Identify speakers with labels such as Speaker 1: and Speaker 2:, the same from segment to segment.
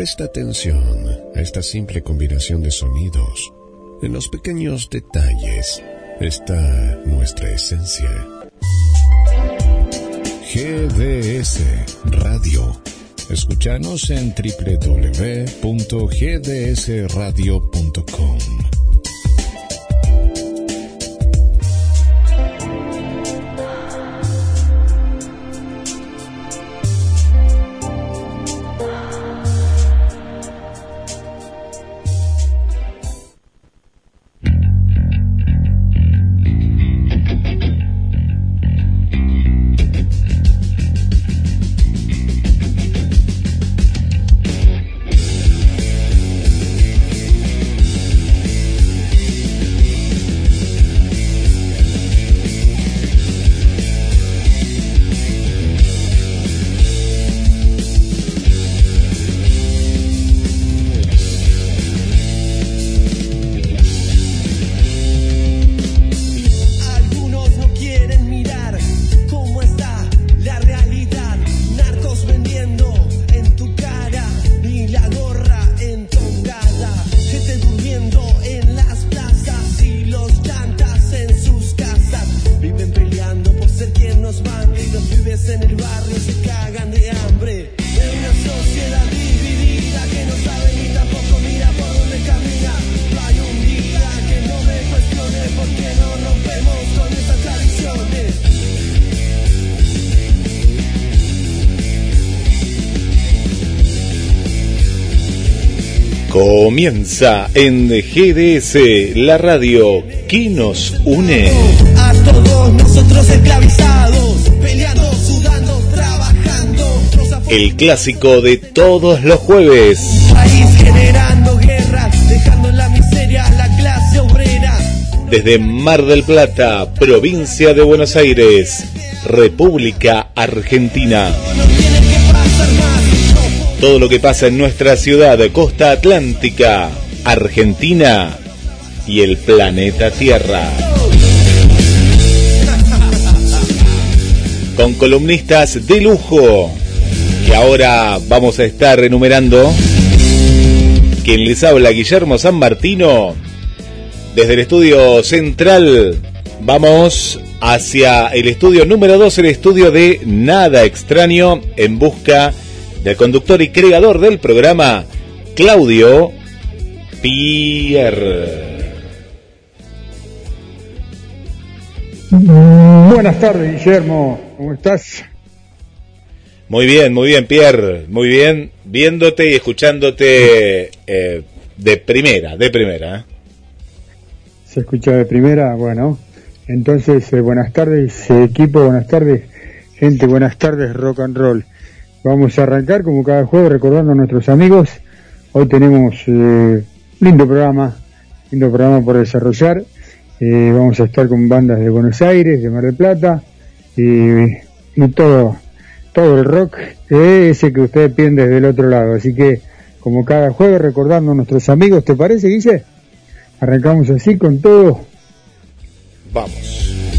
Speaker 1: Presta atención a esta simple combinación de sonidos. En los pequeños detalles está nuestra esencia. GDS Radio. Escúchanos en www.gdsradio.com.
Speaker 2: Comienza en GDS, la radio que nos une.
Speaker 3: A todos nosotros esclavizados, peleando, sudando, trabajando.
Speaker 2: El clásico de todos los jueves.
Speaker 3: país generando guerras, dejando en la miseria a la clase obrera.
Speaker 2: Desde Mar del Plata, provincia de Buenos Aires, República Argentina. Todo lo que pasa en nuestra ciudad, costa atlántica, Argentina y el planeta Tierra. Con columnistas de lujo que ahora vamos a estar enumerando. Quien les habla, Guillermo San Martino. Desde el estudio central vamos hacia el estudio número 2, el estudio de Nada Extraño, en busca del conductor y creador del programa, Claudio Pierre.
Speaker 4: Buenas tardes, Guillermo. ¿Cómo estás?
Speaker 2: Muy bien, muy bien, Pierre, muy bien, viéndote y escuchándote eh, de primera, de primera. ¿eh?
Speaker 4: ¿Se escucha de primera? Bueno, entonces, eh, buenas tardes, equipo, buenas tardes, gente, buenas tardes, rock and roll. Vamos a arrancar como cada jueves recordando a nuestros amigos. Hoy tenemos eh, lindo programa, lindo programa por desarrollar. Eh, vamos a estar con bandas de Buenos Aires, de Mar del Plata y, todo, todo el rock, ese que ustedes piden desde el otro lado. Así que, como cada jueves recordando a nuestros amigos, ¿te parece, Guille? Arrancamos así con todo.
Speaker 2: Vamos.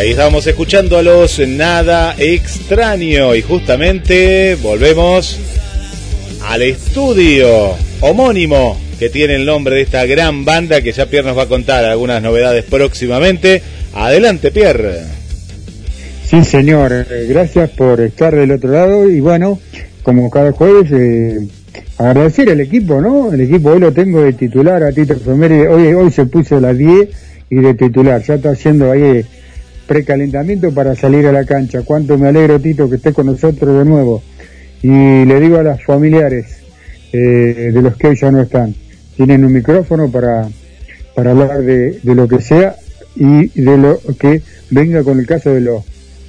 Speaker 2: Ahí estábamos escuchando a los Nada Extraño y justamente volvemos al estudio homónimo que tiene el nombre de esta gran banda que ya Pierre nos va a contar algunas novedades próximamente. Adelante, Pierre.
Speaker 4: Sí, señor. Gracias por estar del otro lado y bueno, como cada jueves, eh, agradecer al equipo, ¿no? El equipo hoy lo tengo de titular a Tito Fermeri. Hoy, hoy se puso la 10 y de titular. Ya está haciendo ahí precalentamiento para salir a la cancha. Cuánto me alegro, Tito, que esté con nosotros de nuevo. Y le digo a las familiares eh, de los que hoy ya no están, tienen un micrófono para, para hablar de, lo que sea y de lo que venga con el caso de los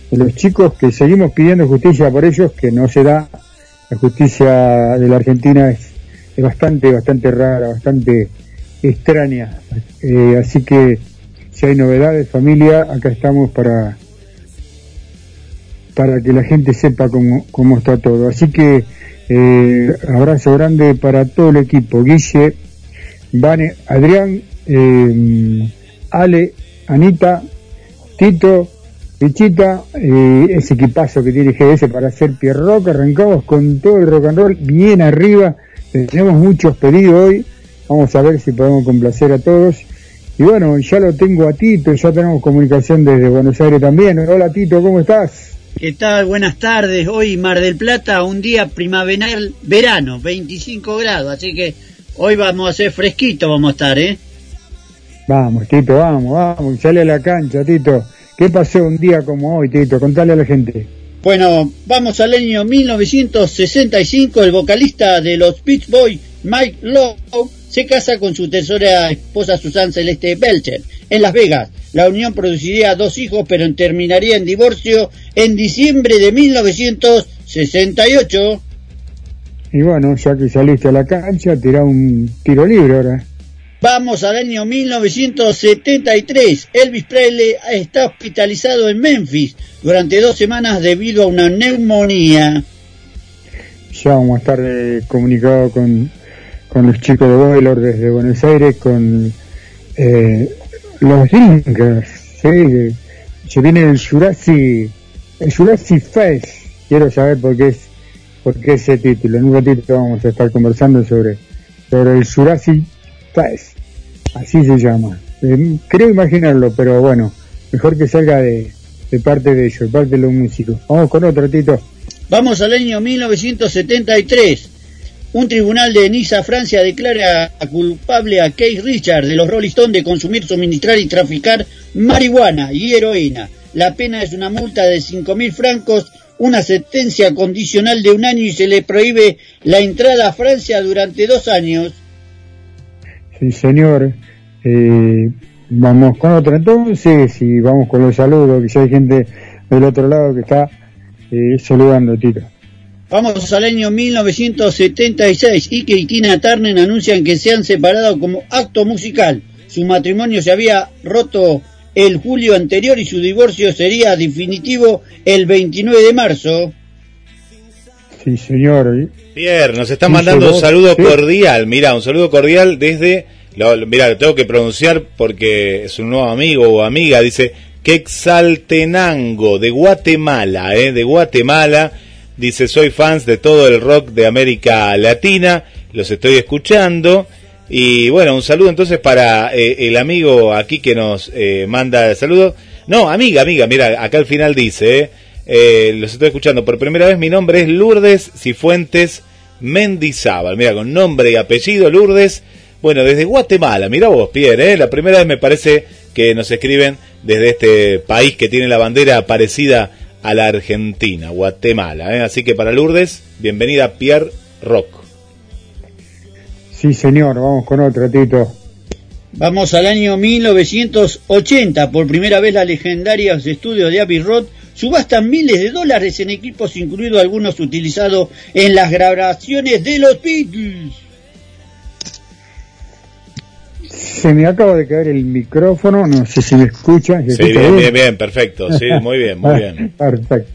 Speaker 4: de los chicos que seguimos pidiendo justicia por ellos, que no se da. La justicia de la Argentina es, es bastante, bastante rara, bastante extraña. Eh, así que si hay novedades, familia, acá estamos para para que la gente sepa cómo, cómo está todo. Así que eh, abrazo grande para todo el equipo. Guille, Vane, Adrián, eh, Ale, Anita, Tito, Pichita, eh, ese equipazo que tiene GDS para hacer Pierrock, arrancamos con todo el rock and roll bien arriba, tenemos muchos pedidos hoy, vamos a ver si podemos complacer a todos. Y bueno, ya lo tengo a Tito, ya tenemos comunicación desde Buenos Aires también. Hola Tito, ¿cómo estás?
Speaker 5: ¿Qué tal? Buenas tardes. Hoy Mar del Plata, un día primaveral, verano, 25 grados, así que hoy vamos a ser fresquito, vamos a estar, ¿eh?
Speaker 4: Vamos, Tito, vamos, vamos, sale a la cancha, Tito. ¿Qué pasó un día como hoy, Tito? Contale a la gente.
Speaker 5: Bueno, vamos al año 1965, el vocalista de los Beach Boys, Mike Lowe, se casa con su tercera esposa Susan Celeste Belcher en Las Vegas. La unión produciría dos hijos, pero terminaría en divorcio en diciembre de 1968.
Speaker 4: Y bueno, ya que saliste a la cancha, tirá un tiro libre ahora.
Speaker 5: Vamos al año 1973. Elvis Presley está hospitalizado en Memphis durante dos semanas debido a una neumonía.
Speaker 4: Ya vamos a estar eh, comunicados con con los chicos de Boiler desde Buenos Aires, con eh, los Drinkers, se viene el Jurassic, el Jurassic Fest, quiero saber por qué es, por qué ese título, en un ratito vamos a estar conversando sobre, sobre el Jurassic Fest, así se llama, eh, creo imaginarlo, pero bueno, mejor que salga de, de parte de ellos, de parte de los músicos. Vamos con otro, Tito.
Speaker 5: Vamos al año 1973. Un tribunal de Niza, Francia, declara culpable a Keith Richard de los Rolling Stones de consumir, suministrar y traficar marihuana y heroína. La pena es una multa de 5.000 francos, una sentencia condicional de un año y se le prohíbe la entrada a Francia durante dos años.
Speaker 4: Sí, señor. Eh, vamos con otro entonces y vamos con los saludos, que ya hay gente del otro lado que está eh, saludando, Tito.
Speaker 5: Vamos al año 1976. Ike y Tina Turner anuncian que se han separado como acto musical. Su matrimonio se había roto el julio anterior y su divorcio sería definitivo el 29 de marzo.
Speaker 4: Sí, señor.
Speaker 2: Pierre, nos está mandando un saludo cordial. Mira, un saludo cordial desde. Lo, mira, lo tengo que pronunciar porque es un nuevo amigo o amiga. Dice Quexaltenango, de Guatemala, ¿eh? De Guatemala Dice, soy fans de todo el rock de América Latina, los estoy escuchando. Y bueno, un saludo entonces para eh, el amigo aquí que nos eh, manda el saludo. No, amiga, amiga, mira, acá al final dice, eh, los estoy escuchando por primera vez, mi nombre es Lourdes Cifuentes Mendizábal. Mira, con nombre y apellido Lourdes. Bueno, desde Guatemala, mira vos, Pierre, la primera vez me parece que nos escriben desde este país que tiene la bandera parecida a la Argentina, Guatemala. ¿eh? Así que para Lourdes, bienvenida Pierre Rock.
Speaker 4: Sí, señor, vamos con otro, Tito.
Speaker 5: Vamos al año 1980. Por primera vez, las legendarias estudios de Abbey Road subastan miles de dólares en equipos, incluidos algunos utilizados en las grabaciones de los Beatles.
Speaker 4: Se me acaba de caer el micrófono, no sé si me escuchan.
Speaker 2: sí, bien, bien, bien, perfecto, sí, muy bien, muy bien.
Speaker 4: perfecto,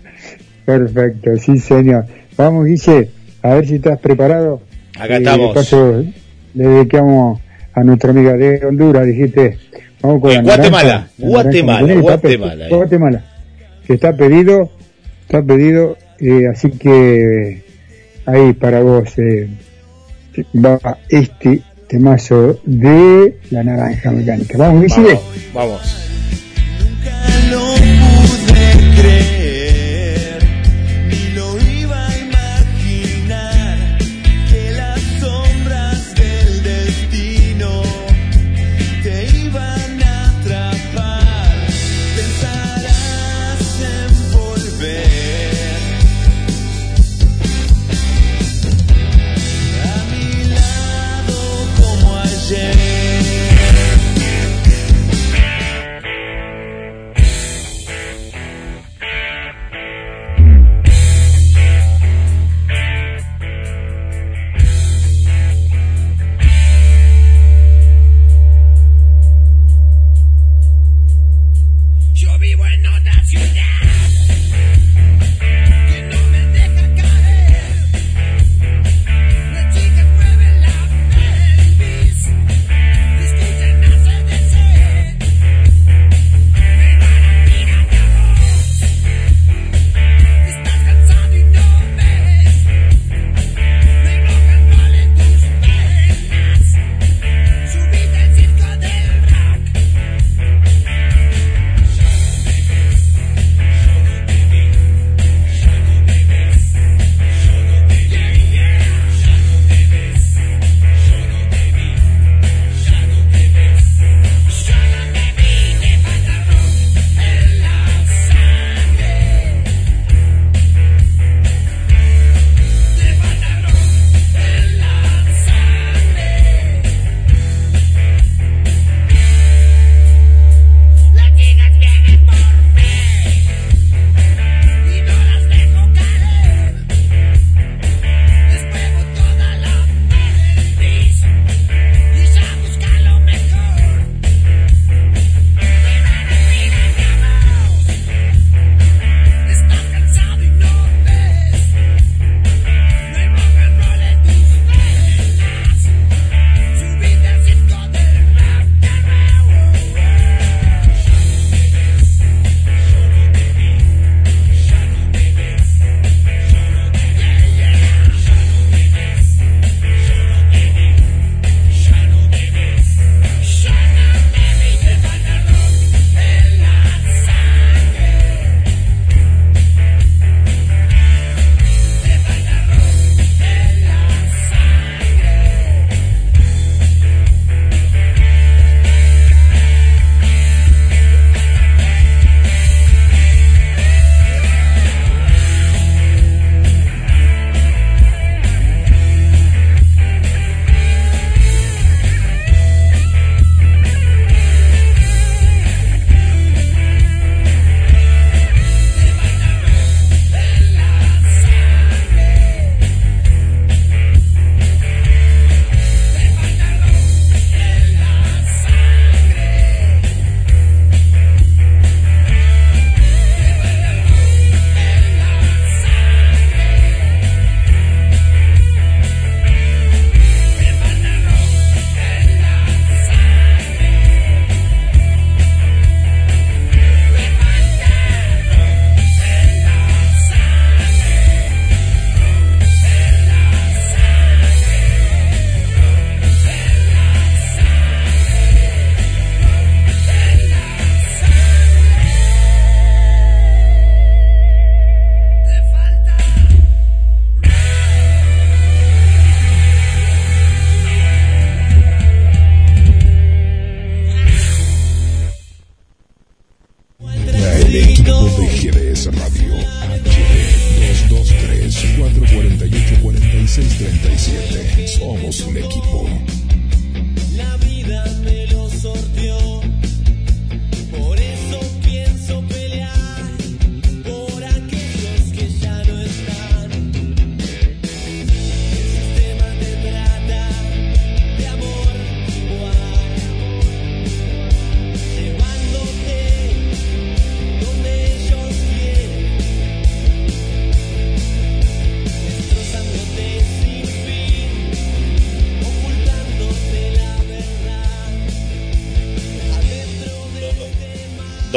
Speaker 4: perfecto, sí, señor. Vamos, Guille, a ver si estás preparado.
Speaker 2: Acá eh, estamos.
Speaker 4: Paso, le dedicamos a nuestra amiga de Honduras, dijiste.
Speaker 2: Vamos con Guatemala, Guatemala, Guatemala,
Speaker 4: Guatemala, que está pedido, está pedido, eh, así que ahí para vos eh, va este temazo de la naranja mecánica. Vamos, Vamos.
Speaker 2: vamos.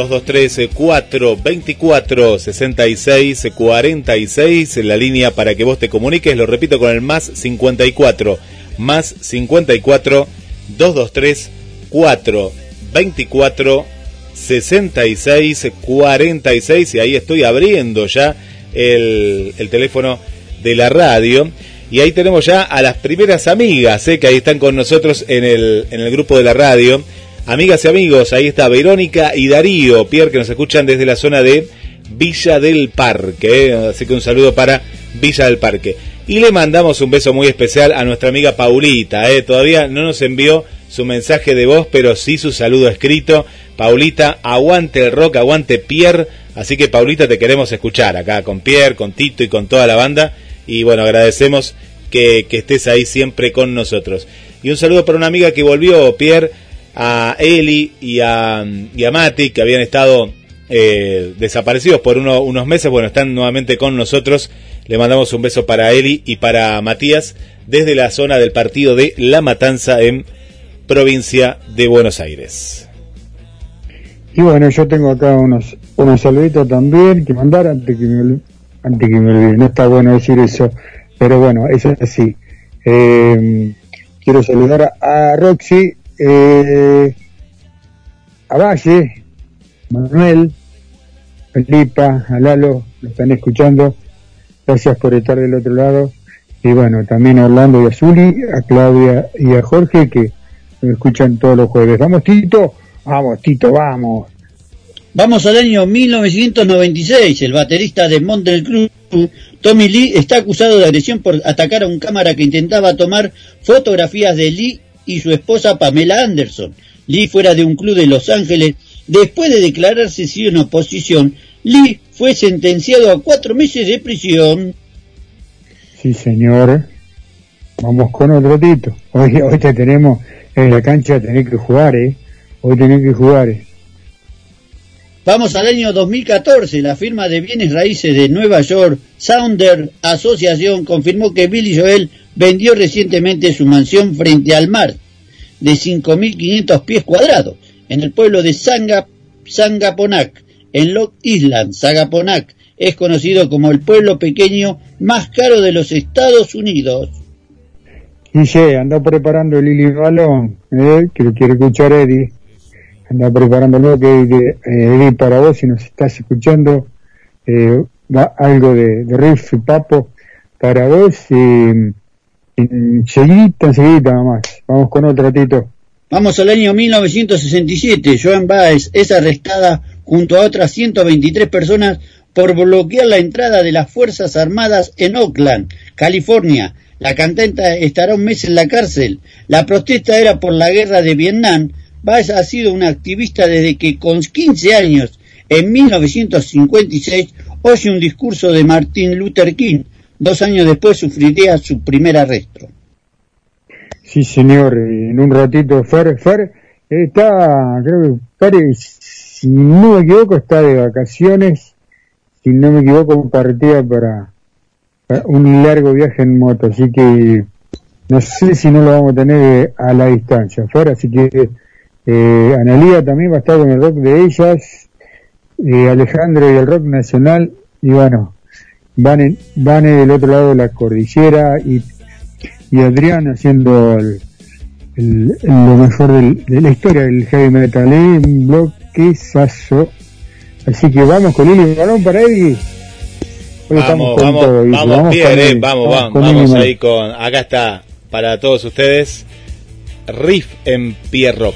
Speaker 2: 223 424 66 46 la línea para que vos te comuniques, lo repito con el más 54 más 54 223 424 66 46 y ahí estoy abriendo ya el, el, teléfono de la radio. Y ahí tenemos ya a las primeras amigas eh, que ahí están con nosotros en el, en el grupo de la radio Amigas y amigos, ahí está Verónica y Darío, Pierre, que nos escuchan desde la zona de Villa del Parque. ¿eh? Así que un saludo para Villa del Parque. Y le mandamos un beso muy especial a nuestra amiga Paulita. ¿eh? Todavía no nos envió su mensaje de voz, pero sí su saludo escrito. Paulita, aguante el rock, aguante Pierre. Así que Paulita, te queremos escuchar acá con Pierre, con Tito y con toda la banda. Y bueno, agradecemos que, que estés ahí siempre con nosotros. Y un saludo para una amiga que volvió, Pierre a Eli y a, Mati, que habían estado eh, desaparecidos por unos meses. Bueno, están nuevamente con nosotros. Le mandamos un beso para Eli y para Matías desde la zona del partido de La Matanza en provincia de Buenos Aires.
Speaker 4: Y bueno, yo tengo acá unos, unos saluditos también que mandar antes que me, antes que me olvide. No está bueno decir eso, pero bueno, es así. Eh, quiero saludar a Roxy eh, a Valle, Manuel, Felipa, a Lalo, lo están escuchando. Gracias por estar del otro lado. Y bueno, también a Orlando y a Zuli, a Claudia y a Jorge que me escuchan todos los jueves. Vamos, Tito. Vamos, Tito, vamos.
Speaker 5: Vamos al año 1996. El baterista de Montel Cruz, Tommy Lee, está acusado de agresión por atacar a un cámara que intentaba tomar fotografías de Lee y su esposa Pamela Anderson. Lee fuera de un club de Los Ángeles. Después de declararse sí en oposición, Lee fue sentenciado a cuatro meses de prisión.
Speaker 4: Sí, señor. Vamos con otro tito. Hoy, hoy te tenemos en la cancha, tenés que jugar, ¿eh? Hoy tenés que jugar, ¿eh?
Speaker 5: Vamos al año 2014. La firma de bienes raíces de Nueva York, Sounder Asociación, confirmó que Billy Joel vendió recientemente su mansión frente al mar de 5.500 pies cuadrados en el pueblo de Sanga, Sangaponac, en Long Island. Sangaponac es conocido como el pueblo pequeño más caro de los Estados Unidos.
Speaker 4: Dice, anda preparando el Lili Balón, ¿eh? que lo quiere escuchar Eddie. Anda preparándolo, que, eh, Eddie, para vos, si nos estás escuchando, eh, va algo de, de riff y papo para vos. y Enseguida, enseguida nomás. Vamos con otro, Tito.
Speaker 5: Vamos al año 1967. Joan Baez es arrestada junto a otras 123 personas por bloquear la entrada de las Fuerzas Armadas en Oakland, California. La cantante estará un mes en la cárcel. La protesta era por la guerra de Vietnam. Baez ha sido una activista desde que con 15 años, en 1956, oye un discurso de Martin Luther King Dos años después sufriría su primer arresto.
Speaker 4: Sí, señor, en un ratito Fer, Fer está, creo que Fer, si no me equivoco, está de vacaciones, si no me equivoco, partía para, un largo viaje en moto, así que no sé si no lo vamos a tener a la distancia, Fer, así que eh, Analía también va a estar con el rock de ellas, eh, Alejandro y el rock nacional, y bueno, van, en, van del otro lado de la cordillera y, y Adrián haciendo el, el, lo mejor del, de la historia del heavy metal, ¿eh? un bloque saso. Así que vamos con Lili Balón para Eddie.
Speaker 2: Vamos, vamos, todo, vamos, vamos, bien, eh, vamos, vamos, vamos, vamos ahí con, acá está, para todos ustedes, Riff en Pie Rock.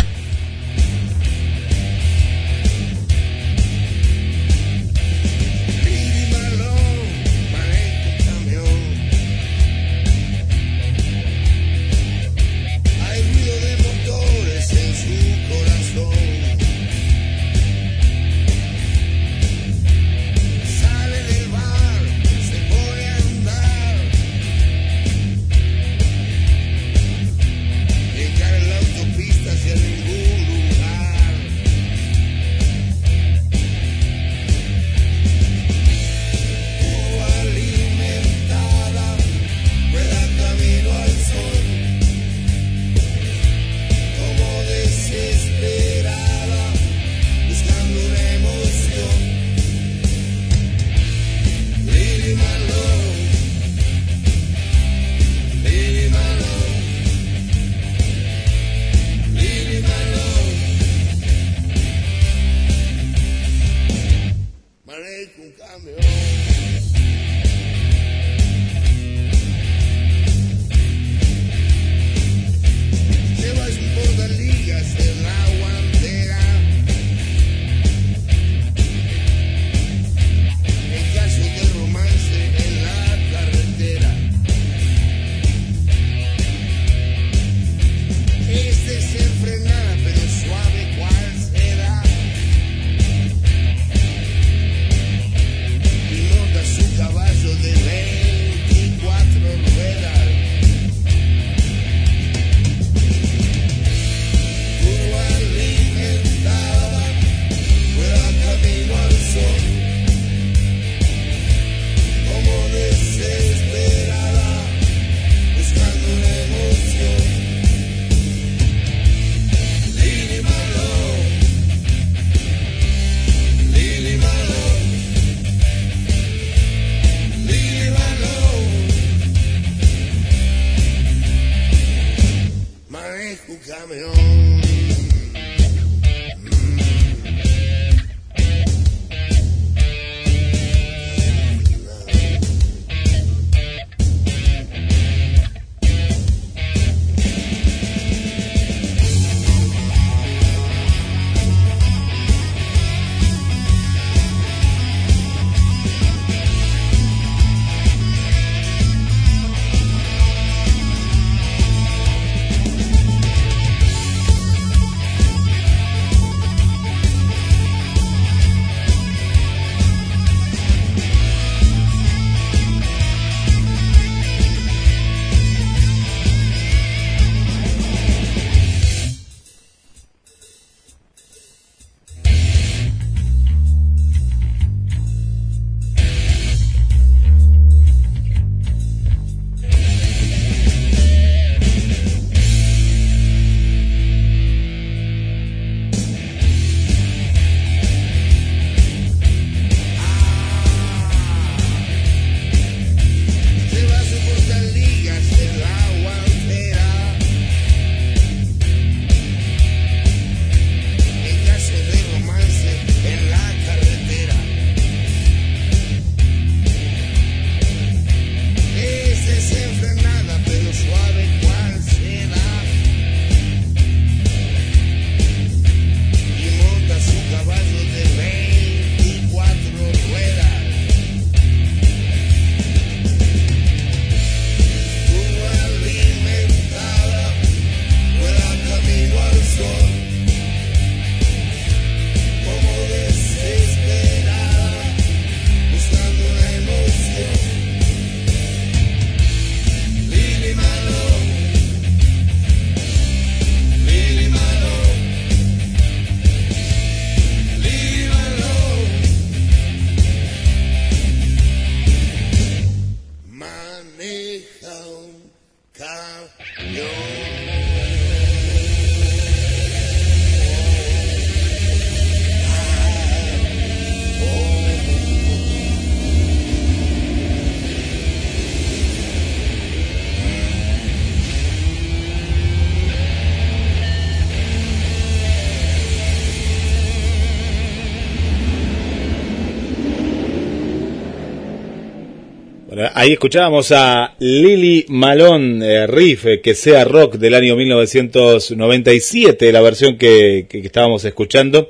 Speaker 2: Ahí escuchábamos a Lily Malone, eh, Riff, eh, que sea rock del año 1997, la versión que, estábamos escuchando.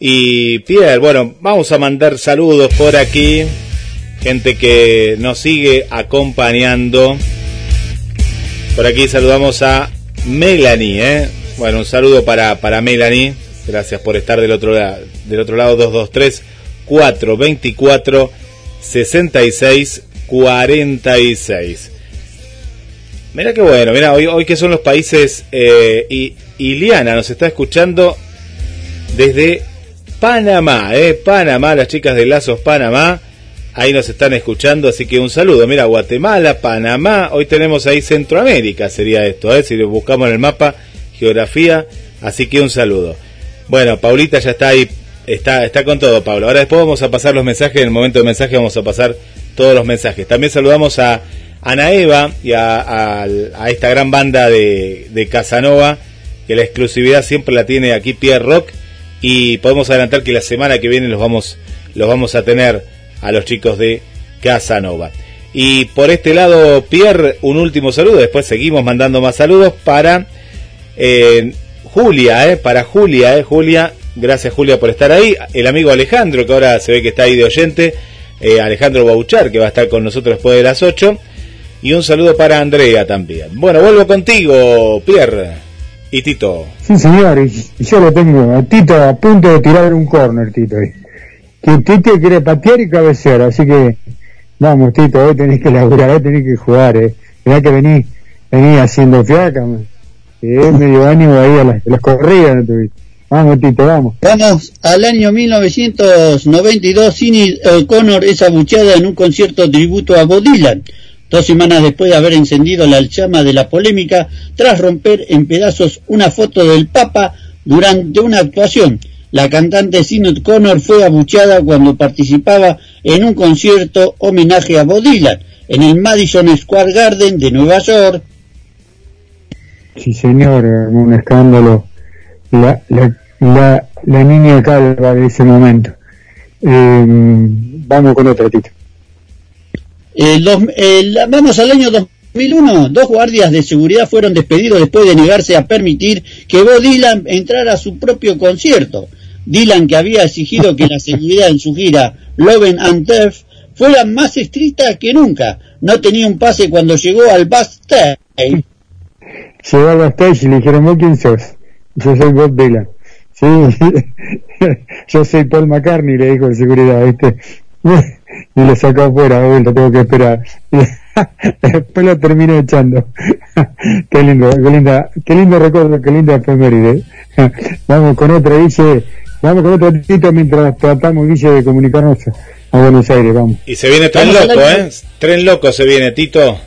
Speaker 2: Y Pierre, bueno, vamos a mandar saludos por aquí, gente que nos sigue acompañando. Por aquí saludamos a Melanie, ¿eh? Bueno, un saludo para, para Melanie. Gracias por estar del otro, del otro lado, 223 424 66 46. Mira qué bueno, mira, hoy, hoy que son los países, eh, y Iliana nos está escuchando desde Panamá, eh, Panamá, las chicas de Lazos Panamá, ahí nos están escuchando, así que un saludo, mira, Guatemala, Panamá, hoy tenemos ahí Centroamérica, sería esto, eh, si lo buscamos en el mapa, geografía, así que un saludo. Bueno, Paulita ya está ahí, está, está con todo, Pablo. Ahora después vamos a pasar los mensajes, en el momento de mensaje vamos a pasar todos los mensajes. También saludamos a Ana Eva y a, esta gran banda de, de, Casanova, que la exclusividad siempre la tiene aquí Pierre Rock. Y podemos adelantar que la semana que viene los vamos, los vamos a tener a los chicos de Casanova. Y por este lado, Pierre, un último saludo, después seguimos mandando más saludos para eh, Julia, eh, para Julia, eh, Julia, gracias Julia por estar ahí, el amigo Alejandro, que ahora se ve que está ahí de oyente, eh, Alejandro Bauchar, que va a estar con nosotros después de las 8, y un saludo para Andrea también. Bueno, vuelvo contigo, Pierre y Tito.
Speaker 4: Sí, señor, y yo lo tengo a Tito a punto de tirar un corner, Tito. Que Tito quiere patear y cabecear, así que vamos, Tito, hoy tenés que laburar, hoy tenés que jugar, eh. Mirá que venís, venís haciendo fiaca, es medio ánimo ahí a las, las corridas, no Vamos, Tito, vamos.
Speaker 5: Vamos al año 1992. Cindy O'Connor es abucheada en un concierto tributo a Bob Dylan. Dos semanas después de haber encendido la llama de la polémica, tras romper en pedazos una foto del Papa durante una actuación. La cantante Cindy O'Connor fue abucheada cuando participaba en un concierto homenaje a Bob Dylan en el Madison Square Garden de Nueva York.
Speaker 4: Sí, señor, un escándalo. La, la, la, la niña calva de ese momento. Eh, vamos con otro Tito.
Speaker 5: El dos, el, vamos al año 2001. Dos guardias de seguridad fueron despedidos después de negarse a permitir que Bob Dylan entrara a su propio concierto. Dylan, que había exigido que la seguridad en su gira Love and Turf fuera más estricta que nunca. No tenía un pase cuando llegó al backstage.
Speaker 4: Llegó al backstage y le dijeron, ¿vos quién sos? Yo soy Bob Dylan. Sí, yo soy Paul McCartney, le dijo de seguridad, ¿viste? y lo sacó afuera, de vuelta, tengo que esperar. Después lo terminé echando. qué lindo, qué linda, qué lindo recuerdo, qué linda efeméride. vamos con otra, dice, vamos con otro tito mientras tratamos, dice, de comunicarnos a Buenos Aires, vamos.
Speaker 2: Y se viene tren loco, ¿eh? Tren loco se viene, Tito.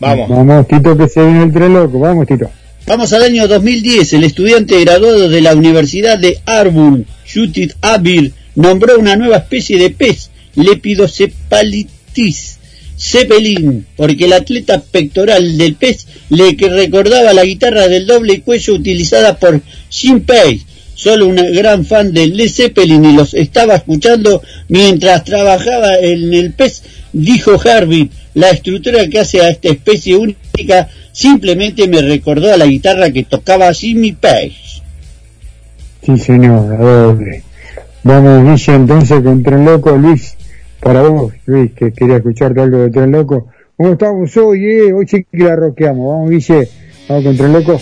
Speaker 2: Vamos.
Speaker 4: Vamos, Tito, que se viene el tren loco, vamos, Tito.
Speaker 5: Vamos al año 2010. El estudiante graduado de la Universidad de Arbun, Judith Abir, nombró una nueva especie de pez, Lepidocepalitis Zeppelin, porque el atleta pectoral del pez le que recordaba la guitarra del doble cuello utilizada por Page. Solo un gran fan de Led Zeppelin y los estaba escuchando mientras trabajaba en el pez, dijo Harvey. La estructura que hace a esta especie única simplemente me recordó a la guitarra que tocaba Jimmy Page.
Speaker 4: Sí, señor, doble. Vamos, Guille, entonces con Tren Loco, Luis, para vos, Luis, que quería escucharte algo de Tren Loco. ¿Cómo estamos hoy, eh? Hoy sí que la roqueamos. Vamos, Guille, vamos con Tren Loco.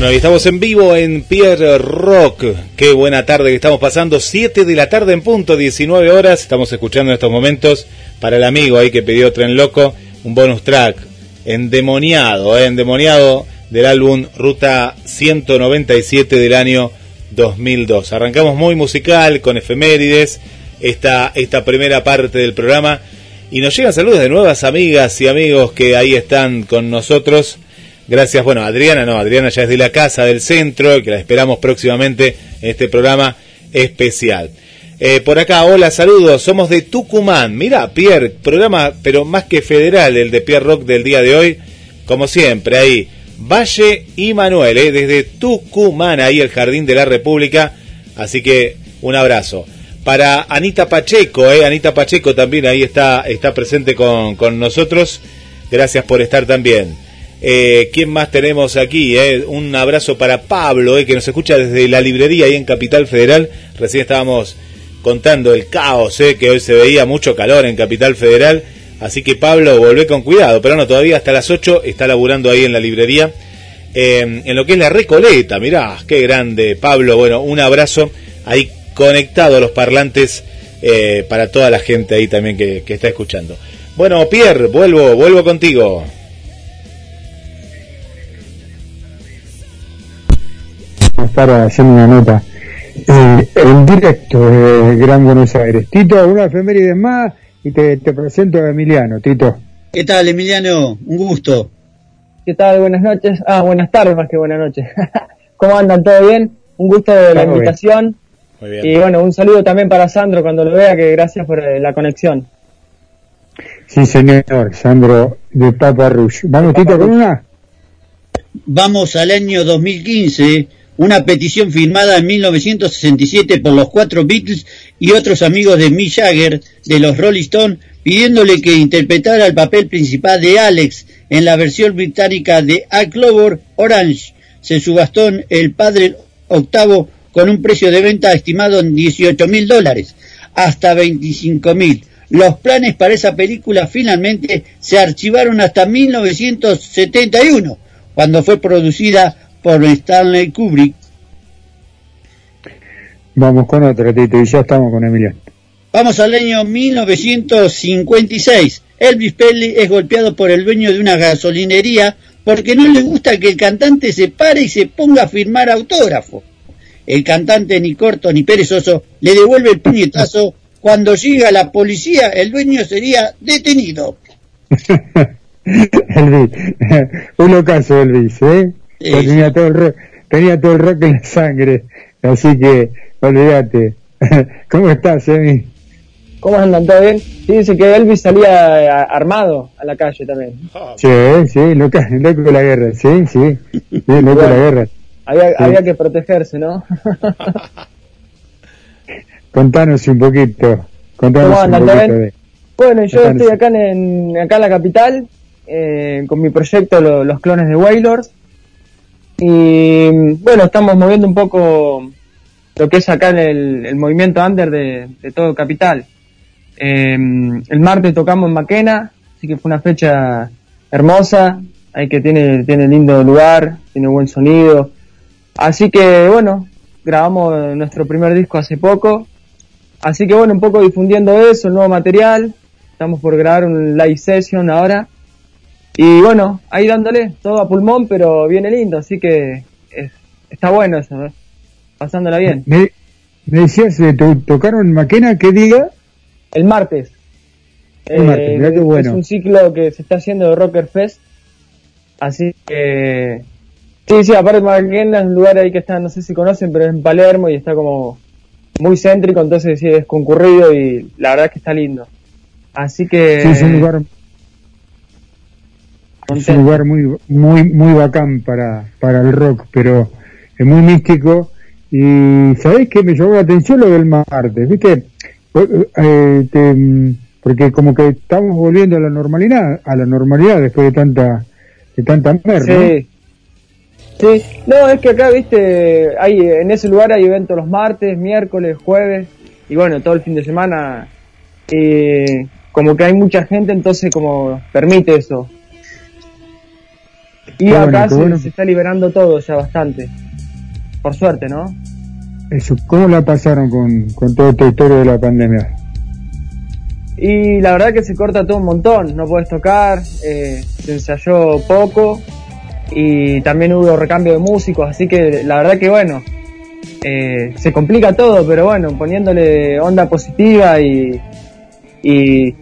Speaker 2: Bueno, y estamos en vivo en Pierre Rock. Qué buena tarde que estamos pasando. 7 de la tarde en punto, 19 horas. Estamos escuchando en estos momentos para el amigo ahí que pidió Tren Loco un bonus track endemoniado, eh, endemoniado del álbum Ruta 197 del año 2002. Arrancamos muy musical con efemérides esta, esta primera parte del programa y nos llegan saludos de nuevas amigas y amigos que ahí están con nosotros. Gracias, bueno, Adriana, no, Adriana ya es de la casa del centro, que la esperamos próximamente en este programa especial. Eh, por acá, hola, saludos, somos de Tucumán. Mira, Pierre, programa, pero más que federal, el de Pierre Rock del día de hoy, como siempre, ahí, Valle y Manuel, eh, desde Tucumán, ahí el Jardín de la República. Así que un abrazo. Para Anita Pacheco, eh, Anita Pacheco también ahí está, está presente con, con nosotros. Gracias por estar también. Eh, ¿Quién más tenemos aquí? Eh? Un abrazo para Pablo, eh, que nos escucha desde la librería ahí en Capital Federal. Recién estábamos contando el caos, que hoy se veía mucho calor en Capital Federal. Así que Pablo, volvé con cuidado. Pero no, todavía hasta las 8 está laburando ahí en la librería. En lo que es la Recoleta, mirá, qué grande Pablo. Bueno, un abrazo ahí conectado a los parlantes para toda la gente ahí también que está escuchando. Bueno, Pierre, vuelvo, vuelvo contigo.
Speaker 4: Para haciendo una nota. Eh, en directo de Gran Buenos Aires. Tito, una efeméride más y te, te presento a Emiliano, Tito.
Speaker 5: ¿Qué tal, Emiliano? Un gusto.
Speaker 6: ¿Qué tal? Buenas noches. Ah, buenas tardes más que buenas noches. ¿Cómo andan? ¿Todo bien? Un gusto de la invitación.
Speaker 2: Muy bien.
Speaker 6: Y bueno, un saludo también para Sandro cuando lo vea, que gracias por eh, la conexión.
Speaker 4: Sí, señor, Sandro de Papa Rush. Vamos, Tito, con una.
Speaker 5: Vamos al año 2015, una petición firmada en 1967 por los cuatro Beatles y otros amigos de Mick Jagger de los Rolling Stones, pidiéndole que interpretara el papel principal de Alex en la versión británica de A Clover Orange. Se subastó el padre octavo con un precio de venta estimado en 18 mil dólares, hasta 25 mil. Los planes para esa película finalmente se archivaron hasta 1971, cuando fue producida por Stanley Kubrick.
Speaker 4: Vamos con otra, Tito, y ya estamos con Emiliano.
Speaker 5: Vamos al año 1956. Elvis Presley es golpeado por el dueño de una gasolinería porque no le gusta que el cantante se pare y se ponga a firmar autógrafo. El cantante ni corto ni perezoso le devuelve el puñetazo. Cuando llega la policía, el dueño sería detenido.
Speaker 4: Elvis, un ocaso Elvis, ¿eh? Tenía, todo el rock, tenía todo el rock en la sangre, así que olvídate. ¿Cómo estás, Emi?
Speaker 6: ¿Cómo andan? ¿Todo bien? Sí, dice que Elvis salía eh, armado a la calle también.
Speaker 4: Sí, sí, loco, loco de la guerra, sí, sí, sí, loco de la guerra.
Speaker 6: Había,
Speaker 4: Sí.
Speaker 6: había que protegerse, ¿no?
Speaker 4: Contanos un poquito, contanos
Speaker 6: ¿Cómo
Speaker 4: un
Speaker 6: andan? ¿Todo
Speaker 4: poquito
Speaker 6: bien?
Speaker 4: de...
Speaker 6: Bueno, yo
Speaker 4: Contanos.
Speaker 6: estoy acá en, acá en la capital eh, con mi proyecto Lo- Los Clones de Waylord y bueno, estamos moviendo un poco lo que es acá el, el movimiento under de, de todo capital. Eh, el martes tocamos en Maquena, así que fue una fecha hermosa, hay que tiene, tiene lindo lugar, tiene buen sonido, así que bueno, grabamos nuestro primer disco hace poco, así que bueno, un poco difundiendo eso, el nuevo material, estamos por grabar un live session ahora, y bueno, ahí dándole todo a pulmón, pero viene lindo, así que es- está bueno eso, ¿eh? pasándola bien.
Speaker 4: Me, me decías, eh, to- ¿tocaron en Maquena qué día?
Speaker 6: El martes.
Speaker 4: El martes, mirá qué bueno.
Speaker 6: Es un ciclo que se está haciendo de Rocker Fest. Así que. Sí, sí, aparte Maquena es un lugar ahí que está, no sé si conocen, pero es en Palermo y está como muy céntrico, entonces sí es concurrido y la verdad es que está lindo. Así que.
Speaker 4: Sí, es un lugar, es un lugar muy, muy, muy bacán para, para el rock, pero es muy místico. Y ¿sabés qué me llamó la atención lo del martes? ¿Viste? Eh, te- porque como que estamos volviendo a la normalidad, a la normalidad después de tanta, de tanta merda. ¿no?
Speaker 6: Sí. Sí, no, es que acá, viste, hay, en ese lugar hay eventos los martes, miércoles, jueves, y bueno, todo el fin de semana, y como que hay mucha gente, entonces como permite eso. Y
Speaker 4: bueno,
Speaker 6: acá se,
Speaker 4: bueno.
Speaker 6: se está liberando todo ya bastante. Por suerte, ¿no?
Speaker 4: Eso, ¿cómo la pasaron con, con toda esta historia de la pandemia?
Speaker 6: Y la verdad que se corta todo un montón, no puedes tocar, eh, se ensayó poco y también hubo recambio de músicos, así que la verdad que bueno, eh, se complica todo, pero bueno, poniéndole onda positiva y, y,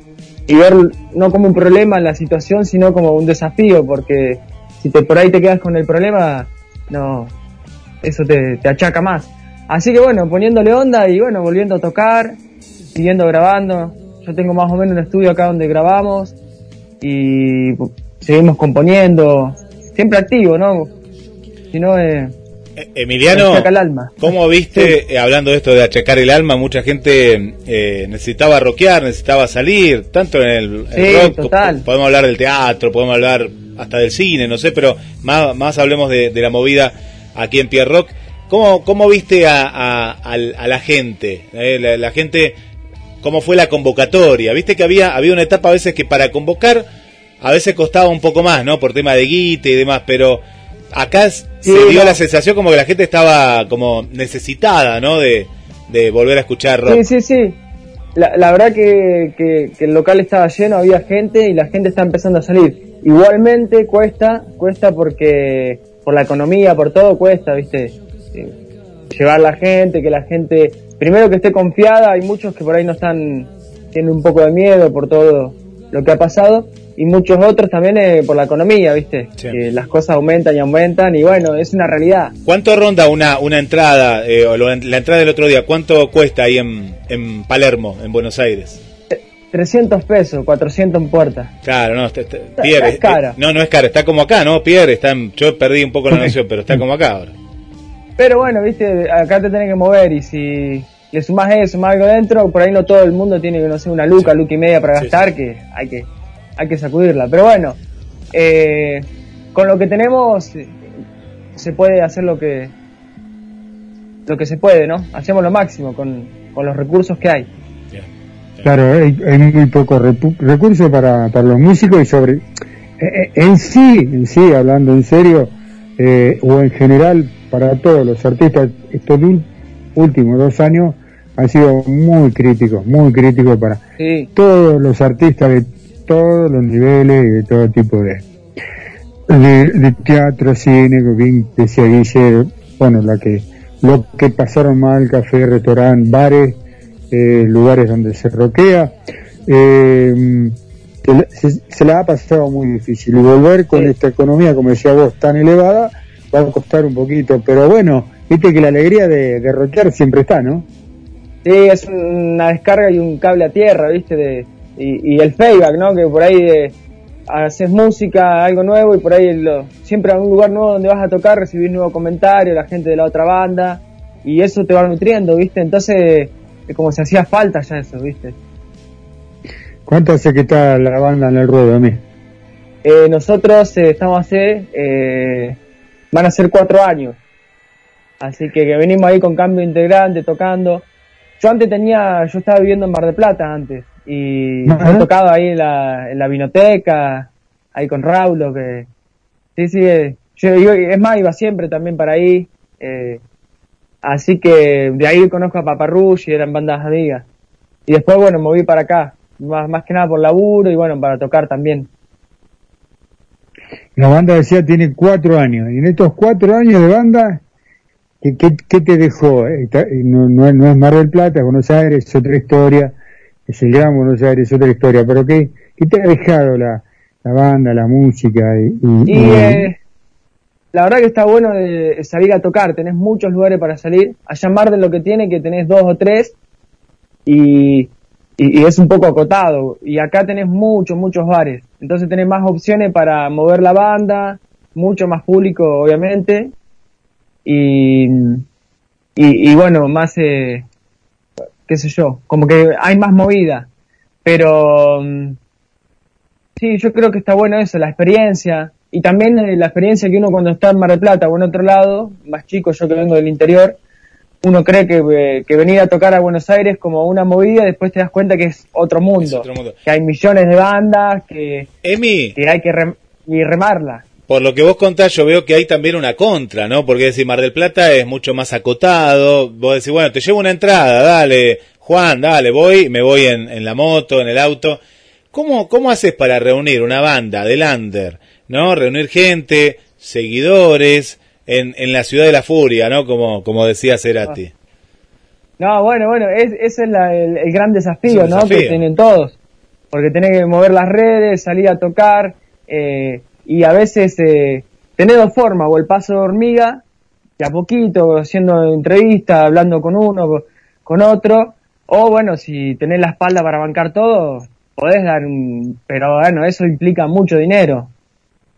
Speaker 6: y ver no como un problema la situación, sino como un desafío, porque si te, por ahí te quedas con el problema, no, eso te, te achaca más. Así que bueno, poniéndole onda y bueno, volviendo a tocar, siguiendo grabando. Yo tengo más o menos un estudio acá donde grabamos y seguimos componiendo, siempre activo, ¿no? Si no, eh,
Speaker 2: Emiliano,
Speaker 6: el alma.
Speaker 2: ¿cómo viste, eh, hablando de esto de achacar el alma, mucha gente eh, necesitaba rockear, necesitaba salir, tanto en el, el
Speaker 6: Sí,
Speaker 2: rock,
Speaker 6: total.
Speaker 2: po- podemos hablar del teatro, podemos hablar hasta del cine, no sé, pero más, más hablemos de, de la movida aquí en Pierre Rock. ¿Cómo, cómo viste a, a, al- a la gente? Eh, la, la gente, ¿cómo fue la convocatoria? Viste que había, había una etapa a veces que para convocar a veces costaba un poco más, ¿no? Por tema de guita y demás, pero acá
Speaker 6: Sí,
Speaker 2: se dio
Speaker 6: no.
Speaker 2: la sensación como que la gente estaba como necesitada, ¿no? De, de volver a escuchar rock.
Speaker 6: Sí, sí, sí. La, la verdad que, que- que el local estaba lleno, había gente y la gente está empezando a salir. Igualmente cuesta, cuesta porque por la economía, por todo cuesta, ¿viste? Eh, Llevar la gente, que la gente, primero que esté confiada, hay muchos que por ahí no están, tienen un poco de miedo por todo lo que ha pasado y muchos otros también eh, por la economía, ¿viste? Que las cosas aumentan y aumentan y bueno, es una realidad.
Speaker 2: ¿Cuánto ronda una, una entrada, eh, o la entrada del otro día? ¿Cuánto cuesta ahí en, en Palermo, en Buenos Aires?
Speaker 6: 300 pesos, 400 en puerta.
Speaker 2: Claro, no, está- está- Pierre,
Speaker 6: es cara.
Speaker 2: eh, no, no es cara, está como acá, ¿no? Pierre, está en- yo perdí un poco la noción, pero está como acá ahora.
Speaker 6: Pero bueno, viste, acá te tenés que mover y si le sumás eso, más algo dentro, por ahí no todo el mundo tiene que, no sé, una luca, luca y media para gastar, que hay que hay que sacudirla. Pero bueno, eh, con lo que tenemos eh, se puede hacer lo que lo que se puede, ¿no? Hacemos lo máximo con, con los recursos que hay.
Speaker 4: Claro, hay, hay muy pocos repu- recursos para, para los músicos y sobre... eh, eh, en sí, en sí, hablando en serio, eh, o en general, para todos los artistas, estos últimos dos años han sido muy críticos, muy críticos para
Speaker 6: Sí.
Speaker 4: todos los artistas de todos los niveles y de todo tipo de, de, de teatro, cine, bien decía Guille, bueno, la que, lo que pasaron mal, café, restaurante, bares, eh, lugares donde se roquea, eh, se, la- se- la ha pasado muy difícil y volver con esta economía, como decía vos, tan elevada, va a costar un poquito, pero bueno, viste que la alegría de, de rockear siempre está, ¿no?
Speaker 6: Sí, es una descarga y un cable a tierra, ¿viste? De, y, y el feedback, ¿no? Que por ahí eh, haces música, algo nuevo y por ahí lo- siempre a un lugar nuevo donde vas a tocar recibís nuevos comentarios, la gente de la otra banda y eso te va nutriendo, ¿viste? Entonces, es como si hacía falta ya eso, ¿viste?
Speaker 4: ¿Cuánto hace que está la banda en el ruedo, a mí?
Speaker 6: Eh, nosotros eh, estamos hace, eh, van a ser cuatro años. Así que, que venimos ahí con cambio integrante, tocando. Yo antes tenía, yo estaba viviendo en Mar del Plata antes. Y
Speaker 4: Ajá.
Speaker 6: he tocado ahí en la, en la vinoteca, ahí con Raulo, que sí, sí, eh, yo, yo- es más, iba siempre también para ahí. eh, así que de ahí conozco a Paparrush y eran bandas amigas. Y después, bueno, me moví para acá, más, más que nada por laburo y bueno, para tocar también.
Speaker 4: La banda decía tiene cuatro años. Y en estos cuatro años de banda, ¿qué, qué, qué te dejó? No, no, es- no es Mar del Plata, Buenos Aires, es otra historia. Es el gran Buenos Aires, es otra historia. Pero ¿qué, qué te ha dejado la, la banda, la música? Y, y-
Speaker 6: Y
Speaker 4: y-
Speaker 6: eh, la verdad que está bueno de salir a tocar, tenés muchos lugares para salir. Allá en Mar de lo que tiene que tenés dos o tres y, y, y es un poco acotado. Y acá tenés muchos, muchos bares. Entonces tenés más opciones para mover la banda, mucho más público obviamente. Y, y, y bueno, más, eh, qué sé yo, como que hay más movida. Pero... mm, Sí, yo creo que está bueno eso, la experiencia. Y también eh, la experiencia que uno cuando está en Mar del Plata o en otro lado, más chico, yo que vengo del interior, uno cree que, eh, que venir a tocar a Buenos Aires como una movida, después te das cuenta que es otro mundo.
Speaker 2: otro mundo.
Speaker 6: Que hay millones de bandas, que,
Speaker 2: Emi,
Speaker 6: que hay que rem- y remarla.
Speaker 2: Por lo que vos contás, yo veo que hay también una contra, ¿no? Porque decir, Mar del Plata es mucho más acotado. Vos decís, bueno, te llevo una entrada, dale, Juan, dale, voy, me voy en, en la moto, en el auto. ¿Cómo, ¿Cómo haces para reunir una banda de Lander, ¿no? Reunir gente, seguidores, en, en la ciudad de la furia, ¿no? Como, como decía Cerati.
Speaker 6: No, bueno, bueno, es, ese es la- el, el gran desafío, ¿no?
Speaker 2: desafío.
Speaker 6: Que tienen todos. Porque tenés que mover las redes, salir a tocar, eh, y a veces eh, tenés dos formas, o el paso de hormiga, de a poquito, haciendo entrevistas, hablando con uno, co- con otro, o bueno, si tenés la espalda para bancar todo, podés dar un... Pero bueno, eso implica mucho dinero.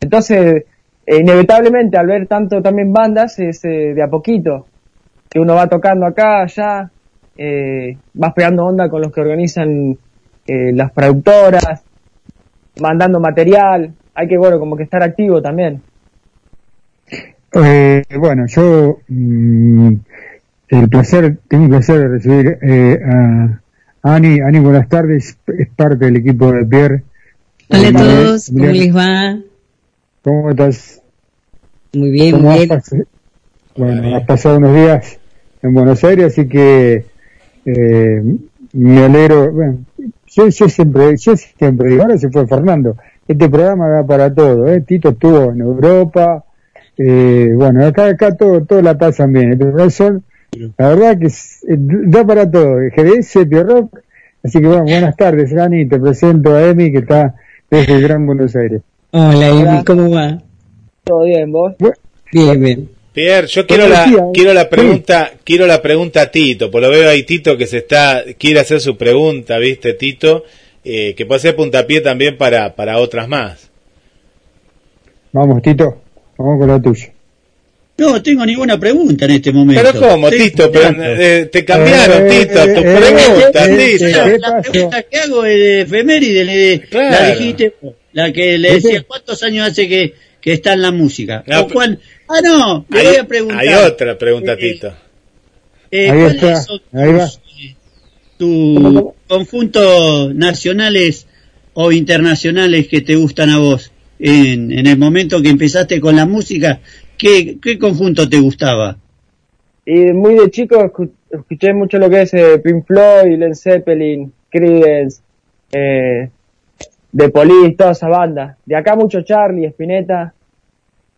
Speaker 6: Entonces, inevitablemente al ver tanto también bandas, es eh, de a poquito que uno va tocando acá, allá, eh, vas pegando onda con los que organizan eh, las productoras, mandando material, hay que, bueno, como que estar activo también.
Speaker 4: Eh, bueno, yo mm, el placer, tengo el placer de recibir eh, a Ani. Ani, buenas tardes, es parte del equipo de Pierre.
Speaker 7: Hola a todos, ¿cómo les va?
Speaker 4: ¿Cómo estás?
Speaker 7: Muy bien,
Speaker 4: ¿Cómo
Speaker 7: muy bien.
Speaker 4: Bueno, has pasado unos días en Buenos Aires, así que eh, me alegro. Bueno, yo, yo siempre, yo siempre digo, ahora se fue Fernando. Este programa da para todo, ¿eh? Tito estuvo en Europa, eh, bueno, acá, acá todo, todo la pasan bien. Pero son, la verdad que es- eh, da para todo. GDS, Rock. Así que bueno, buenas tardes, Dani. Te presento a Emi, que está desde el Gran Buenos Aires.
Speaker 7: Hola, Emi. ¿cómo va?
Speaker 6: ¿Todo bien, vos?
Speaker 7: Bien, bien.
Speaker 2: Pierre, yo quiero la,
Speaker 4: decía, ¿eh?
Speaker 2: quiero la pregunta, quiero la pregunta a Tito, por lo veo ahí Tito que se está, quiere hacer su pregunta, viste, Tito, eh, que puede ser puntapié también para, para otras más.
Speaker 4: Vamos, Tito, vamos con la tuya.
Speaker 5: No tengo ninguna pregunta en este momento.
Speaker 2: Pero cómo, Tito, pero,
Speaker 5: escuchando.
Speaker 2: eh, te cambiaron,
Speaker 4: Eh,
Speaker 2: Tito, tu
Speaker 4: eh,
Speaker 2: pregunta,
Speaker 4: eh,
Speaker 2: Tito.
Speaker 4: eh,
Speaker 5: La, pregunta que hago es de efeméride, le-
Speaker 2: Claro.
Speaker 5: la dijiste, la que le decía, ¿cuántos años hace que, que está en la música?
Speaker 2: No,
Speaker 5: O cuán- ah, no, le
Speaker 2: Hay,
Speaker 5: voy a preguntar.
Speaker 2: hay otra pregunta,
Speaker 5: Eh,
Speaker 2: Tito.
Speaker 5: eh,
Speaker 4: Ahí
Speaker 5: ¿Cuáles
Speaker 4: está,
Speaker 5: son
Speaker 4: ahí va.
Speaker 5: tus, eh, tus conjuntos nacionales o internacionales que te gustan a vos? En, en el momento que empezaste con la música, ¿qué, conjunto te gustaba?
Speaker 6: Y muy de chico escu- escuché mucho lo que es eh, Pink Floyd, Led Zeppelin, Creedence, eh, The Police, toda esa banda. De acá mucho Charlie, Spinetta,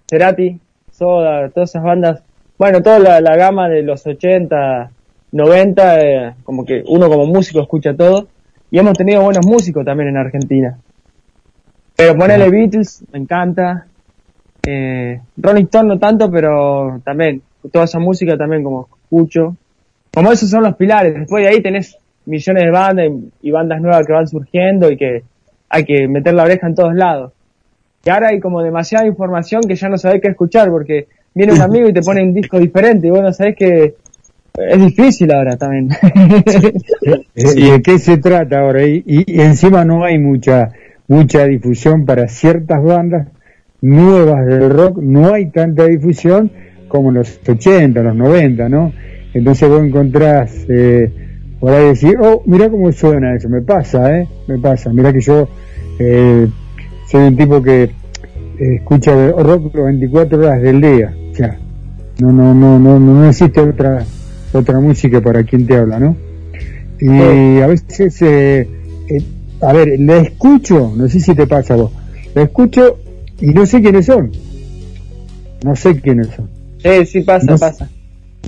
Speaker 6: Cerati, Soda, todas esas bandas. Bueno, toda la, la gama de los 80, 90, eh, como que uno como músico escucha todo. Y hemos tenido buenos músicos también en Argentina. Pero ponerle Beatles, me encanta. Eh, Rolling Stone no tanto, pero también, toda esa música también como escucho. Como esos son los pilares. Después de ahí tenés millones de bandas y, y bandas nuevas que van surgiendo y que hay que meter la oreja en todos lados. Y ahora hay como demasiada información que ya no sabés qué escuchar porque viene un amigo y te pone un disco diferente y bueno, sabés que es difícil ahora también.
Speaker 4: Eh, ¿De qué se trata ahora? Y, y- y encima no hay mucha mucha difusión para ciertas bandas nuevas del rock, no hay tanta difusión como en los 80, los 90, ¿no? Entonces vos encontrás eh, por ahí decir, oh, mira cómo suena eso, me pasa, ¿eh? Me pasa, mira que yo eh, soy un tipo que eh, escucha rock las 24 horas del día, o sea, no, no, no, no, no existe otra otra música para quien te habla, ¿no? Y a veces, eh, eh, a ver, la escucho, no sé si te pasa a vos, la escucho y no sé quiénes son, no sé quiénes son.
Speaker 6: Sí, sí pasa,
Speaker 4: No-
Speaker 6: pasa.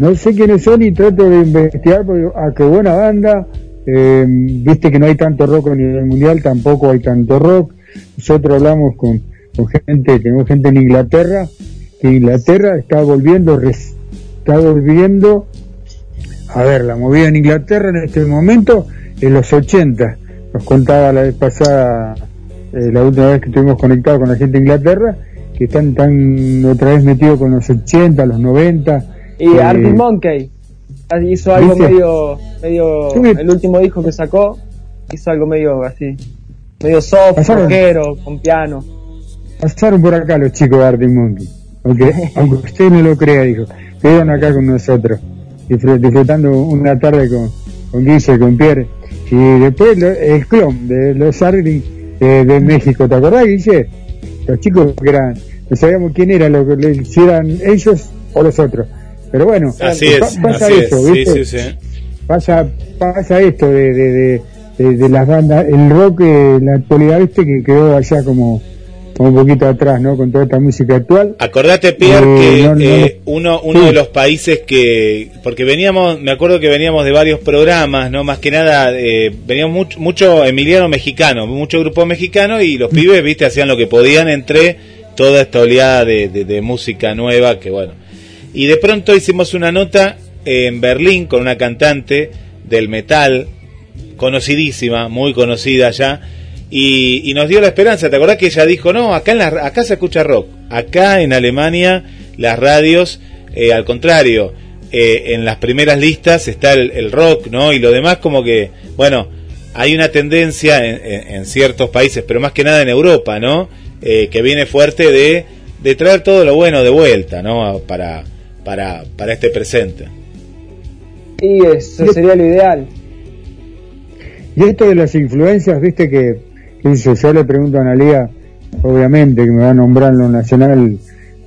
Speaker 4: No sé quiénes son y trato de investigar porque, ah, qué buena banda. eh, Viste que no hay tanto rock a nivel mundial, tampoco hay tanto rock. Nosotros hablamos con, con gente, tenemos gente en Inglaterra, que Inglaterra está volviendo, res- está volviendo, a ver, la movida en Inglaterra en este momento, en los 80. Nos contaba la vez pasada, eh, la última vez que estuvimos conectados con la gente de Inglaterra, que están tan otra vez metidos con los 80, los 90.
Speaker 6: Y
Speaker 4: eh,
Speaker 6: Artie Monkey hizo algo
Speaker 4: ¿viste?
Speaker 6: medio, medio, el último disco que sacó, hizo algo medio así, medio soft,
Speaker 4: Pasaron.
Speaker 6: rockero, con piano.
Speaker 4: Pasaron por acá los chicos de Arctic Monkey. Aunque, aunque usted no lo crea, dijo. Estuvieron acá con nosotros, disfrutando una tarde con, con Guille, con Pierre. Y después lo- el clon de los Arctic de, de México, ¿te acordás, Guille? Los chicos que eran, no sabíamos quién era, lo que le- si eran ellos o los otros. Pero bueno,
Speaker 2: Así
Speaker 4: pa-
Speaker 2: es,
Speaker 4: pasa
Speaker 2: así
Speaker 4: eso,
Speaker 2: es. Sí,
Speaker 4: ¿viste?
Speaker 2: sí, sí.
Speaker 4: pasa pasa esto de, de, de, las bandas el rock eh, en la actualidad viste que quedó allá como un poquito atrás no con toda esta música actual
Speaker 2: Acordate, Pierre,
Speaker 4: Eh,
Speaker 2: que
Speaker 4: no, no,
Speaker 2: eh, uno, uno
Speaker 4: Sí.
Speaker 2: de los países que. Porque veníamos, me acuerdo que veníamos de varios programas, ¿no? Más que nada, eh, veníamos mucho, mucho emiliano mexicano, mucho grupo mexicano y los pibes, viste, hacían lo que podían entre toda esta oleada de, de- de música nueva que, bueno. Y de pronto hicimos una nota en Berlín con una cantante del metal, conocidísima, muy conocida ya, y, y nos dio la esperanza. ¿Te acordás que ella dijo, no, acá, en la, acá se escucha rock, acá en Alemania las radios, eh, al contrario, eh, en las primeras listas está el, el rock, ¿no? Y lo demás como que, bueno, hay una tendencia en, en- en ciertos países, pero más que nada en Europa, ¿no? Eh, que viene fuerte de, de traer todo lo bueno de vuelta, ¿no? Para, para, para este presente.
Speaker 6: Y eso sería lo ideal.
Speaker 4: y esto de las influencias viste que, que yo, le pregunto a Analia obviamente que me va a nombrar en lo nacional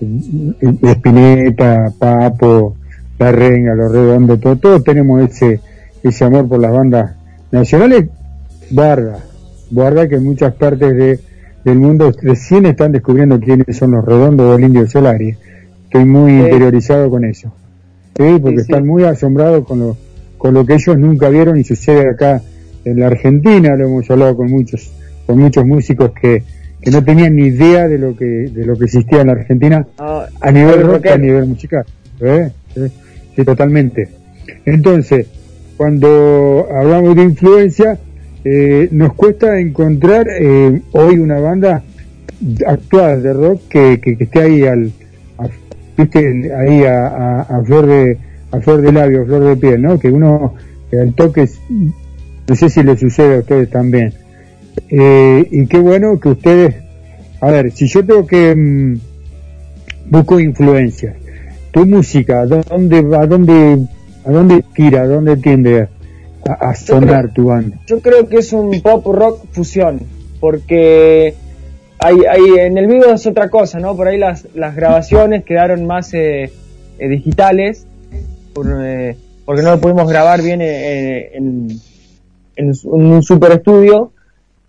Speaker 4: eh, Espineta, Papo, La Renga, Los Redondos, todo, todos tenemos ese, ese amor por las bandas nacionales, Barda, Barda que en muchas partes de, del mundo recién están descubriendo quiénes son los Redondos del Indio Solari. Estoy muy
Speaker 6: Sí.
Speaker 4: interiorizado con eso. Sí, porque
Speaker 6: Sí, sí.
Speaker 4: están muy asombrados con lo, con lo que ellos nunca vieron y sucede acá en la Argentina, lo hemos hablado con muchos, con muchos músicos que, que no tenían ni idea de lo que, de lo que existía en la Argentina
Speaker 6: Ah,
Speaker 4: a nivel
Speaker 6: el
Speaker 4: rock,
Speaker 6: rockero.
Speaker 4: a nivel musical. ¿eh? Sí, sí, totalmente. Entonces, cuando hablamos de influencia, eh, nos cuesta encontrar eh, hoy una banda actual de rock que, que, que esté ahí al, a- viste, ahí a, a, a flor de a flor de labio, a flor de piel, ¿no? Que uno al toque, no sé si le sucede a ustedes también. Eh, y qué bueno que ustedes, a ver, si yo tengo que mm, busco influencias, tu música, ¿a dónde, a dónde, a dónde tira, a dónde tiende a, a sonar tu banda?
Speaker 6: Yo creo que es un pop rock fusión, porque hay, hay, en el vivo es otra cosa, ¿no? Por ahí las, las grabaciones quedaron más eh, eh, digitales, por, eh, porque no lo pudimos grabar bien eh, en, en, en un super estudio,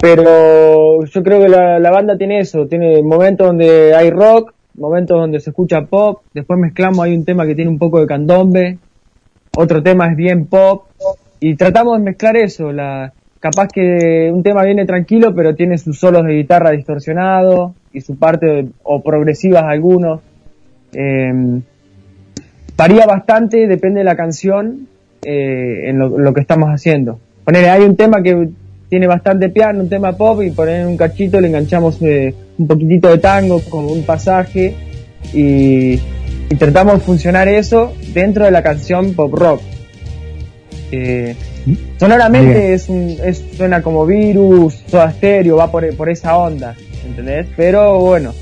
Speaker 6: pero yo creo que la, la banda tiene eso, tiene momentos donde hay rock, momentos donde se escucha pop, después mezclamos, hay un tema que tiene un poco de candombe, otro tema es bien pop, y tratamos de mezclar eso, la, capaz que un tema viene tranquilo, pero tiene sus solos de guitarra distorsionado, y su parte, de- o progresivas algunos. Eh, varía bastante, depende de la canción, eh, en lo, lo que estamos haciendo. Ponele, hay un tema que tiene bastante piano, un tema pop, y poner un cachito le enganchamos eh, un poquitito de tango, como un pasaje, y, y tratamos de funcionar eso dentro de la canción pop rock. Eh, sonoramente
Speaker 4: Bien.
Speaker 6: es un, es, suena como virus, soda stereo, va por, por esa onda, ¿entendés? Pero bueno,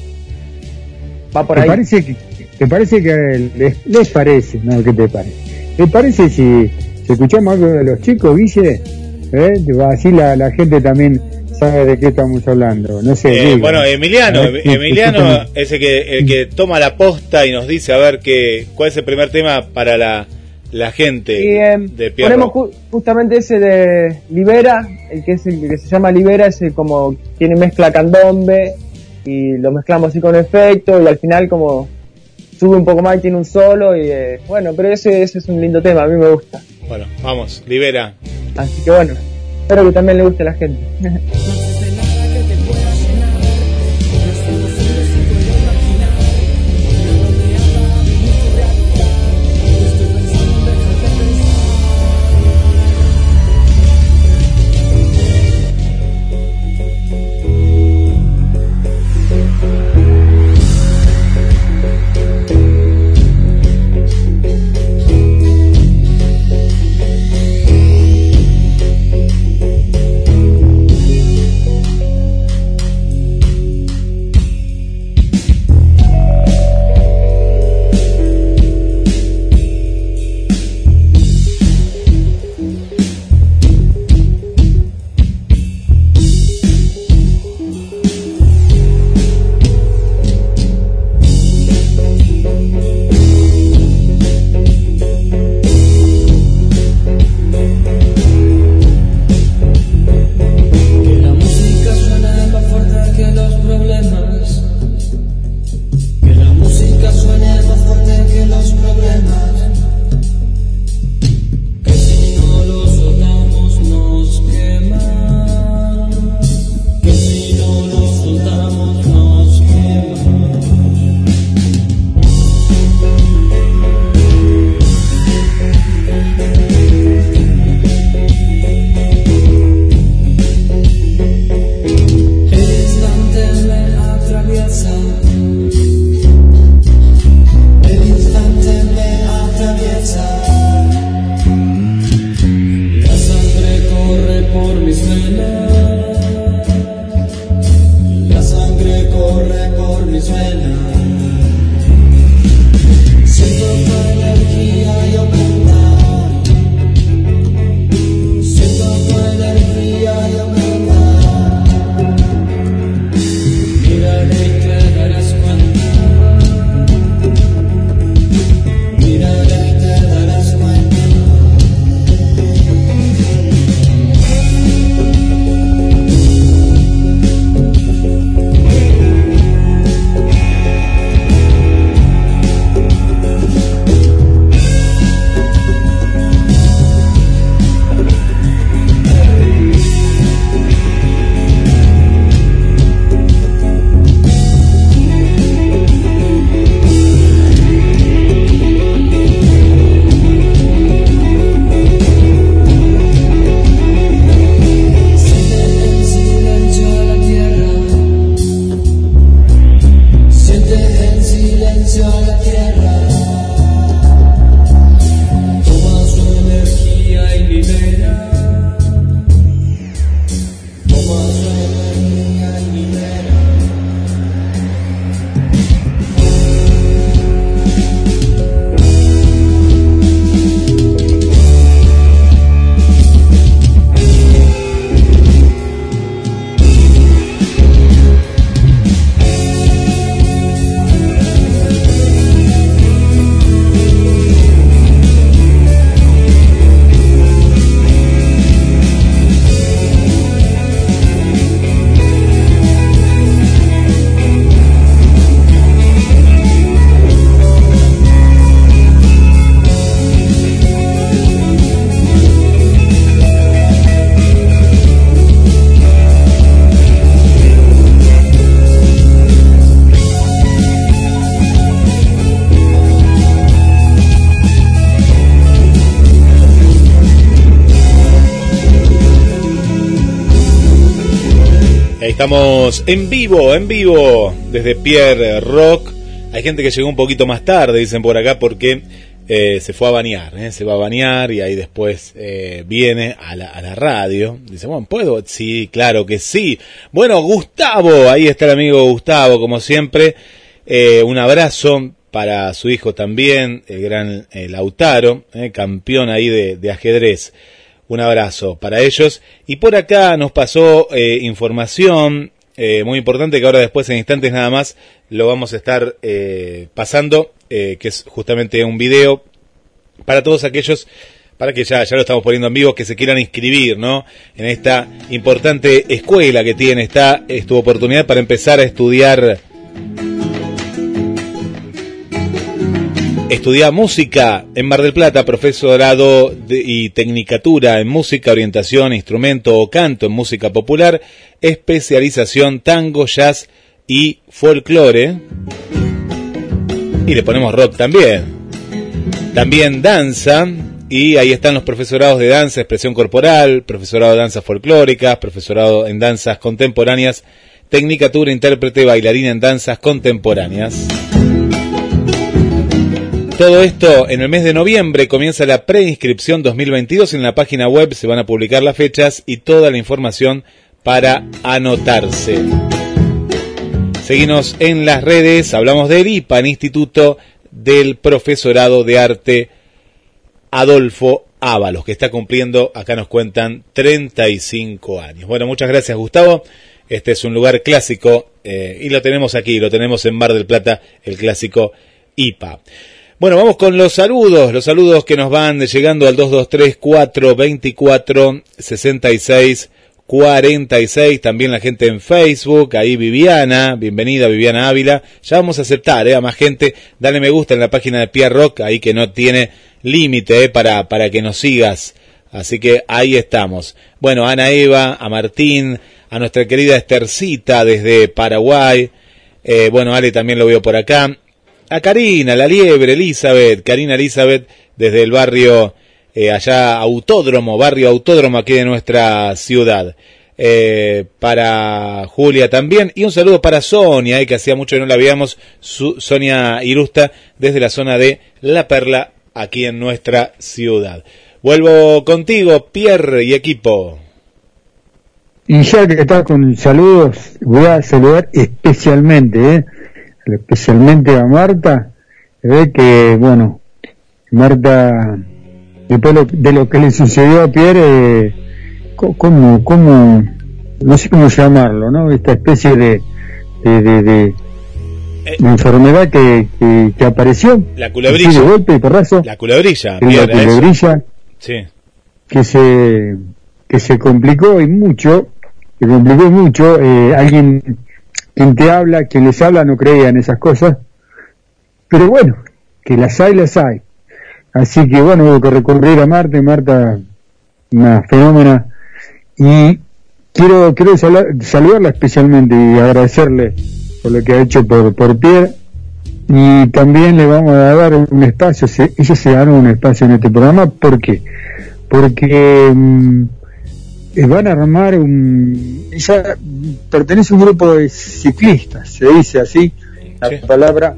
Speaker 6: va por
Speaker 4: ¿Te
Speaker 6: ahí.
Speaker 4: parece que, te parece que les, les parece, no, ¿qué te parece? ¿Te parece si, Si escuchamos algo de los chicos, Guille, ¿eh? así la, la gente también sabe de qué estamos hablando. No sé.
Speaker 2: Eh, bueno, Emiliano,
Speaker 4: ver,
Speaker 2: Emiliano es el que, el que toma la posta y nos dice a ver qué, cuál es el primer tema para la, la gente
Speaker 8: Y eh,
Speaker 2: de Pierro.
Speaker 8: ponemos ju- justamente ese de Libera, el que es el que se llama Libera, ese como tiene mezcla candombe y lo mezclamos así con efecto y al final como sube un poco más y tiene un solo y eh, bueno, pero ese, ese es un lindo tema, a mí me gusta.
Speaker 2: Bueno, vamos, libera.
Speaker 8: Así que bueno, espero que también le guste a la gente.
Speaker 9: en
Speaker 2: vivo, en vivo, desde Pierre Rock. Hay gente que llegó un poquito más tarde, dicen por acá, porque eh, se fue a bañar, ¿eh? se va a bañar y ahí después eh, viene a la, radio. Dice, bueno, ¿puedo? Sí, claro que sí. Bueno, Gustavo, ahí está el amigo Gustavo, como siempre. Un abrazo para su hijo también, el gran Lautaro, campeón ahí de, ajedrez. Un abrazo para ellos. Y por acá nos pasó información eh, muy importante que ahora después en instantes nada más lo vamos a estar eh, pasando, eh, que es justamente un video para todos aquellos, para que ya, ya lo estamos poniendo en vivo, que se quieran inscribir, ¿no? En esta importante escuela que tiene, está, es tu oportunidad para empezar a estudiar Estudia música en Mar del Plata, profesorado y tecnicatura en música, orientación, instrumento o canto en música popular, especialización tango, jazz y folclore. Y le ponemos rock también. También danza, y ahí están los profesorados de danza, expresión corporal, profesorado de danzas folclóricas, profesorado en danzas contemporáneas, tecnicatura, intérprete, bailarina en danzas contemporáneas. Todo esto en el mes de noviembre comienza la preinscripción 2022. En la página web se van a publicar las fechas y toda la información para anotarse. Seguimos en las redes, hablamos del IPAN, Instituto del Profesorado de Arte Adolfo Ábalos, que está cumpliendo, acá nos cuentan, 35 años. Bueno, muchas gracias Gustavo. Este es un lugar clásico eh, y lo tenemos aquí, lo tenemos en Mar del Plata, el clásico IPA. Bueno, vamos con los saludos, los saludos que nos van llegando al 223 424 66 46, también la gente en Facebook, ahí Viviana, bienvenida Viviana Ávila, ya vamos a aceptar eh, a más gente, dale me gusta en la página de Pierre Rock, ahí que no tiene límite eh, para, para que nos sigas, así que ahí estamos. Bueno, Ana Eva, a Martín, a nuestra querida Estercita desde Paraguay, eh, bueno, Ale también lo veo por acá, a Karina, la liebre, Elizabeth, Karina Elizabeth, desde el barrio eh, allá Autódromo, barrio Autódromo aquí de nuestra ciudad. Eh, para Julia también, y un saludo para Sonia, eh, que hacía mucho que no la veíamos, Sonia Irusta, desde la zona de La Perla, aquí en nuestra ciudad. Vuelvo contigo, Pierre y equipo.
Speaker 4: Y ya que estás con saludos, voy a saludar especialmente, ¿eh? Especialmente a Marta, ve que, bueno, Marta, después lo- de lo que le sucedió a Pierre, eh, como, como, no sé cómo llamarlo, ¿no? Esta especie de, de, de, de- de enfermedad que, que, que apareció.
Speaker 2: La culebrilla.
Speaker 4: de golpe y porrazo.
Speaker 2: La culebrilla,
Speaker 4: la
Speaker 2: Pierre, eso.
Speaker 4: culebrilla
Speaker 2: Sí.
Speaker 4: que se que se complicó y mucho se complicó mucho eh, alguien quien te habla quien les habla no creía en esas cosas. Pero bueno que las hay las hay. Así que bueno hubo que recurrir a Marta Marta una fenómena. Y quiero quiero saludarla especialmente y agradecerle por lo que ha hecho por por Pierre. Y también le vamos a dar un espacio, se, ellos se dan un espacio en este programa, ¿por qué? Porque mm, van a armar un... Ella pertenece a un grupo de ciclistas, se dice así la palabra,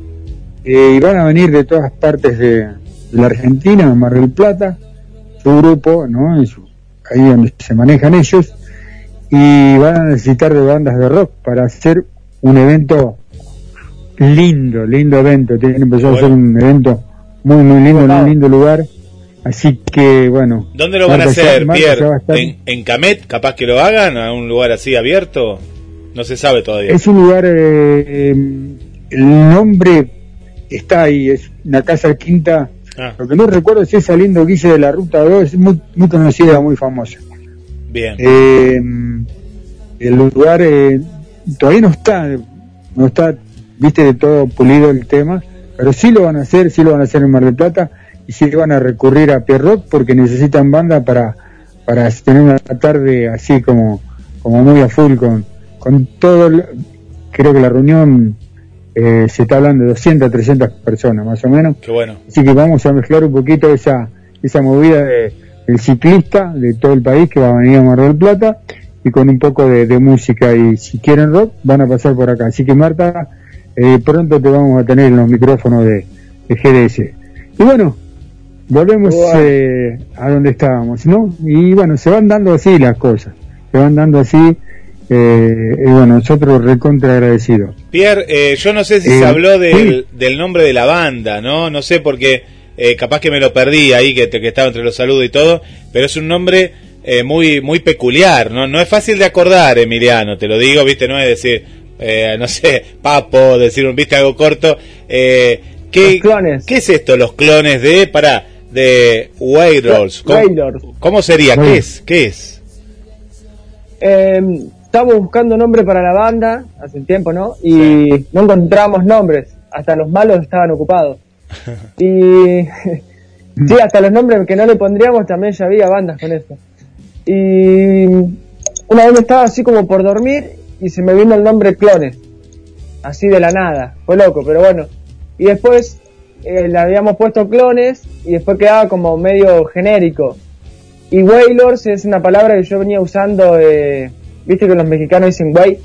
Speaker 4: eh, y van a venir de todas partes de, de la Argentina, Mar del Plata, su grupo, ¿no? Su- ahí donde se manejan ellos, y van a necesitar de bandas de rock para hacer un evento lindo, lindo evento. Tienen empezado a hacer un evento muy, muy lindo, en un lindo lugar. Así que, bueno.
Speaker 2: ¿Dónde lo van a
Speaker 4: ya-
Speaker 2: hacer, Pierre?
Speaker 4: a estar-
Speaker 2: ¿En, en Camet? ¿Capaz que lo hagan? ¿A un lugar así abierto? No se sabe todavía.
Speaker 4: Es un lugar, eh, eh, el nombre está ahí, es una casa quinta.
Speaker 2: Ah.
Speaker 4: Lo que no recuerdo es si es saliendo Guille de la Ruta 2, es muy, muy conocida, muy famosa.
Speaker 2: Bien.
Speaker 4: Eh, el lugar eh, todavía no está, no está, viste, de todo pulido el tema, pero sí lo van a hacer, sí lo van a hacer en Mar del Plata y sí van a recurrir a Pierrot porque necesitan banda para, para tener una tarde así como, como muy a full con, con todo, el- creo que la reunión eh, se está hablando de 200, 300 personas más o menos.
Speaker 2: Qué bueno.
Speaker 4: Así que vamos a mezclar un poquito esa, esa movida de, del ciclista de todo el país que va a venir a Mar del Plata y con un poco de, de música. Y si quieren rock, van a pasar por acá. Así que Marta, eh, pronto te vamos a tener en los micrófonos de, de GDS. Y bueno, volvemos eh, a donde estábamos, ¿no? Y bueno, se van dando así las cosas. Se van dando así Eh, y bueno, nosotros recontra agradecidos.
Speaker 2: Pierre, eh, yo no sé si
Speaker 4: Eh,
Speaker 2: se habló del,
Speaker 4: sí.
Speaker 2: del nombre de la banda, ¿no? No sé porque eh, capaz que me lo perdí ahí, que, que estaba entre los saludos y todo, pero es un nombre eh, muy muy peculiar, ¿no? No es fácil de acordar, Emiliano, te lo digo, ¿viste? No es decir, eh, no sé, papo, decir un viste algo corto. Eh, ¿qué,
Speaker 6: Los clones.
Speaker 2: ¿Qué es esto, los clones de, para, de Wailers? ¿Cómo, cómo sería? ¿Qué es? ¿Qué es?
Speaker 6: Eh, estábamos buscando nombre para la banda hace un tiempo, ¿no? Y no encontramos nombres. Hasta los malos estaban ocupados. Y sí, hasta los nombres que no le pondríamos también ya había bandas con eso. Y una vez me estaba así como por dormir y se me vino el nombre Clones. Así de la nada. Fue loco, pero bueno. Y después eh, le habíamos puesto Clones y después quedaba como medio genérico. Y Wailors es una palabra que yo venía usando, eh, viste que los mexicanos dicen güey.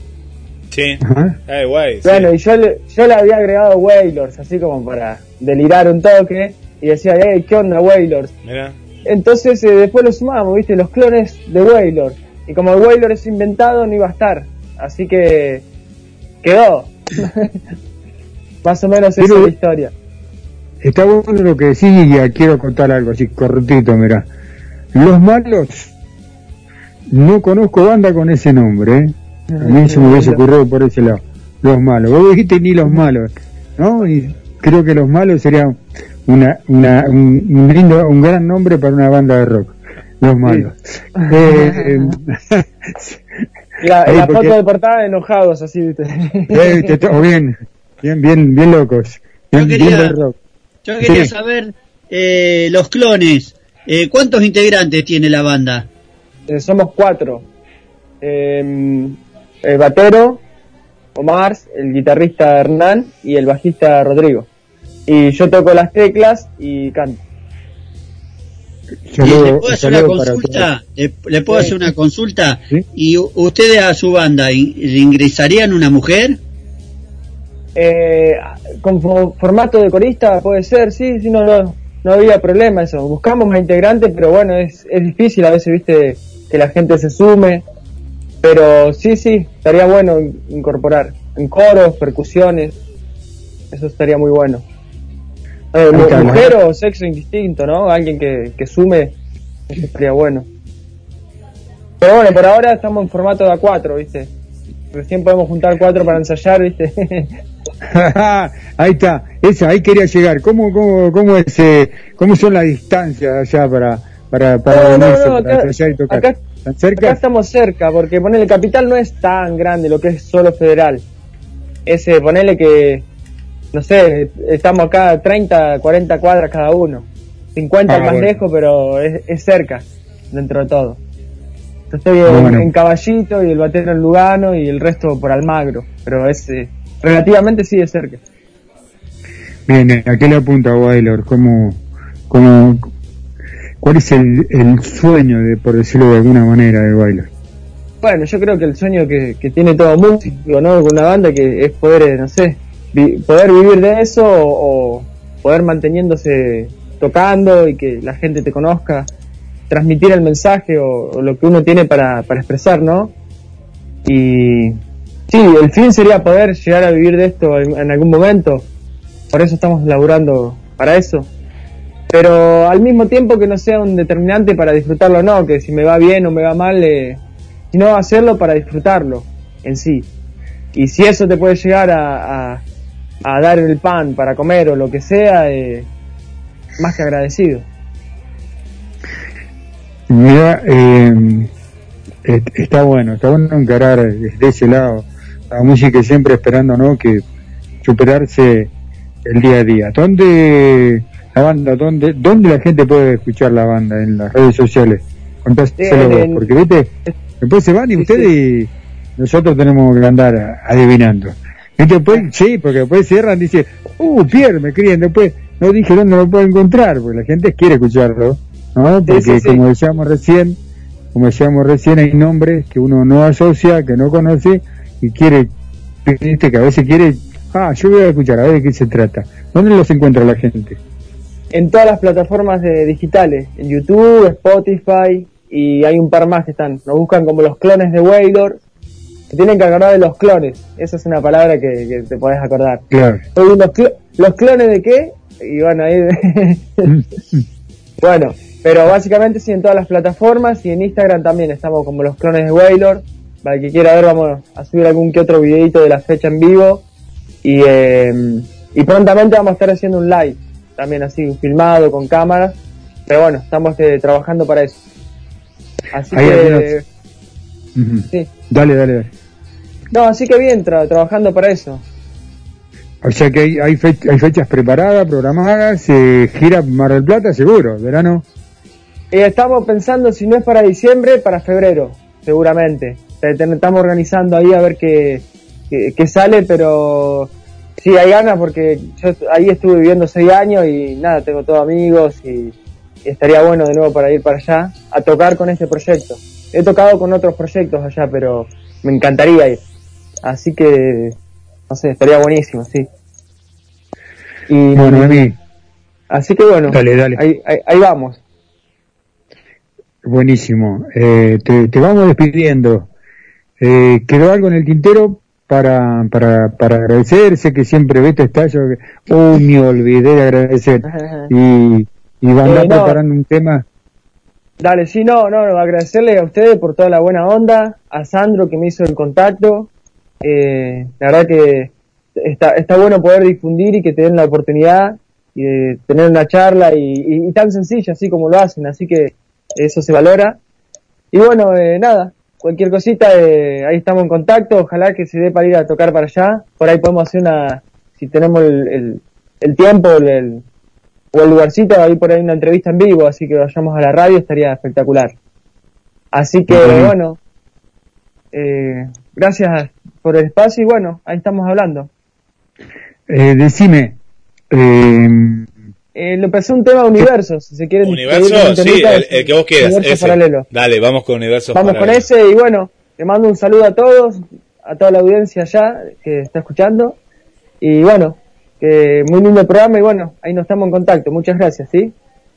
Speaker 2: Sí. Ay, guay. sí.
Speaker 6: Bueno, y yo le, yo le había agregado Wailors, así como para delirar un toque. Y decía, hey, ¿qué onda Wailors?
Speaker 2: Mirá.
Speaker 6: Entonces eh, después lo sumamos, viste, los clones de Wailor. Y como el Wailor es inventado, no iba a estar. Así que quedó. Más o menos esa es la historia.
Speaker 4: Está bueno lo que decís y ya quiero contar algo así cortito, mira. Los malos, no conozco banda con ese nombre, ¿eh? A mí se me hubiese ocurrido por ese lado. Los malos. Vos dijiste ni los malos, ¿no? Y creo que los malos sería una, una, un, un lindo, un gran nombre para una banda de rock. Los malos. Eh,
Speaker 6: La,
Speaker 4: porque-
Speaker 6: foto de portada de enojados, así, viste.
Speaker 4: eh, te- te- bien, bien, bien, bien locos. Bien,
Speaker 5: Yo quería-
Speaker 4: bien de rock.
Speaker 5: Yo quería
Speaker 4: Sí.
Speaker 5: saber, eh, los clones, eh, ¿cuántos integrantes tiene la banda?
Speaker 6: Eh, somos cuatro. Eh, el batero, Omar, el guitarrista Hernán y el bajista Rodrigo. Y yo toco las teclas y canto.
Speaker 5: ¿Y
Speaker 4: Saludo-
Speaker 5: ¿Le puedo hacer una consulta? ¿Le, le puedo
Speaker 6: Sí.
Speaker 5: hacer una consulta?
Speaker 4: Sí.
Speaker 5: ¿Y ustedes a su banda ingresarían una mujer?
Speaker 6: Eh, con fo- formato de corista puede ser, sí, sí, no, no, no había problema eso. Buscamos más integrantes, pero bueno, es, es difícil a veces, viste, que la gente se sume. Pero sí, sí, estaría bueno in- incorporar en coros, percusiones, eso estaría muy bueno. Eh, mujer o sexo indistinto, ¿no? Alguien que, que sume, eso estaría bueno. Pero bueno, por ahora estamos en formato de A4, ¿viste? Recién podemos juntar cuatro para ensayar, ¿viste?
Speaker 4: ahí está, esa, ahí quería llegar. ¿Cómo, cómo, cómo, es, eh, cómo son las distancias allá para, para, para
Speaker 6: No, no, no,
Speaker 4: para
Speaker 6: acá-
Speaker 4: y tocar?
Speaker 6: acá-
Speaker 4: ¿Tan cerca?
Speaker 6: Acá estamos cerca, porque ponele, Capital no es tan grande, lo que es solo federal. Ese, ponele que, no sé, estamos acá a 30, 40 cuadras cada uno. 50
Speaker 4: Ah,
Speaker 6: más
Speaker 4: bueno.
Speaker 6: lejos, pero es, es cerca, dentro de todo. Yo estoy en,
Speaker 4: Bueno.
Speaker 6: en Caballito y el batero en Lugano y el resto por Almagro, pero es, eh, relativamente sí es cerca.
Speaker 4: Bien, eh, ¿a qué le apunta Wailor? ¿Cómo, cómo, ¿Cuál es el, el sueño, de, por decirlo de alguna manera, de Wailor?
Speaker 6: Bueno, yo creo que el sueño que, que tiene todo músico, ¿no? Con una banda que es poder, eh, no sé, vi- poder vivir de eso o, o poder manteniéndose tocando y que la gente te conozca, transmitir el mensaje o, o lo que uno tiene para, para expresar, ¿no? Y sí, el fin sería poder llegar a vivir de esto en, algún momento, por eso estamos laburando para eso. Pero al mismo tiempo que no sea un determinante para disfrutarlo o no, que si me va bien o me va mal, eh, sino hacerlo para disfrutarlo en sí. Y si eso te puede llegar a, a, dar el pan para comer o lo que sea, eh, más que agradecido.
Speaker 4: Mira, eh, est- está bueno, está bueno encarar desde ese lado la música siempre esperando, ¿no? Que superarse el día a día. ¿Dónde la banda, dónde, dónde la gente puede escuchar la banda? En las redes sociales. Contáselo vos,
Speaker 6: en-
Speaker 4: porque viste, después se van y
Speaker 6: Sí,
Speaker 4: ustedes y nosotros tenemos que andar adivinando. Y después, sí, porque después cierran y dicen, uh, Pierre, me crían, después no dije dónde lo puedo encontrar, porque la gente quiere escucharlo, ¿no? Porque
Speaker 6: sí, sí.
Speaker 4: como decíamos recién, como decíamos recién, hay nombres que uno no asocia, que no conoce y quiere, viste, que a veces quiere, ah, yo voy a escuchar, a ver de qué se trata. ¿Dónde los encuentra la gente?
Speaker 6: En todas las plataformas de- digitales, en YouTube, Spotify y hay un par más que están. Nos buscan como los clones de Wailor se tienen que acordar de los clones. Esa es una palabra que, que te podés acordar.
Speaker 4: Claro.
Speaker 6: ¿los, cl- ¿Los clones de qué? Y bueno, ahí... bueno, pero básicamente sí en todas las plataformas y en Instagram también estamos como los clones de Waylor. Para el que quiera ver, vamos a subir algún que otro videito de la fecha en vivo. Y, eh, y prontamente vamos a estar haciendo un live, también así, filmado con cámaras. Pero bueno, estamos eh, trabajando para eso. Así que... Sí.
Speaker 4: Dale, dale, dale.
Speaker 6: No, así que bien, tra- trabajando para eso.
Speaker 4: O sea que hay, hay, fe- hay fechas preparadas, programadas, eh, gira Mar del Plata, seguro, verano.
Speaker 6: Eh, estamos pensando, si no es para diciembre, para febrero, seguramente. Estamos organizando ahí a ver qué, qué, qué sale, pero sí hay ganas porque yo ahí estuve viviendo seis años y nada, tengo todos amigos y, y estaría bueno de nuevo para ir para allá a tocar con este proyecto. He tocado con otros proyectos allá, pero me encantaría ir. Así que, no sé, estaría buenísimo, sí. Y,
Speaker 4: Bueno, a mí,
Speaker 6: Así que bueno,
Speaker 4: Dale, dale.
Speaker 6: Ahí, ahí, ahí vamos.
Speaker 4: buenísimo. Eh, te, te vamos despidiendo. Eh, ¿Quedó algo en el tintero para, para, para agradecer? Sé que siempre Beto está, yo, oh, me olvidé de agradecer. Y, y van a
Speaker 6: Eh, no.
Speaker 4: preparando un tema.
Speaker 6: Dale, sí, no, no, no, agradecerle a ustedes por toda la buena onda, a Sandro que me hizo el contacto. Eh, la verdad que está, está bueno poder difundir y que te den la oportunidad y de tener una charla y, y- y tan sencilla así como lo hacen, así que eso se valora. Y bueno, eh, nada, cualquier cosita, eh, ahí estamos en contacto, ojalá que se dé para ir a tocar para allá, por ahí podemos hacer una, si tenemos el, el, el tiempo, el- el, o el lugarcito, ahí por ahí una entrevista en vivo, así que vayamos a la radio, estaría espectacular. Así que
Speaker 4: Bueno.
Speaker 6: bueno, eh, gracias por el espacio y bueno, ahí estamos hablando.
Speaker 4: Eh, decime, eh,
Speaker 6: Eh, lo empecé un tema de universos, si se quieren.
Speaker 2: Universo, sí, el, el que vos quieras.
Speaker 6: Universos
Speaker 2: ese.
Speaker 6: paralelos.
Speaker 2: Dale, vamos con Universo
Speaker 6: Vamos con ese y bueno, le mando un saludo a todos, a toda la audiencia allá que está escuchando. Y bueno, que muy lindo programa y bueno, ahí nos estamos en contacto. Muchas gracias, ¿sí?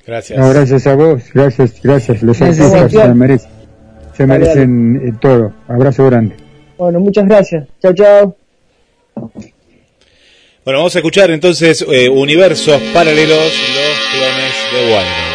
Speaker 2: Gracias.
Speaker 4: no, gracias a vos, gracias, gracias. Los
Speaker 6: Gracias,
Speaker 4: artistas se merecen, se
Speaker 6: Dale,
Speaker 4: merecen eh, todo. Abrazo grande.
Speaker 6: Bueno, muchas gracias. Chao, chao.
Speaker 2: Bueno, vamos a escuchar entonces eh, Universos Paralelos, los clones de Waldos.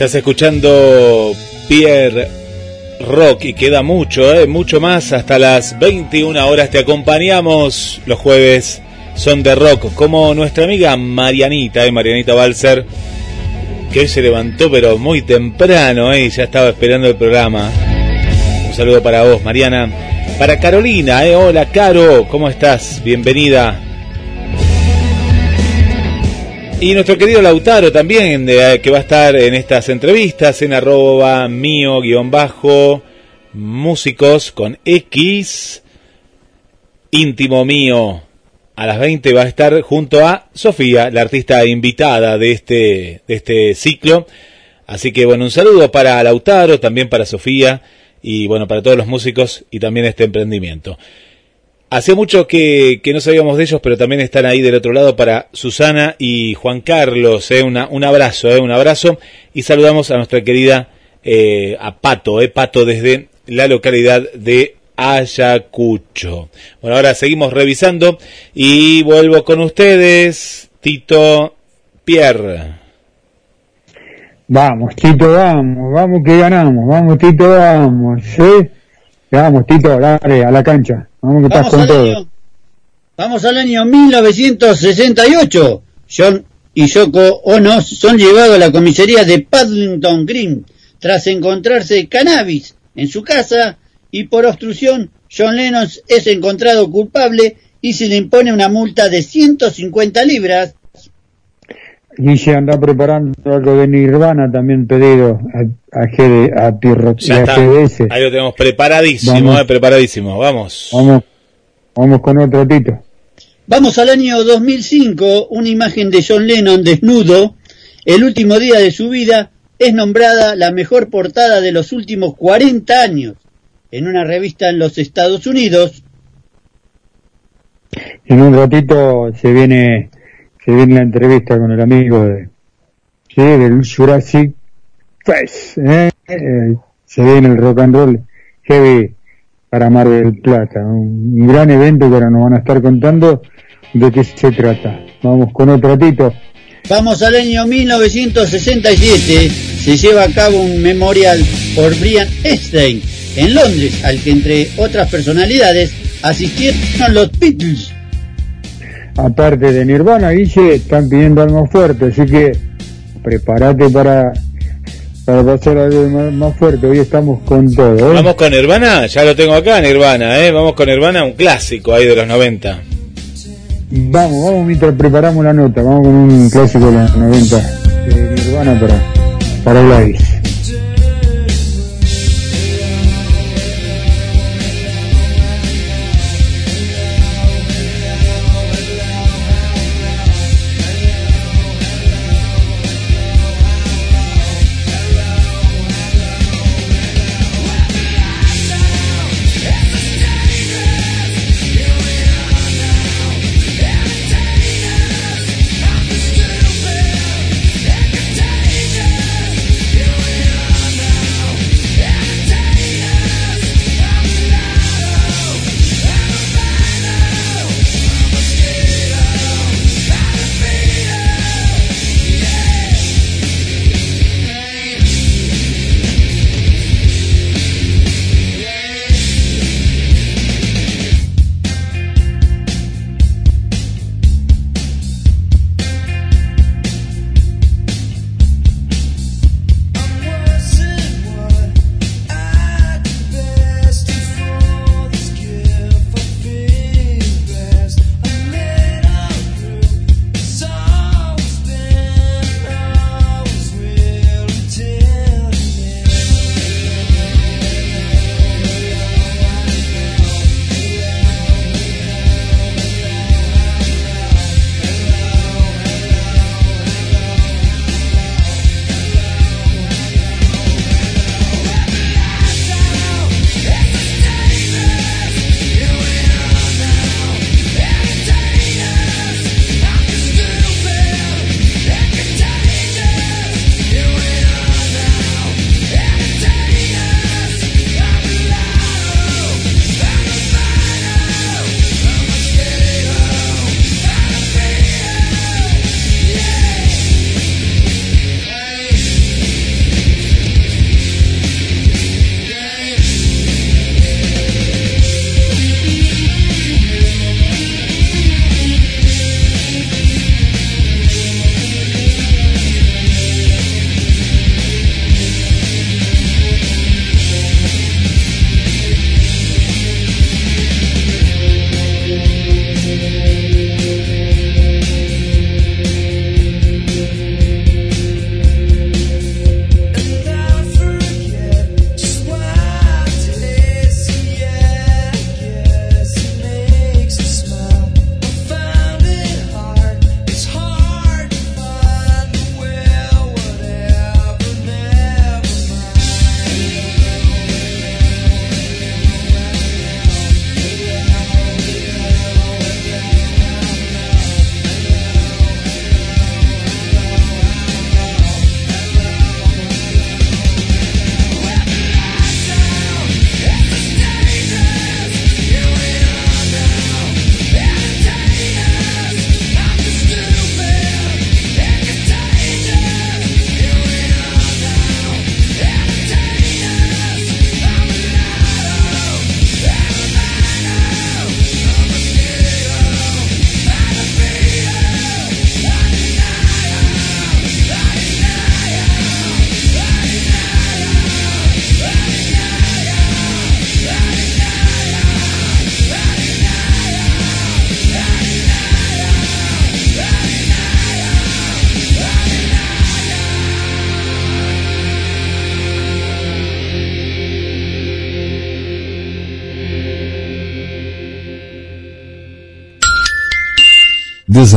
Speaker 2: Estás escuchando Pierre Rock y queda mucho, ¿eh? mucho más. Hasta las 21 horas te acompañamos. Los jueves son de rock, como nuestra amiga Marianita, ¿eh? Marianita Balser, que hoy se levantó pero muy temprano ¿eh? y ya estaba esperando el programa. Un saludo para vos, Mariana. Para Carolina, ¿eh? hola Caro, ¿cómo estás? Bienvenida. Y nuestro querido Lautaro también, de, que va a estar en estas entrevistas en arroba mío guion bajo músicos con X íntimo mío. A las 20 va a estar junto a Sofía, la artista invitada de este, de este ciclo. Así que bueno, un saludo para Lautaro, también para Sofía y bueno, para todos los músicos y también este emprendimiento. Hace mucho que, no sabíamos de ellos, pero también están ahí del otro lado para Susana y Juan Carlos. Eh, un abrazo, eh, un abrazo. Y saludamos a nuestra querida eh, a Pato, eh, Pato desde la localidad de Ayacucho. Bueno, ahora seguimos revisando y vuelvo con ustedes, Tito Pierre.
Speaker 4: Vamos, Tito, vamos, vamos que ganamos, vamos, Tito, vamos, ¿sí? Vamos, Tito, a la cancha. Vamos
Speaker 5: al, año, vamos al año 1968. John y Yoko Ono son llevados a la comisaría de Paddington Green tras encontrarse cannabis en su casa y por obstrucción John Lennon es encontrado culpable y se le impone una multa de 150 libras.
Speaker 4: Guille anda preparando algo de Nirvana también pedido a, a, GD, a, Pirro,
Speaker 2: Ya
Speaker 4: a
Speaker 2: está.
Speaker 4: GDS.
Speaker 2: Ahí lo tenemos preparadísimo,
Speaker 4: Vamos.
Speaker 2: eh, preparadísimo. Vamos.
Speaker 4: Vamos, vamos con otro Tito.
Speaker 5: Vamos al año 2005, una imagen de John Lennon desnudo, el último día de su vida, es nombrada la mejor portada de los últimos 40 años en una revista en los Estados Unidos.
Speaker 4: En un ratito se viene, se viene la entrevista con el amigo de, sí, del Jurassic ¿eh? Eh, se viene el rock and roll heavy para Mar del Plata, un gran evento que ahora nos van a estar contando de qué se trata. Vamos con otro Tito.
Speaker 5: Vamos al año 1967, se lleva a cabo un memorial por Brian Epstein en Londres, al que entre otras personalidades asistieron los Beatles.
Speaker 4: Aparte de Nirvana, Guille, están pidiendo algo fuerte, así que prepárate para, para pasar algo más, más fuerte. Hoy estamos con todo, ¿eh?
Speaker 2: Vamos con Nirvana, ya lo tengo acá, Nirvana, ¿eh? Vamos con Nirvana, un clásico ahí de los 90.
Speaker 4: Vamos, vamos mientras preparamos la nota, vamos con un clásico de los 90 de Nirvana para, para Gladys.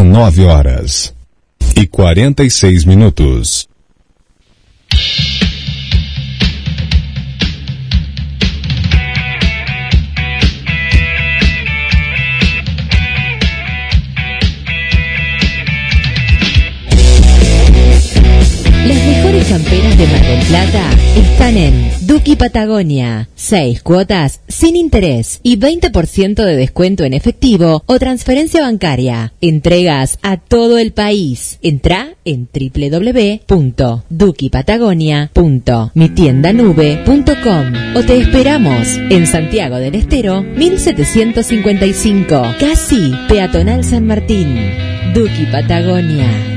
Speaker 10: 19 horas e 46 minutos.
Speaker 11: Las mejores camperas de Mar del Plata están en Duki Patagonia. 6 cuotas sin interés y 20% de descuento en efectivo o transferencia bancaria. Entregas a todo el país. Entra en www.dukipatagonia.mitiendanube.com o te esperamos en Santiago del Estero 1755, casi peatonal San Martín. Duki Patagonia.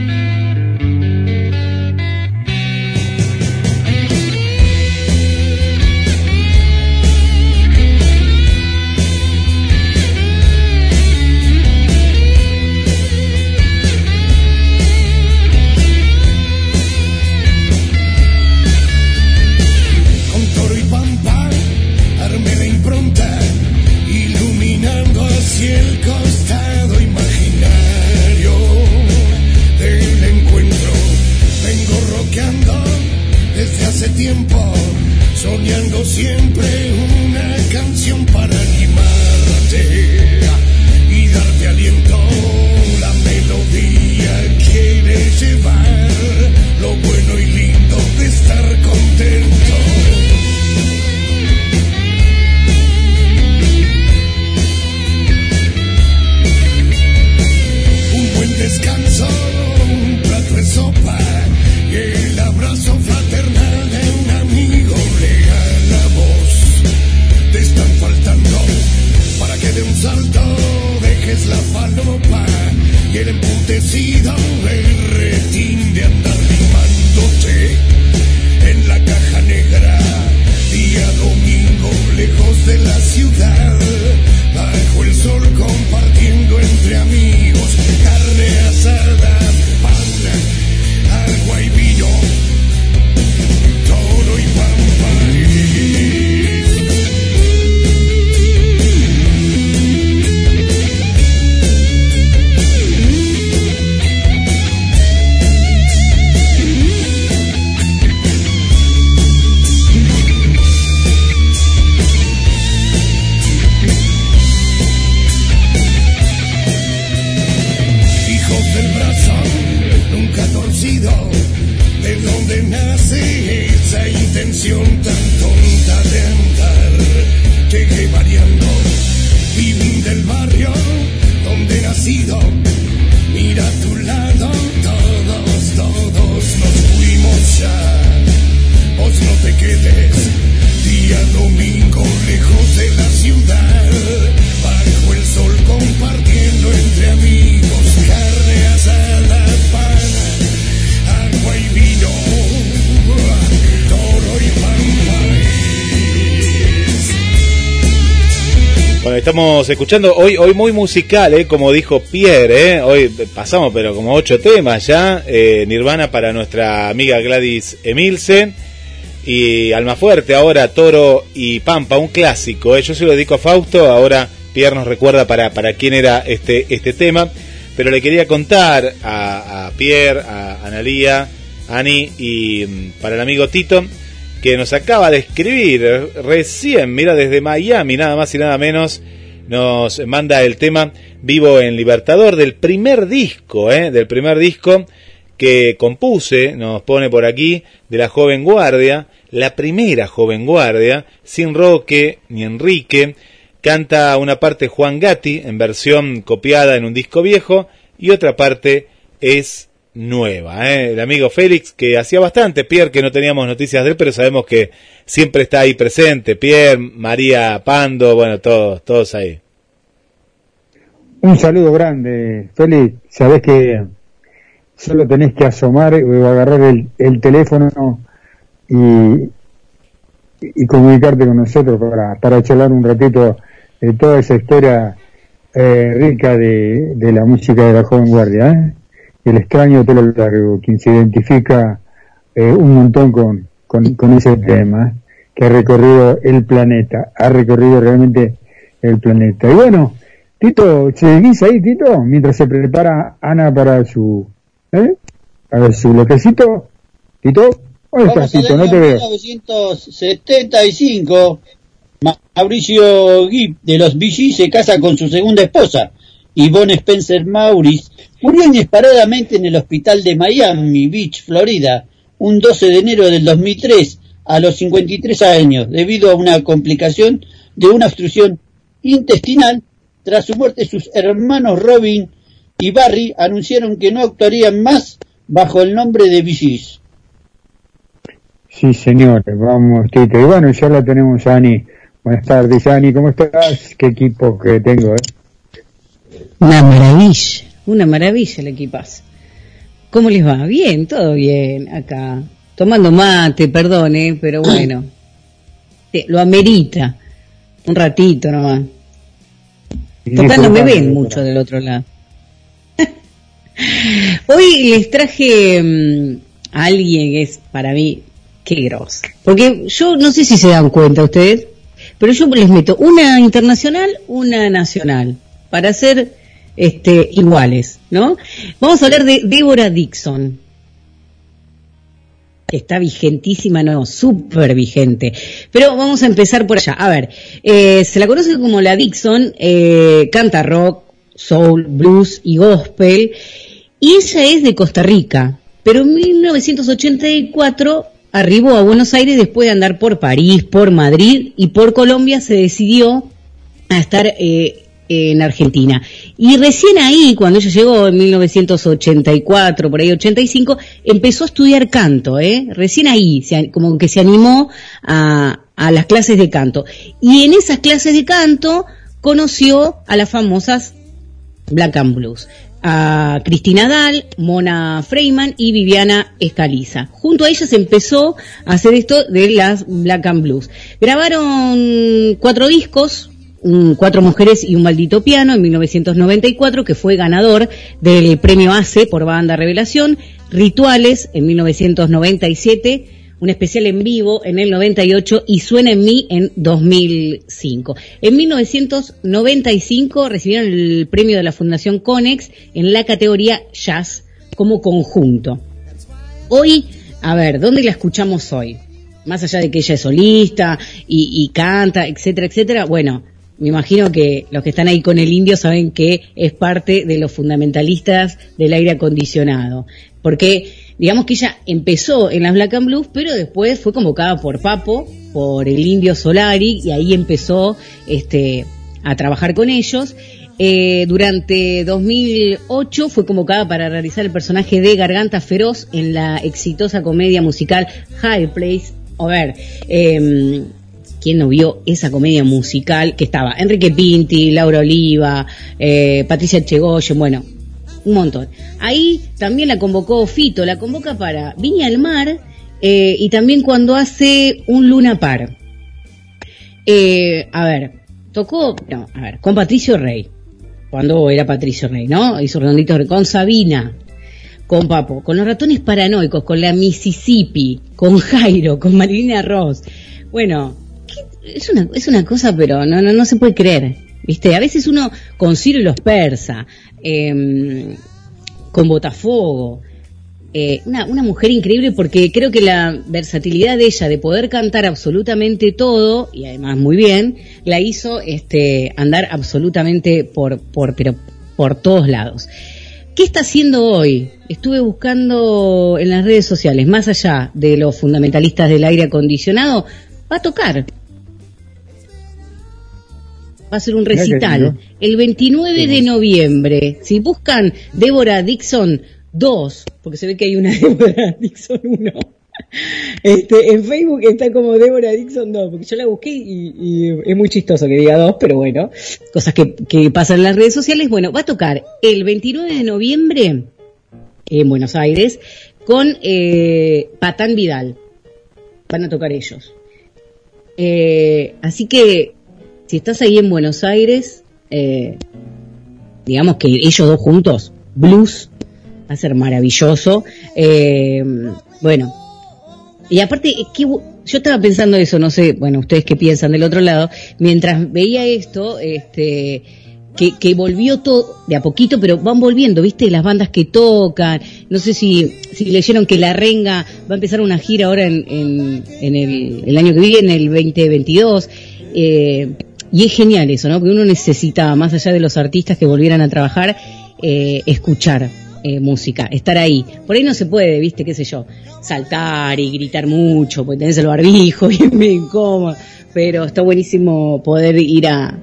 Speaker 2: Escuchando hoy hoy muy musical, ¿eh? como dijo Pierre, ¿eh? hoy pasamos pero como ocho temas ya, eh, Nirvana para nuestra amiga Gladys Emilsen y Almafuerte ahora Toro y Pampa, un clásico, ¿eh? yo se lo dedico a Fausto, ahora Pierre nos recuerda para, para quién era este, este tema, pero le quería contar a, a Pierre, a Analía, Ani y mm, para el amigo Tito, que nos acaba de escribir recién, mira, desde Miami, nada más y nada menos, nos manda el tema Vivo en Libertador del primer disco, ¿eh? del primer disco que compuse, nos pone por aquí, de la joven guardia, la primera joven guardia, sin Roque ni Enrique, canta una parte Juan Gatti en versión copiada en un disco viejo y otra parte es nueva. ¿eh? El amigo Félix, que hacía bastante, Pierre, que no teníamos noticias de él, pero sabemos que siempre está ahí presente. Pierre, María Pando, bueno, todos, todos ahí.
Speaker 4: Un saludo grande, Félix. Sabés que solo tenés que asomar o agarrar el, el teléfono y, y comunicarte con nosotros para, para charlar un ratito de toda esa historia eh, rica de, de la música de la joven guardia. ¿eh? El extraño pelo largo, quien se identifica eh, un montón con, con, con ese tema, que ha recorrido el planeta, ha recorrido realmente el planeta. Y bueno, Tito, ¿seguís ahí, Tito? Mientras se prepara Ana para su... ¿Eh? Para su bloquecito. Tito, ¿dónde estás, Tito? No te veo.
Speaker 5: 1975. Mauricio Gibb de los BG se casa con su segunda esposa, Yvonne Spencer Maurice. Murió inesperadamente en el hospital de Miami Beach, Florida, un 12 de enero del 2003, a los 53 años, debido a una complicación de una obstrucción intestinal. Tras su muerte, sus hermanos Robin y Barry anunciaron que no actuarían más bajo el nombre de VGs.
Speaker 4: Sí, señores, vamos, Tito. Y bueno, ya la tenemos, Ani. Buenas tardes, Ani, ¿cómo estás? Qué equipo que tengo, ¿eh?
Speaker 7: Una maravilla, una maravilla el equipazo. ¿Cómo les va? Bien, todo bien acá. Tomando mate, perdone, pero bueno. Eh, Lo amerita. Un ratito nomás. Total, no me ven mucho del otro lado. Hoy les traje mm, a alguien que es para mí, qué grosso. Porque yo no sé si se dan cuenta ustedes, pero yo les meto una internacional, una nacional, para ser este, iguales, ¿no? Vamos a hablar de Débora Dixon, está vigentísima, no, súper vigente. Pero vamos a empezar por allá. A ver, eh, se la conoce como la Dixon, eh, canta rock, soul, blues y gospel, y ella es de Costa Rica, pero en 1984 arribó a Buenos Aires después de andar por París, por Madrid y por Colombia, se decidió a estar eh, en Argentina. Y recién ahí, cuando ella llegó en 1984, por ahí 85, empezó a estudiar canto, ¿eh? Recién ahí, se- como que se animó a, a las clases de canto. Y en esas clases de canto conoció a las famosas Black and Blues. A Cristina Dal, Mona Freeman y Viviana Escaliza. Junto a ellas empezó a hacer esto de las Black and Blues. Grabaron cuatro discos, un Cuatro Mujeres y un Maldito Piano en 1994, que fue ganador del premio ACE por Banda Revelación, Rituales en 1997, un especial en vivo en el 98 y Suena en mí en 2005. En 1995 recibieron el premio de la Fundación Conex en la categoría Jazz como conjunto. Hoy, a ver, ¿dónde la escuchamos hoy? Más allá de que ella es solista y, y canta, etcétera, etcétera. Bueno, me imagino que los que están ahí con el indio saben que es parte de los fundamentalistas del aire acondicionado. Porque, digamos que ella empezó en las Black and Blues, pero después fue convocada por Papo, por el indio Solari, y ahí empezó este, a trabajar con ellos. Eh, durante 2008 fue convocada para realizar el personaje de Garganta Feroz en la exitosa comedia musical High Place. A ver, eh, ¿quién no vio esa comedia musical que estaba? Enrique Pinti, Laura Oliva, eh, Patricia Chegoyen, bueno, un montón. Ahí también la convocó Fito, la convoca para Viña al Mar eh, y también cuando hace un Luna Par. Eh, a ver, tocó, a ver, con Patricio Rey, cuando era Patricio Rey, ¿no? Hizo redonditos con Sabina, con Papo, con los ratones paranoicos, con la Mississippi, con Jairo, con Marilina Ross. Bueno. Es una, es una cosa, pero no, no, no se puede creer. ¿Viste? A veces uno con Ciro y los persa, eh, con Botafogo, eh, una, una mujer increíble porque creo que la versatilidad de ella de poder cantar absolutamente todo y además muy bien la hizo este andar absolutamente por por pero por todos lados. ¿Qué está haciendo hoy? Estuve buscando en las redes sociales, más allá de los fundamentalistas del aire acondicionado, va a tocar. Va a ser un recital el 29 de noviembre. Si buscan Débora Dixon 2, porque se ve que hay una Débora Dixon 1. Este, en Facebook está como Débora Dixon 2, porque yo la busqué y, y es muy chistoso que diga 2, pero bueno, cosas que, que pasan en las redes sociales. Bueno, va a tocar el 29 de noviembre en Buenos Aires con eh, Patán Vidal. Van a tocar ellos. Eh, así que si estás ahí en Buenos Aires, eh, digamos que ellos dos juntos, blues, va a ser maravilloso. Eh, bueno, y aparte, qué yo estaba pensando eso, no sé, bueno, ustedes qué piensan del otro lado, mientras veía esto, este, que, volvió todo de a poquito, pero van volviendo, ¿viste? Las bandas que tocan. No sé si, si leyeron que La Renga va a empezar una gira ahora en, en, en el, el año que viene, el 2022. Eh, y es genial eso, ¿no? Porque uno necesitaba, más allá de los artistas que volvieran a trabajar, eh, escuchar eh, música, estar ahí. Por ahí no se puede, ¿viste? ¿Qué sé yo? Saltar y gritar mucho, porque tenés el barbijo y muy incómodo. Pero está buenísimo poder ir a,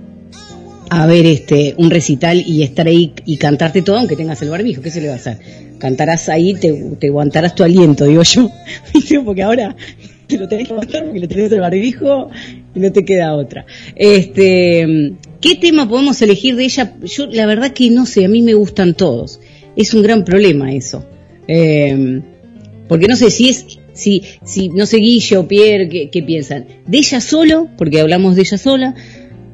Speaker 7: ver este un recital y estar ahí y cantarte todo aunque tengas el barbijo, ¿qué se le va a hacer? Cantarás ahí, te, aguantarás tu aliento, digo yo, ¿viste? Porque ahora te lo tenés que aguantar porque le tenés el barbijo no te queda otra. Este, ¿qué tema podemos elegir de ella? Yo la verdad que no sé, a mí me gustan todos. Es un gran problema eso. Eh, porque no sé si es si si no sé Guille o Pierre qué, qué piensan. De ella solo, porque hablamos de ella sola,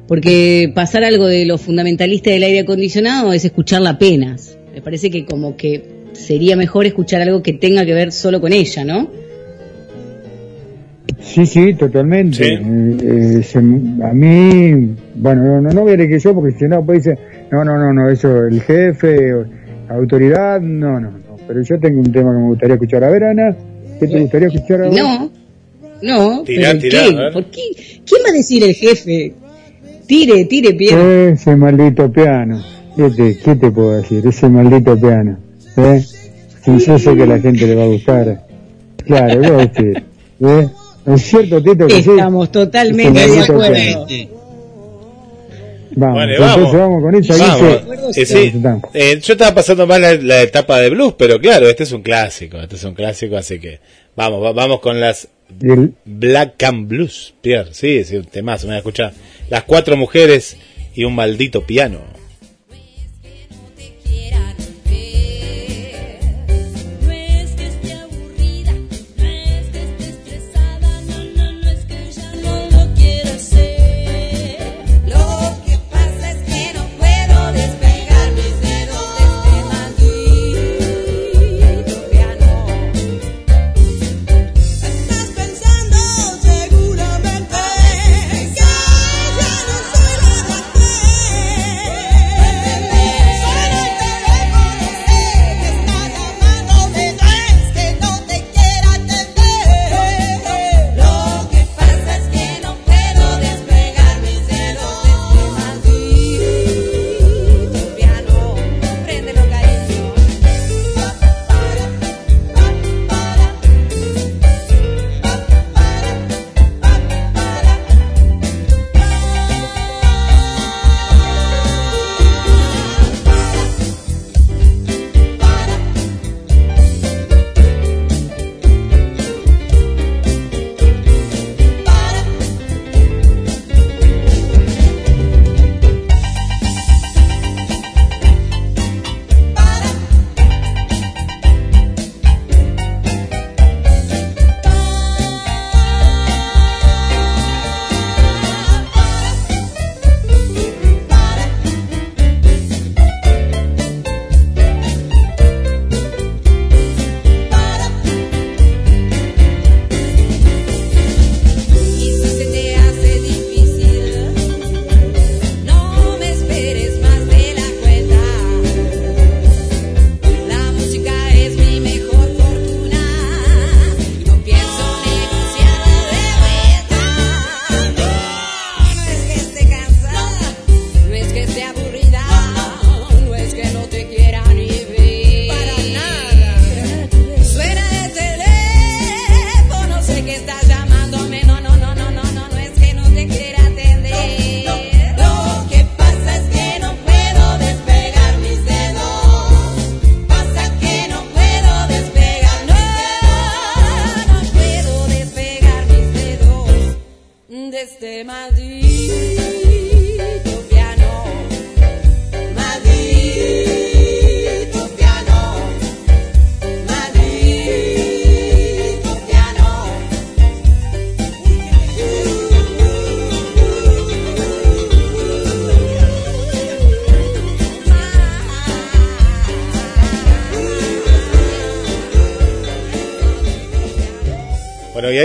Speaker 7: porque pasar algo de lo fundamentalista del aire acondicionado es escucharla apenas. Me parece que como que sería mejor escuchar algo que tenga que ver solo con ella, ¿no?
Speaker 4: Sí, sí, totalmente. Eh, eh, se- a mí, bueno, no, no voy a elegir yo porque si no, pues dice, no, no, no, no, eso, el jefe, autoridad, no, no, no. Pero yo tengo un tema que me gustaría escuchar. A ver, Ana, ¿qué te gustaría escuchar ahora?
Speaker 7: No, no,
Speaker 4: Tirá,
Speaker 7: pero
Speaker 4: tirá,
Speaker 7: ¿qué? ¿Por qué? ¿Quién va a decir el jefe? Tire, tire, Pierre.
Speaker 4: Ese maldito piano. ¿Qué te, qué te puedo decir? Ese maldito piano. ¿Eh? Sí, yo sé que a la gente le va a gustar. Claro, va a decir. ¿Eh? ¿Es cierto, Tito, que sí?
Speaker 7: Estamos totalmente de acuerdo.
Speaker 4: Vamos,
Speaker 12: vamos.
Speaker 4: vamos con esa.
Speaker 12: Vamos.
Speaker 4: Guille.
Speaker 12: Eh, sí, eh, yo estaba pasando más la, la etapa de blues, pero claro, este es un clásico, este es un clásico, así que vamos, va- vamos con las Black and Blues, Pierre, sí, sí, un temazo, me escucha las cuatro mujeres y un maldito piano.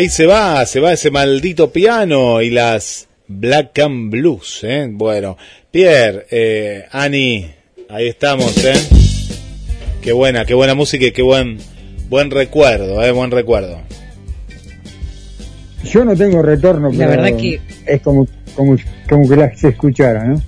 Speaker 12: Ahí se va, se va ese maldito piano y las
Speaker 2: Black and Blues, ¿eh? Bueno, Pierre, eh, Ani, ahí estamos, ¿eh? Qué buena, qué buena música y qué buen, buen recuerdo, ¿eh? Buen recuerdo.
Speaker 4: Yo no tengo retorno,
Speaker 7: La
Speaker 4: pero
Speaker 7: verdad que-
Speaker 4: es como, como, como que la se escuchara, ¿no?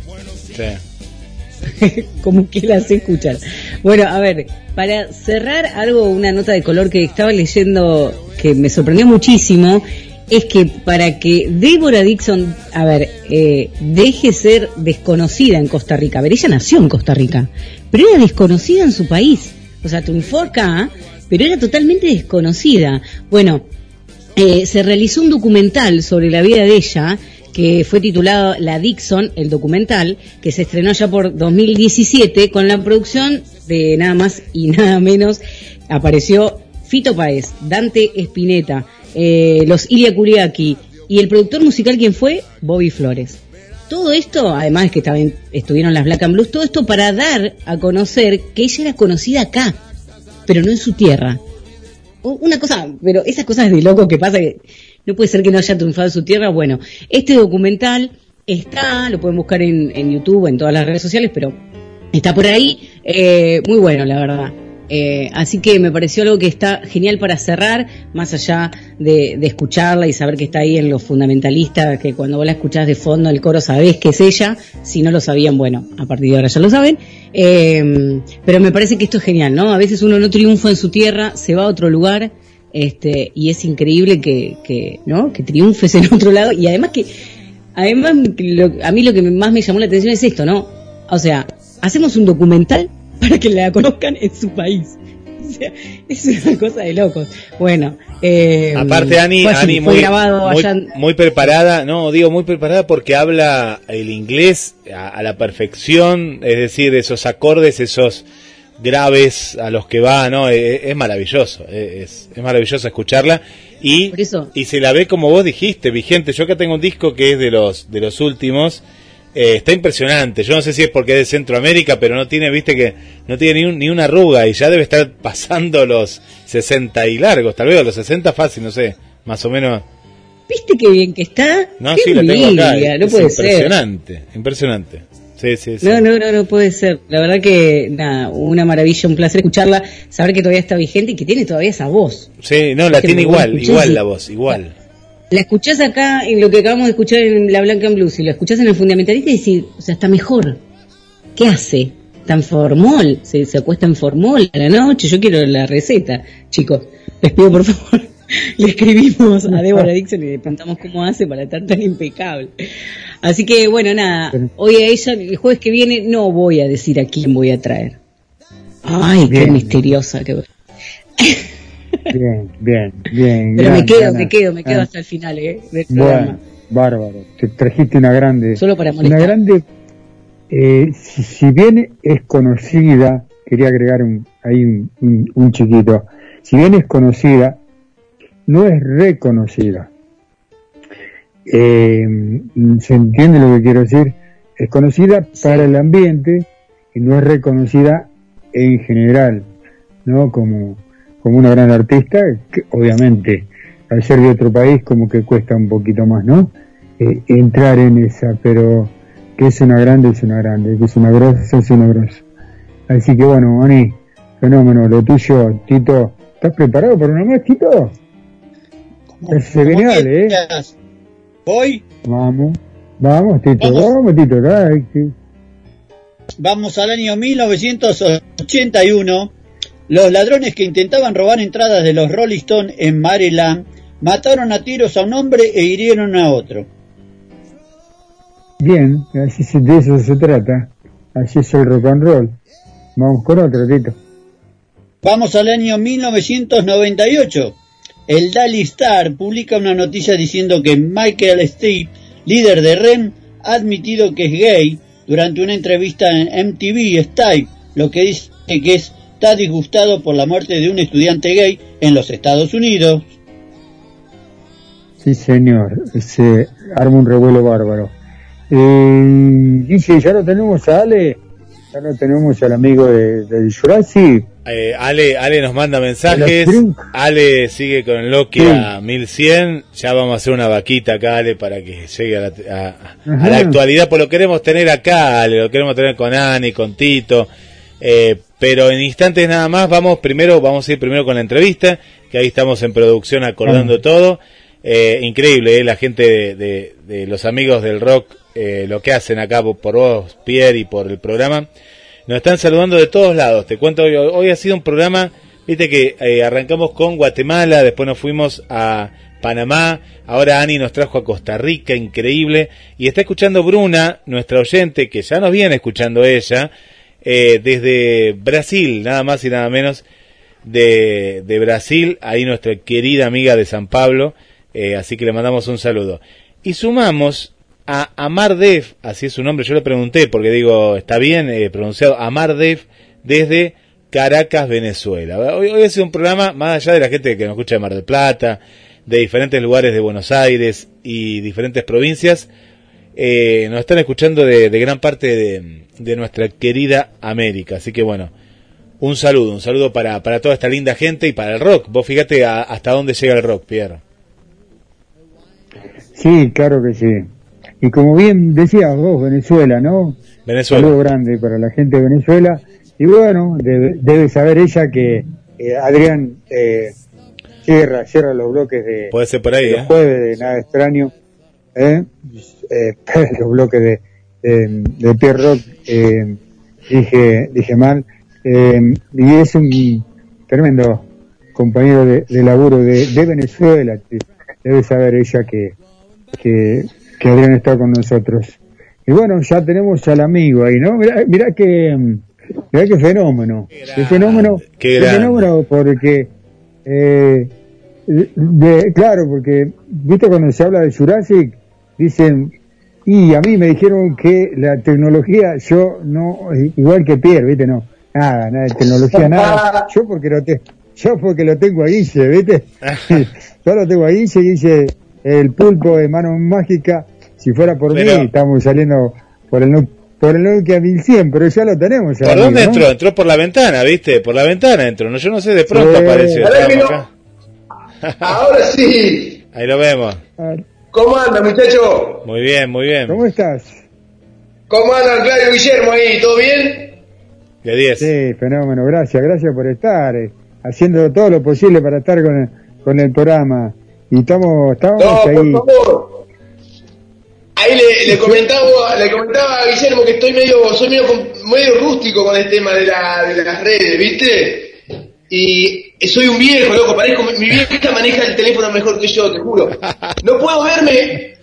Speaker 2: Sí.
Speaker 7: como que las escuchar. Bueno, a ver, para cerrar algo, una nota de color que estaba leyendo que me sorprendió muchísimo, es que para que Deborah Dixon, a ver, eh, deje ser desconocida en Costa Rica, a ver, ella nació en Costa Rica, pero era desconocida en su país, o sea, triunfó acá, pero era totalmente desconocida. Bueno, eh, se realizó un documental sobre la vida de ella que fue titulado La Dixon, el documental, que se estrenó ya por 2017 con la producción de nada más y nada menos. Apareció Fito Paez, Dante Spinetta, eh, los Ilia Kuriaki y el productor musical, ¿quién fue? Bobby Flores. Todo esto, además de que también estuvieron las Black and Blues, todo esto para dar a conocer que ella era conocida acá, pero no en su tierra. Una cosa, pero esas cosas de loco que pasa que no puede ser que no haya triunfado en su tierra. Bueno, este documental está, lo pueden buscar en, en YouTube, en todas las redes sociales, pero está por ahí. eh, muy bueno, la verdad. Eh, así que me pareció algo que está genial para cerrar, más allá de, de escucharla y saber que está ahí en los fundamentalistas, que cuando vos la escuchás de fondo el coro sabés que es ella, si no lo sabían, bueno, a partir de ahora ya lo saben. Eh, pero me parece que esto es genial, ¿no? A veces uno no triunfa en su tierra, se va a otro lugar, este, y es increíble que, que, ¿no? Que triunfes en otro lado, y además que, además, lo- a mí lo que más me llamó la atención es esto, ¿no? O sea, hacemos un documental para que la conozcan en su país. O sea, es una cosa de locos. Bueno, eh,
Speaker 2: Aparte, Ani,
Speaker 7: fue
Speaker 2: Ani
Speaker 7: fue
Speaker 2: muy,
Speaker 7: grabado
Speaker 2: muy,
Speaker 7: allá
Speaker 2: muy preparada, no, digo muy preparada porque habla el inglés a, a la perfección, es decir, esos acordes, esos graves a los que va, ¿no? Es, es maravilloso, es, es maravilloso escucharla y, y se la ve como vos dijiste, vigente. Yo acá tengo un disco que es de los, de los últimos, eh, está impresionante. Yo no sé si es porque es de Centroamérica, pero no tiene, viste que no tiene ni, un- ni una arruga y ya debe estar pasando los 60 y largos, tal vez los 60 fácil, no sé, más o menos.
Speaker 7: ¿Viste qué bien que está?
Speaker 2: No,
Speaker 7: Qué
Speaker 2: sí, la tengo acá.
Speaker 7: no
Speaker 2: es
Speaker 7: puede ser.
Speaker 2: impresionante, impresionante. Sí, sí, sí.
Speaker 7: No, no, no, no puede ser. La verdad que, nada, una maravilla, un placer escucharla, saber que todavía está vigente y que tiene todavía esa voz.
Speaker 2: Sí, no, la tiene igual, igual la voz, igual.
Speaker 7: La escuchás acá en lo que acabamos de escuchar en La Blanca en Blues y la escuchás en el Fundamentalista y decís, o sea, está mejor. ¿Qué hace? En formol, se, se acuesta en formol a la noche. Yo quiero la receta, chicos. Les pido por favor. Le escribimos a Débora Dixon y le preguntamos cómo hace para estar tan impecable. Así que, bueno, nada. Hoy a ella, el jueves que viene, no voy a decir a quién voy a traer. Ay, qué
Speaker 4: Bien.
Speaker 7: misteriosa que
Speaker 4: Bien, bien, bien.
Speaker 7: Pero me quedo, me quedo, me quedo
Speaker 4: Ah,
Speaker 7: hasta el final, ¿eh? Del programa.
Speaker 4: Bueno, bárbaro. Te trajiste una grande.
Speaker 7: Solo para
Speaker 4: Una
Speaker 7: molestar.
Speaker 4: grande, eh, si, si bien es conocida, quería agregar un, ahí un, un- un chiquito, si bien es conocida, no es reconocida. Eh, ¿Se entiende lo que quiero decir? Es conocida para el ambiente y no es reconocida en general, ¿no? Como, como una gran artista, que obviamente al ser de otro país como que cuesta un poquito más, ¿no? Eh, entrar en esa, pero que es una grande, es una grande, que es una grosa, es una grosa. Así que bueno, Ani, fenómeno, lo tuyo, Tito, ¿estás preparado para una más, Tito? Es genial, ¿eh?
Speaker 5: Voy,
Speaker 4: Vamos, vamos, Tito,
Speaker 5: Vamos.
Speaker 4: vamos, Tito, dai, que-
Speaker 5: vamos al año 1981. Los ladrones que intentaban robar entradas de los Rolling Stones en Maryland mataron a tiros a un hombre e hirieron a otro.
Speaker 4: Bien, así se- de eso se trata. Así es el rock and roll. Vamos con otro, Tito.
Speaker 5: Vamos al año 1998. El Daily Star publica una noticia diciendo que Michael Stipe, líder de REM, ha admitido que es gay durante una entrevista en MTV Stipe, lo que dice que está disgustado por la muerte de un estudiante gay en los Estados Unidos.
Speaker 4: Sí, señor. Se arma un revuelo bárbaro. Eh, dice, ya lo tenemos a Ale, ya lo tenemos al amigo de, del Jurassic.
Speaker 2: Eh, Ale, Ale nos manda mensajes. Ale sigue con el Nokia 1100. Ya vamos a hacer una vaquita acá, Ale, para que llegue a la, a- a la actualidad. Pues lo queremos tener acá, Ale. Lo queremos tener con Ani, con Tito. Eh, pero en instantes nada más, vamos primero, vamos a ir primero con la entrevista, que ahí estamos en producción acordando todo. Eh, increíble, eh, la gente de, de- de los amigos del rock, eh, lo que hacen acá por, por vos, Pierre, y por el programa. Nos están saludando de todos lados. Te cuento, hoy, hoy ha sido un programa, viste que eh, arrancamos con Guatemala, después nos fuimos a Panamá, ahora Ani nos trajo a Costa Rica, increíble. Y está escuchando Bruna, nuestra oyente, que ya nos viene escuchando ella, eh, desde Brasil, nada más y nada menos de, de Brasil, ahí nuestra querida amiga de San Pablo, eh, así que le mandamos un saludo. Y sumamos a Amardev, así es su nombre, yo le pregunté porque digo, está bien eh, pronunciado, Amardev, desde Caracas, Venezuela. Hoy, hoy ha sido un programa, más allá de la gente que nos escucha de Mar del Plata, de diferentes lugares de Buenos Aires y diferentes provincias, eh, nos están escuchando de, de gran parte de, de nuestra querida América. Así que bueno, un saludo, un saludo para, para toda esta linda gente y para el rock. Vos fíjate a- hasta dónde llega el rock, Pierre.
Speaker 4: Sí, claro que sí. Y como bien decías vos, Venezuela, ¿no?
Speaker 2: Venezuela.
Speaker 4: Saludo grande para la gente de Venezuela. Y bueno, debe, debe saber ella que eh, Adrián eh, cierra, cierra los bloques de,
Speaker 2: Puede ser por ahí,
Speaker 4: de los
Speaker 2: ¿eh?
Speaker 4: jueves de Nada Extraño. ¿Eh? Eh, los bloques de, de, de Pierre Rock, eh, dije, dije mal. Eh, y es un tremendo compañero de, de laburo de, de Venezuela. que Debe saber ella que, que, que Adrián está con nosotros. Y bueno, ya tenemos al amigo ahí, ¿no? Mirá, mirá que, mirá qué fenómeno. Qué fenómeno.
Speaker 2: qué
Speaker 4: qué fenómeno porque, eh, de, claro, porque, viste cuando se habla de Jurassic, dicen, y a mí me dijeron que la tecnología, yo no, igual que Pierre, viste, no, nada, nada de tecnología, nada. Yo porque lo, te, yo porque lo tengo a Guille, viste. yo lo tengo a Guille, Guille, el pulpo de mano mágica, si fuera por
Speaker 2: Pero-
Speaker 4: mí, estamos saliendo por el, por el Nokia 1100, pero ya lo tenemos. ya,
Speaker 2: ¿Por dónde entró? Entró por la ventana, ¿viste? Por la ventana entró. No, yo no sé, de pronto
Speaker 4: Sí.
Speaker 2: apareció. Acá.
Speaker 13: Ahora sí.
Speaker 2: Ahí lo vemos.
Speaker 13: ¿Cómo anda, muchacho?
Speaker 2: Muy bien, muy bien.
Speaker 4: ¿Cómo estás?
Speaker 13: ¿Cómo anda Claudio Guillermo ahí? ¿Todo bien?
Speaker 2: De 10.
Speaker 4: Sí, fenómeno, gracias, gracias por estar, eh, haciendo todo lo posible para estar con el, con el programa. Y estamos, estamos
Speaker 13: No,
Speaker 4: ahí.
Speaker 13: por favor. Ahí le, le comentaba, le comentaba a Guillermo que estoy medio, soy medio, com- medio rústico con el tema de, la, de las redes, ¿viste? Y soy un viejo, loco, parezco, mi vieja maneja el teléfono mejor que yo, te juro. No puedo verme.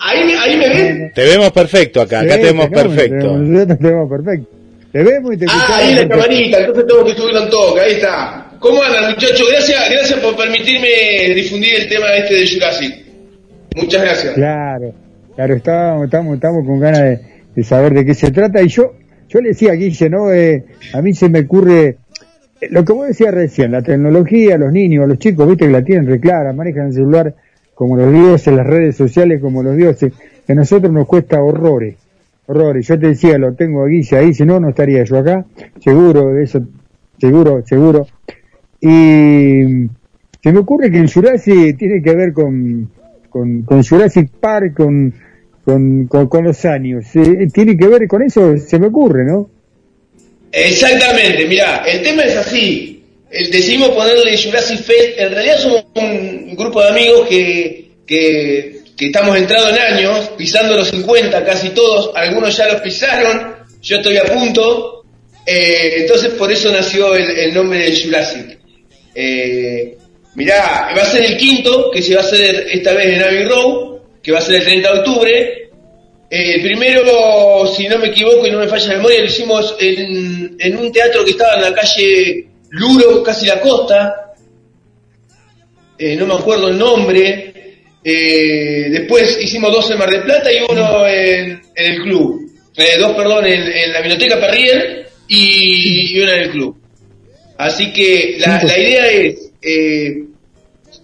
Speaker 13: Ahí me, ahí me ven.
Speaker 2: Te vemos perfecto acá, acá
Speaker 4: Sí,
Speaker 2: te vemos perfecto.
Speaker 4: te- Nosotros te vemos perfecto. Te vemos y te escuchamos.
Speaker 13: Ah, ahí la camarita, entonces tengo que subirlo en toque, ahí está. ¿Cómo andan, muchachos? Gracias, gracias por permitirme difundir el tema este de Jurassic. Muchas gracias.
Speaker 4: Claro, claro, estamos, estamos, estamos con ganas de, de saber de qué se trata. Y yo, yo le decía a Guille, ¿no? Eh, a mí se me ocurre lo que vos decías recién, la tecnología, los niños, los chicos, viste que la tienen reclara, manejan el celular como los dioses, las redes sociales como los dioses, a nosotros nos cuesta horrores, horrores. Yo te decía, lo tengo a Guille ahí, si no, no estaría yo acá, seguro de eso, seguro, seguro. Y se me ocurre que el Jurassic tiene que ver con, con, con Jurassic Park, con, con, con, con los años. Eh, tiene que ver con eso, se me ocurre, ¿no?
Speaker 13: Exactamente, mirá, el tema es así. El, decidimos ponerle Jurassic Fest. En realidad somos un grupo de amigos que, que, estamos entrados en años, pisando los 50 casi todos. Algunos ya los pisaron, yo estoy a punto. Eh, entonces por eso nació el, el nombre de Jurassic. Eh, mirá, va a ser el quinto, que se va a hacer esta vez en Abbey Road, que va a ser el 30 de octubre. Eh, el primero, si no me equivoco y no me falla la memoria, lo hicimos en, en un teatro que estaba en la calle Luro, casi la costa. Eh, no me acuerdo el nombre. Eh, después hicimos dos en Mar del Plata y uno en, en el club. Eh, dos, perdón, en, en la biblioteca Perrier y, y una en el club. Así que la, la idea es, eh,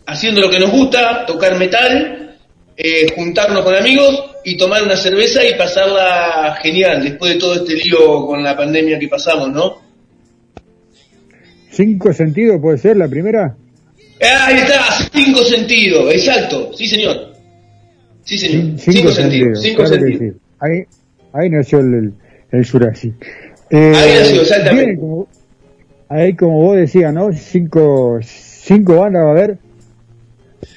Speaker 13: haciendo lo que nos gusta, tocar metal, eh, juntarnos con amigos y tomar una cerveza y pasarla genial después de todo este lío con la pandemia que pasamos, ¿no?
Speaker 4: cinco sentidos puede ser la primera.
Speaker 13: Ahí está, cinco sentidos, exacto, sí señor. Sí señor, cinco, sentidos, cinco
Speaker 4: claro que
Speaker 13: sentidos.
Speaker 4: sí. Ahí, ahí nació el, el, el Jurassic. Eh,
Speaker 13: Ahí nació, exactamente.
Speaker 4: bien, como- ahí como vos decías, ¿no? Cinco, cinco bandas va a haber.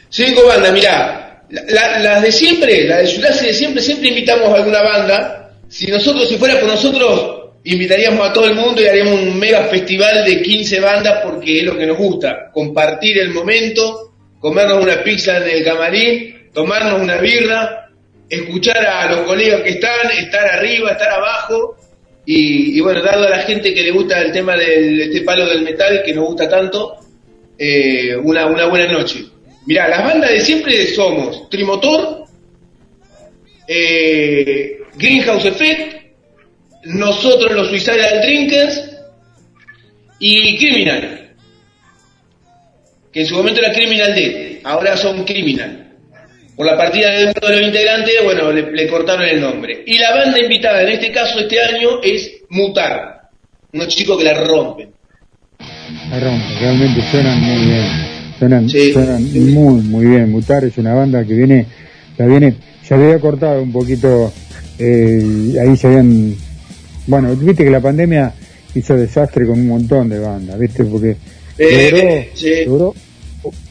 Speaker 13: Cinco bandas, mirá. La- la- las de siempre, la de Jurassic de siempre, siempre invitamos a alguna banda. Si nosotros, si fuera por nosotros, invitaríamos a todo el mundo y haríamos un mega festival de 15 bandas porque es lo que nos gusta. Compartir el momento, comernos una pizza en el camarín, tomarnos una birra, escuchar a los colegas que están, estar arriba, estar abajo y, y bueno, darle a la gente que le gusta el tema de este palo del metal que nos gusta tanto, eh, una, una buena noche. Mirá, las bandas de siempre somos Trimotor, eh, Greenhouse Effect, nosotros los Suicidal Drinkers y Criminal. Que en su momento era Criminal Dead, ahora son Criminal. Por la partida de uno de los integrantes, bueno, le, le cortaron el nombre. Y la banda invitada en este caso este año es Mutar, unos chicos que la rompen.
Speaker 4: La rompe, realmente suenan muy bien. Suenan, suenan muy, muy bien. Mutar es una banda que viene, la viene, se había cortado un poquito, eh, ahí se habían, bueno, viste que la pandemia hizo desastre con un montón de bandas, viste, porque
Speaker 13: Eh,
Speaker 4: logró,
Speaker 13: sí.
Speaker 4: logró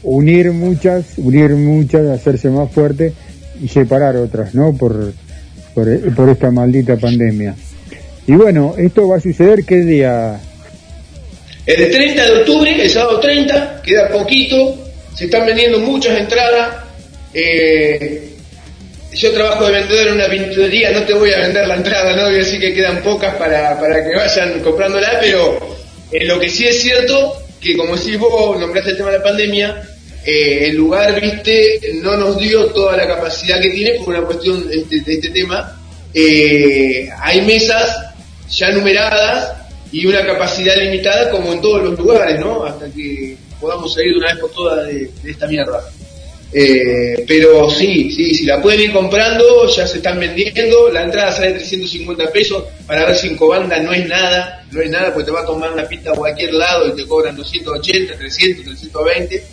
Speaker 4: unir muchas, unir muchas, hacerse más fuerte y separar otras, ¿no? Por, por, por esta maldita pandemia. Y bueno, esto va a suceder qué día,
Speaker 13: El 30 de octubre, el sábado 30, queda poquito, se están vendiendo muchas entradas. eh, yo trabajo de vendedor en una pinturería, no te voy a vender la entrada, no voy a decir que quedan pocas para, para que vayan comprándola, pero eh, lo que sí es cierto, que como decís vos, nombraste el tema de la pandemia, eh, el lugar, viste, no nos dio toda la capacidad que tiene por una cuestión de este, tema. Eh, hay mesas ya numeradas y una capacidad limitada como en todos los lugares, ¿no? Hasta que podamos salir de una vez por todas de, esta mierda. Eh, pero sí, sí, si la pueden ir comprando, ya se están vendiendo, la entrada sale 350 pesos, para ver cinco bandas no es nada, no es nada, porque te va a tomar una pista a cualquier lado y te cobran 280, 300, 320.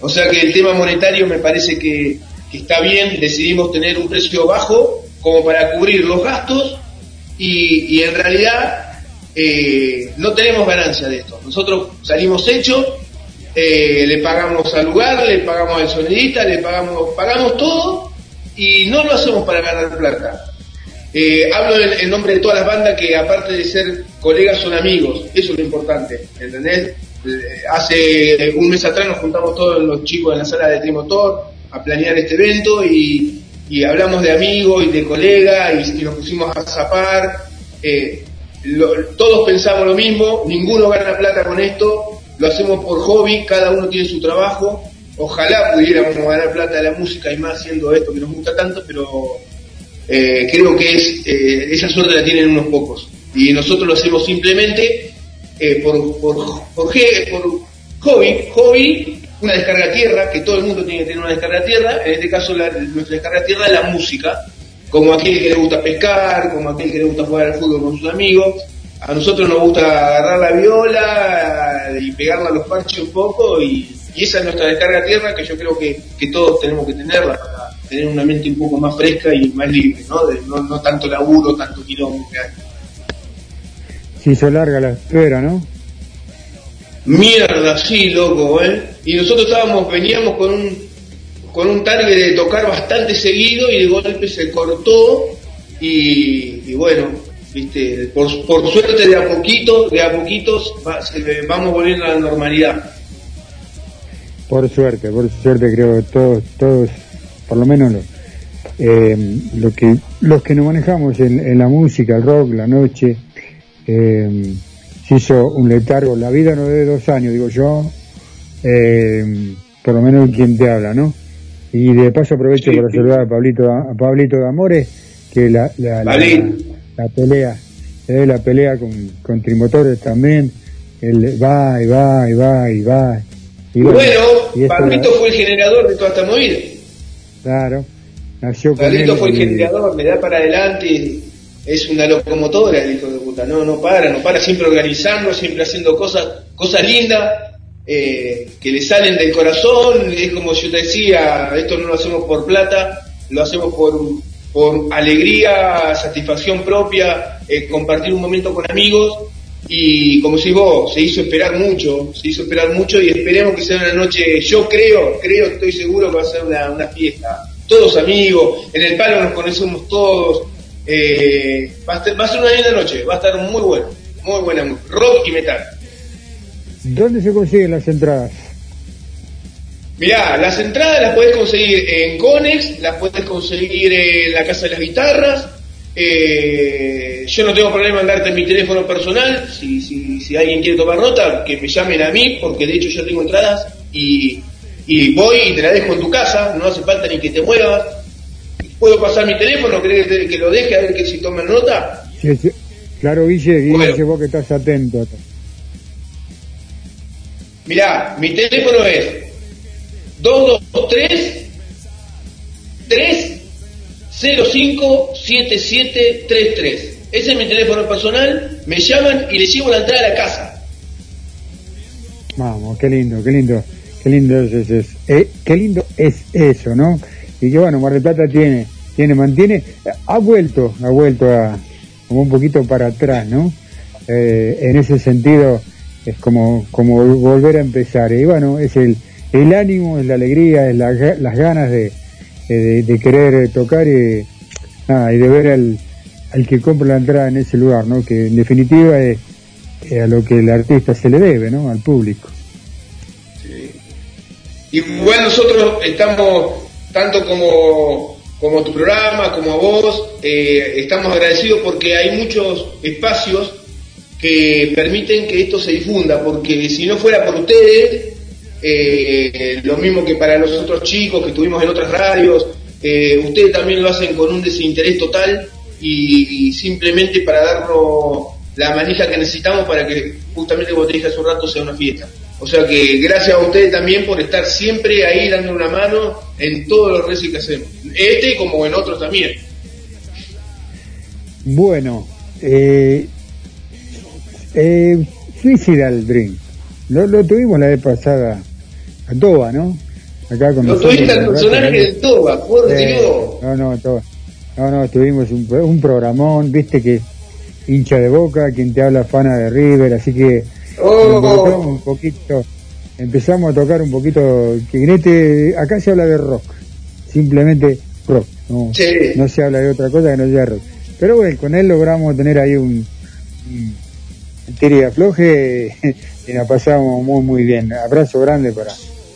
Speaker 13: O sea que el tema monetario me parece que, está bien, decidimos tener un precio bajo como para cubrir los gastos y en realidad eh, no tenemos ganancia de esto. Nosotros salimos hechos, eh, le pagamos al lugar, le pagamos al sonidista, le pagamos, pagamos todo y no lo hacemos para ganar plata. Eh, hablo en, nombre de todas las bandas que aparte de ser colegas son amigos, eso es lo importante, ¿entendés? Hace un mes atrás nos juntamos todos los chicos en la sala de Trimotor a planear este evento y, y hablamos de amigos y de colegas y, nos pusimos a zapar. Lo- todos pensamos lo mismo, ninguno gana plata con esto, lo hacemos por hobby, cada uno tiene su trabajo. Ojalá pudiéramos ganar plata de la música y más haciendo esto que nos gusta tanto, pero eh, creo que es eh, esa suerte la tienen unos pocos. Y nosotros lo hacemos simplemente eh, por, por, hobby, hobby, una descarga tierra, que todo el mundo tiene que tener una descarga tierra, en este caso la- nuestra descarga tierra es la música, como aquel que le gusta pescar, como aquel que le gusta jugar al fútbol con sus amigos. A nosotros nos gusta agarrar la viola y pegarla a los parches un poco y, y esa es nuestra descarga tierra que yo creo que, que todos tenemos que tenerla para tener una mente un poco más fresca y más libre, ¿no? De- no, no tanto laburo, tanto quilombo que hay.
Speaker 4: se hizo larga la espera, ¿no?
Speaker 13: Mierda, sí, loco, ¿eh? Y nosotros estábamos, veníamos con un, con un target de tocar bastante seguido y de golpe se cortó y, y bueno, viste, por, por suerte de a poquito, de a poquitos va- vamos volviendo a la normalidad.
Speaker 4: Por suerte, por suerte creo que todos, todos, por lo menos lo, eh, lo que, los que nos manejamos en, la música, el rock, la noche, eh, se hizo un letargo. La vida no de dos años, digo yo, eh, por lo menos quien te habla, ¿no? Y de paso aprovecho para saludar a Pablito, a Pablito de Amores, que la, la, la, la pelea, eh, la pelea con, con Trimotores también, él va y va y va y va. Y
Speaker 13: Bueno,
Speaker 4: y
Speaker 13: Pablito fue el generador de toda esta movida.
Speaker 4: Claro, nació con
Speaker 13: Pablito
Speaker 4: él
Speaker 13: fue el
Speaker 4: y-
Speaker 13: generador, me da para adelante es una locomotora el hijo de puta, no, no para, no para, siempre organizando, siempre haciendo cosas, cosas lindas, eh, que le salen del corazón, es como yo te decía, esto no lo hacemos por plata, lo hacemos por, por alegría, satisfacción propia, eh, compartir un momento con amigos, y como si vos, se hizo esperar mucho, se hizo esperar mucho y esperemos que sea una noche, yo creo, creo, estoy seguro que va a ser una, una fiesta, todos amigos, en el palo nos conocemos todos, eh, va, a ser, va a ser una linda noche, va a estar muy bueno, muy buena, rock y metal.
Speaker 4: ¿Dónde se consiguen las entradas?
Speaker 13: Mirá, las entradas las podés conseguir en Conex, las podés conseguir en la Casa de las Guitarras. eh, yo no tengo problema en darte mi teléfono personal. Si, si, si alguien quiere tomar nota, que me llamen a mí, porque de hecho yo tengo entradas y, y voy y te la dejo en tu casa. No hace falta ni que te muevas. Puedo pasar mi teléfono, ¿querés que, te- que lo deje a ver que si toman nota?
Speaker 4: Sí, sí. Claro, Guille, Guille, dice vos que estás atento.
Speaker 13: Mirá, mi teléfono es 223 305 7733. Ese es mi teléfono personal. Me llaman y les llevo la entrada a la casa.
Speaker 4: Vamos, qué lindo, qué lindo, qué lindo es- eh, qué lindo es eso, ¿no? Y que bueno, Mar del Plata tiene, tiene, mantiene, ha vuelto, ha vuelto a como un poquito para atrás, ¿no? Eh, en ese sentido es como, como volver a empezar. Y bueno, es el, el ánimo, es la alegría, es la las ganas de, de, de querer tocar y, nada, y de ver al, al que compra la entrada en ese lugar, ¿no? Que en definitiva es eh, a lo que el artista se le debe, ¿no? Al público.
Speaker 13: Igual nosotros estamos, tanto como, como tu programa, como a vos, eh, estamos agradecidos porque hay muchos espacios que permiten que esto se difunda, porque si no fuera por ustedes, eh, lo mismo que para los otros chicos que estuvimos en otras radios, eh, ustedes también lo hacen con un desinterés total y, simplemente para darnos la manija que necesitamos para que justamente como te dije hace un rato sea una fiesta. O sea que gracias a ustedes también por estar siempre ahí dando una mano en todos los recios que hacemos. Este como en otros también.
Speaker 4: Bueno, eh, eh, Suicidal Dream. Lo, lo tuvimos la vez pasada a Toba, ¿no? Acá con
Speaker 13: Lo tuviste al personaje del Toba, por
Speaker 4: Eh,
Speaker 13: Dios.
Speaker 4: No, no, Toba. No, no, tuvimos un, un programón, viste que hincha de boca, quien te habla fana de River, así que
Speaker 13: Oh.
Speaker 4: un poquito, empezamos a tocar un poquito, que en este, acá se habla de rock, simplemente rock, no,
Speaker 13: Sí.
Speaker 4: no se habla de otra cosa que no sea rock. Pero bueno, con él logramos tener ahí un, un tire y afloje y nos pasamos muy muy bien. Abrazo grande para,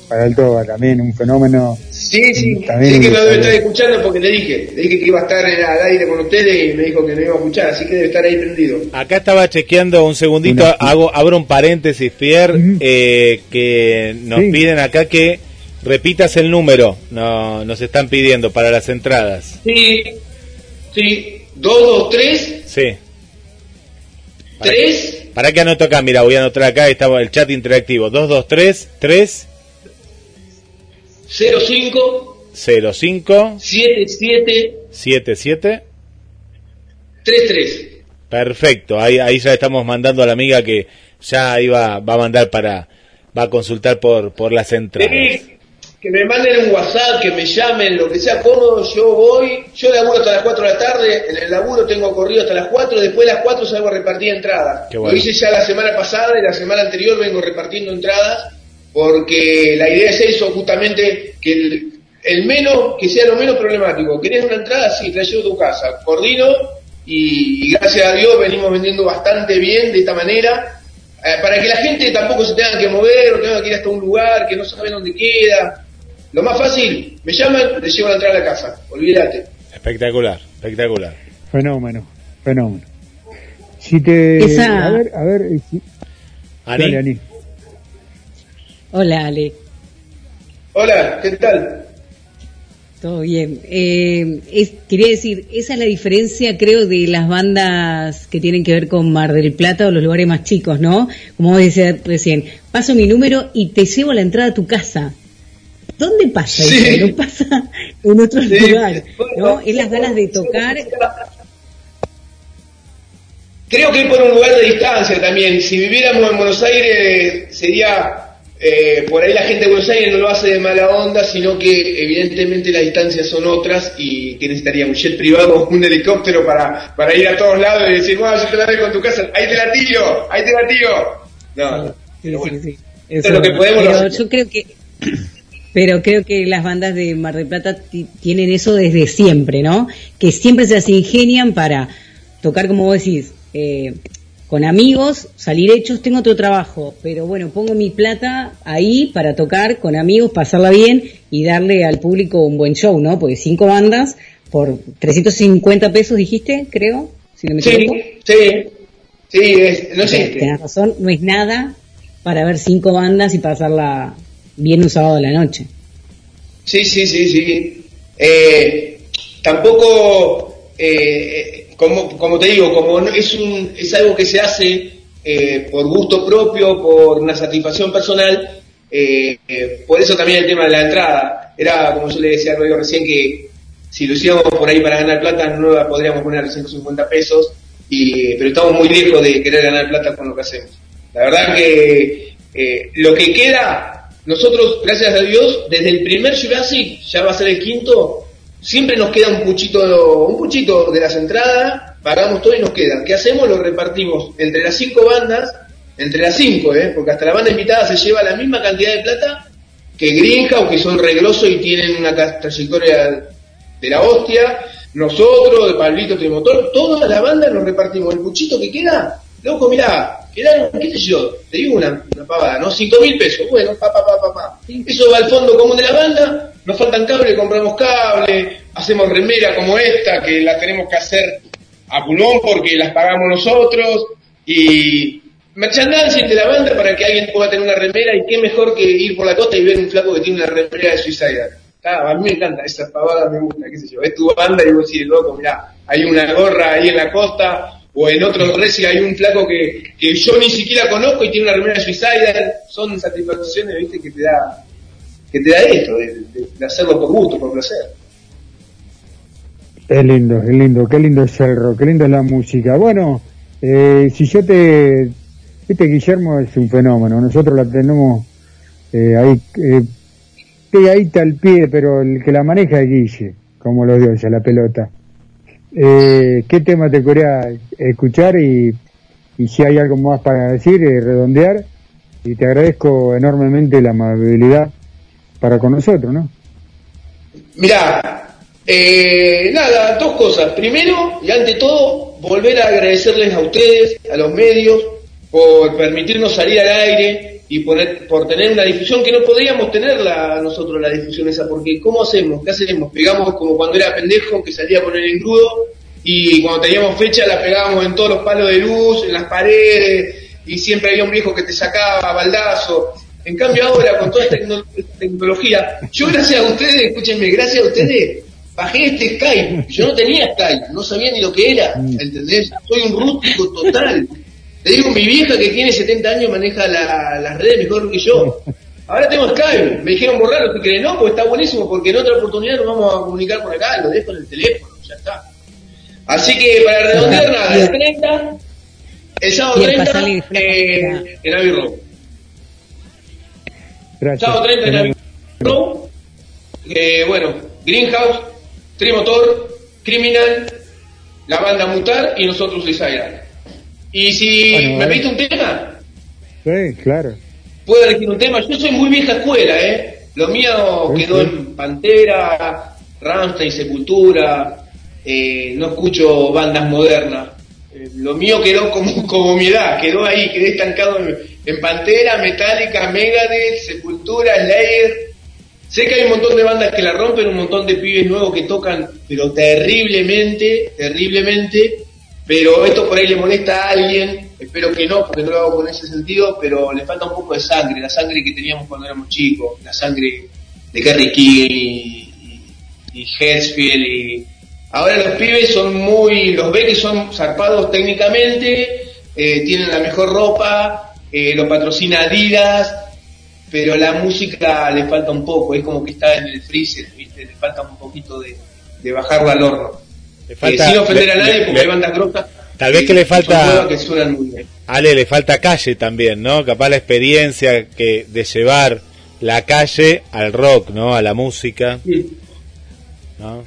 Speaker 4: para el Toba también, un fenómeno.
Speaker 13: Sí, sí,
Speaker 4: También
Speaker 13: sí que lo debe estar escuchando porque le dije, le dije que iba a estar en- al aire con ustedes y me dijo que no iba a escuchar, así que debe estar ahí prendido.
Speaker 2: Acá estaba chequeando un segundito, hago, abro un paréntesis, Pierre, eh, que nos
Speaker 13: Sí.
Speaker 2: piden acá que repitas el número, no, nos están pidiendo para las entradas.
Speaker 13: Sí, sí, 223
Speaker 2: Sí.
Speaker 13: 3
Speaker 2: Para que anoto acá, mira, voy a anotar acá, estaba el chat interactivo, 223 3
Speaker 13: 05
Speaker 2: 05
Speaker 13: 77
Speaker 2: 77
Speaker 13: 33.
Speaker 2: Perfecto, ahí, ahí ya estamos mandando a la amiga que ya iba, va a mandar para, va a consultar por, por las entradas.
Speaker 13: Que me manden un WhatsApp, que me llamen, lo que sea cómodo, yo voy, yo laburo hasta las 4 de la tarde, en el laburo tengo corrido hasta las 4, después de las 4 salgo a repartir entradas.
Speaker 2: Bueno.
Speaker 13: Lo hice ya la semana pasada y la semana anterior vengo repartiendo entradas, porque la idea es eso, justamente, que el, el menos, que sea lo menos problemático. ¿Querés una entrada? Sí, te la llevo a tu casa. Coordino y, y gracias a Dios venimos vendiendo bastante bien de esta manera. eh, para que la gente tampoco se tenga que mover o tenga que ir hasta un lugar que no saben dónde queda. Lo más fácil, me llaman, les llevo la entrada a la casa. Olvídate.
Speaker 2: Espectacular, espectacular.
Speaker 4: Fenómeno, fenómeno. Si te.
Speaker 7: Esa-
Speaker 4: A ver, a ver. eh, si-
Speaker 2: Ani.
Speaker 4: Dale, Ani.
Speaker 7: Hola, Ale.
Speaker 13: Hola, ¿qué tal?
Speaker 7: Todo bien. Eh, es- quería decir, esa es la diferencia, creo, de las bandas que tienen que ver con Mar del Plata o los lugares más chicos, ¿no? Como vos decías recién, paso mi número y te llevo la entrada a tu casa. ¿Dónde pasa
Speaker 13: Sí.
Speaker 7: eso? No pasa en otros
Speaker 13: Sí,
Speaker 7: lugares, ¿no? Es las ganas de tocar.
Speaker 13: creo que por un lugar de distancia también. Si viviéramos en Buenos Aires sería eh, por ahí la gente de Buenos Aires no lo hace de mala onda, sino que evidentemente las distancias son otras y que necesitaría un jet privado o un helicóptero para, para ir a todos lados y decir, bueno, yo te la dejo en tu casa, ahí te la tiro, ahí te la tiro. No, pero bueno,
Speaker 7: Sí,
Speaker 13: esto es lo que podemos
Speaker 7: pero
Speaker 13: hacer.
Speaker 7: yo creo que pero creo que las bandas de Mar del Plata ti- tienen eso desde siempre, ¿no? Que siempre se las ingenian para tocar, como vos decís, eh, con amigos, salir hechos, tengo otro trabajo, pero bueno, pongo mi plata ahí para tocar con amigos, pasarla bien y darle al público un buen show, ¿no? Porque cinco bandas por 350 pesos, dijiste, creo, si no me equivoco.
Speaker 13: Sí, sí, sí, es, no existe.
Speaker 7: Tenés razón, no es nada para ver cinco bandas y pasarla bien un sábado de la noche.
Speaker 13: Sí, sí, sí, sí. Eh, tampoco, eh, como, como te digo, como no- es, un, es algo que se hace eh, por gusto propio, por una satisfacción personal, eh, eh, por eso también el tema de la entrada. Era, como yo le decía a Rodrigo recién, que si lo hiciéramos por ahí para ganar plata, no la podríamos poner a 150 pesos, y, pero estamos muy lejos de querer ganar plata con lo que hacemos. La verdad que eh, lo que queda, nosotros, gracias a Dios, desde el primer Jurassic, ya va a ser el quinto, siempre nos queda un puchito, un puchito de las entradas, pagamos todo y nos queda. ¿Qué hacemos? Lo repartimos entre las cinco bandas, entre las cinco, ¿eh? porque hasta la banda invitada se lleva la misma cantidad de plata que Greenhouse, que son regrosos y tienen una trayectoria de la hostia, nosotros, de Pablito Trimotor, toda la banda nos repartimos el puchito que queda, loco, mirá, quedaron, qué sé yo, te digo una, una pavada, ¿no? Cinco mil pesos, bueno, pa, pa, pa, pa, pa. Eso va al fondo común de la banda, nos faltan cables, compramos cable, hacemos remera como esta, que la tenemos que hacer a pulmón porque las pagamos nosotros, y merchandising de la banda para que alguien pueda tener una remera, y qué mejor que ir por la costa y ver un flaco que tiene una remera de Suicide. Ah, a mí me encanta, esa pavada me gusta, qué sé yo, es tu banda y vos decís, loco, mirá, hay una gorra ahí en la costa, o en otro reci hay un flaco que, que yo ni siquiera conozco y tiene una remera de Suicide, son satisfacciones, viste, que te da, que te da esto, de, hacerlo por gusto, por placer.
Speaker 4: Es lindo, es lindo, qué lindo es el rock, qué lindo es la música. Bueno, eh, si yo te... Viste, Guillermo es un fenómeno, nosotros la tenemos eh, ahí eh, pegadita al pie, pero el que la maneja es Guille, como los dioses, la pelota. Eh, ¿Qué tema te quería escuchar y, y si hay algo más para decir, eh, redondear? Y te agradezco enormemente la amabilidad para con nosotros, ¿no?
Speaker 13: Mirá, eh, nada, dos cosas. Primero, y ante todo, volver a agradecerles a ustedes, a los medios, por permitirnos salir al aire y por, por tener una difusión que no podríamos tenerla nosotros, la difusión esa, porque ¿cómo hacemos? ¿Qué hacemos? Pegamos como cuando era pendejo, que salía con el engrudo, y cuando teníamos fecha la pegábamos en todos los palos de luz, en las paredes, y siempre había un viejo que te sacaba baldazo. En cambio ahora, con toda esta tecno- esta tecnología, yo gracias a ustedes, escúchenme, gracias a ustedes, bajé este Skype. Yo no tenía Skype, no sabía ni lo que era, ¿entendés? Soy un rústico total. Te digo, mi vieja que tiene 70 años maneja la- las redes mejor que yo. Ahora tengo Skype, me dijeron borrarlo, ¿tú crees? No, pues está buenísimo, porque en otra oportunidad nos vamos a comunicar por acá, lo dejo en el teléfono, ya está. Así que para redondear nada, el 30, el sábado
Speaker 7: Y el
Speaker 13: 30,
Speaker 7: pasarle
Speaker 13: eh, en Abbey Road.
Speaker 4: Gracias.
Speaker 13: Sábado 30 en Abbey Road. Eh, bueno, Greenhouse, Trimotor, Criminal, la banda Mutar y nosotros Suicide. Y si
Speaker 4: Bueno,
Speaker 13: me pediste un tema,
Speaker 4: Sí, claro.
Speaker 13: puedo elegir un tema. Yo soy muy vieja escuela, ¿eh? Lo mío
Speaker 4: Sí,
Speaker 13: quedó
Speaker 4: sí.
Speaker 13: en Pantera, Rammstein, Sepultura. eh, no escucho bandas modernas. Eh, lo mío quedó como, como mi edad, quedó ahí, quedé estancado en, en Pantera, Metallica, Megadeth, Sepultura, Slayer. Sé que hay un montón de bandas que la rompen, un montón de pibes nuevos que tocan, pero terriblemente, terriblemente. Pero esto por ahí le molesta a alguien, espero que no, porque no lo hago con ese sentido, pero le falta un poco de sangre, la sangre que teníamos cuando éramos chicos, la sangre de Kerry King y, y, y ahora los pibes son muy, los ve que son zarpados técnicamente, eh, tienen la mejor ropa, eh, lo patrocina Adidas, pero la música le falta un poco, es como que está en el freezer, ¿viste? le falta un poquito de, de bajarla al horno.
Speaker 2: Falta-
Speaker 13: Eh, sin ofender a
Speaker 2: le-
Speaker 13: nadie,
Speaker 2: le-
Speaker 13: porque
Speaker 2: le-
Speaker 13: hay bandas grosas,
Speaker 2: Tal vez que le falta-
Speaker 13: que suenan muy bien.
Speaker 2: Ale, le falta calle también, ¿no? Capaz la experiencia que de llevar la calle al rock, ¿no? A la música,
Speaker 13: Sí.
Speaker 2: ¿no?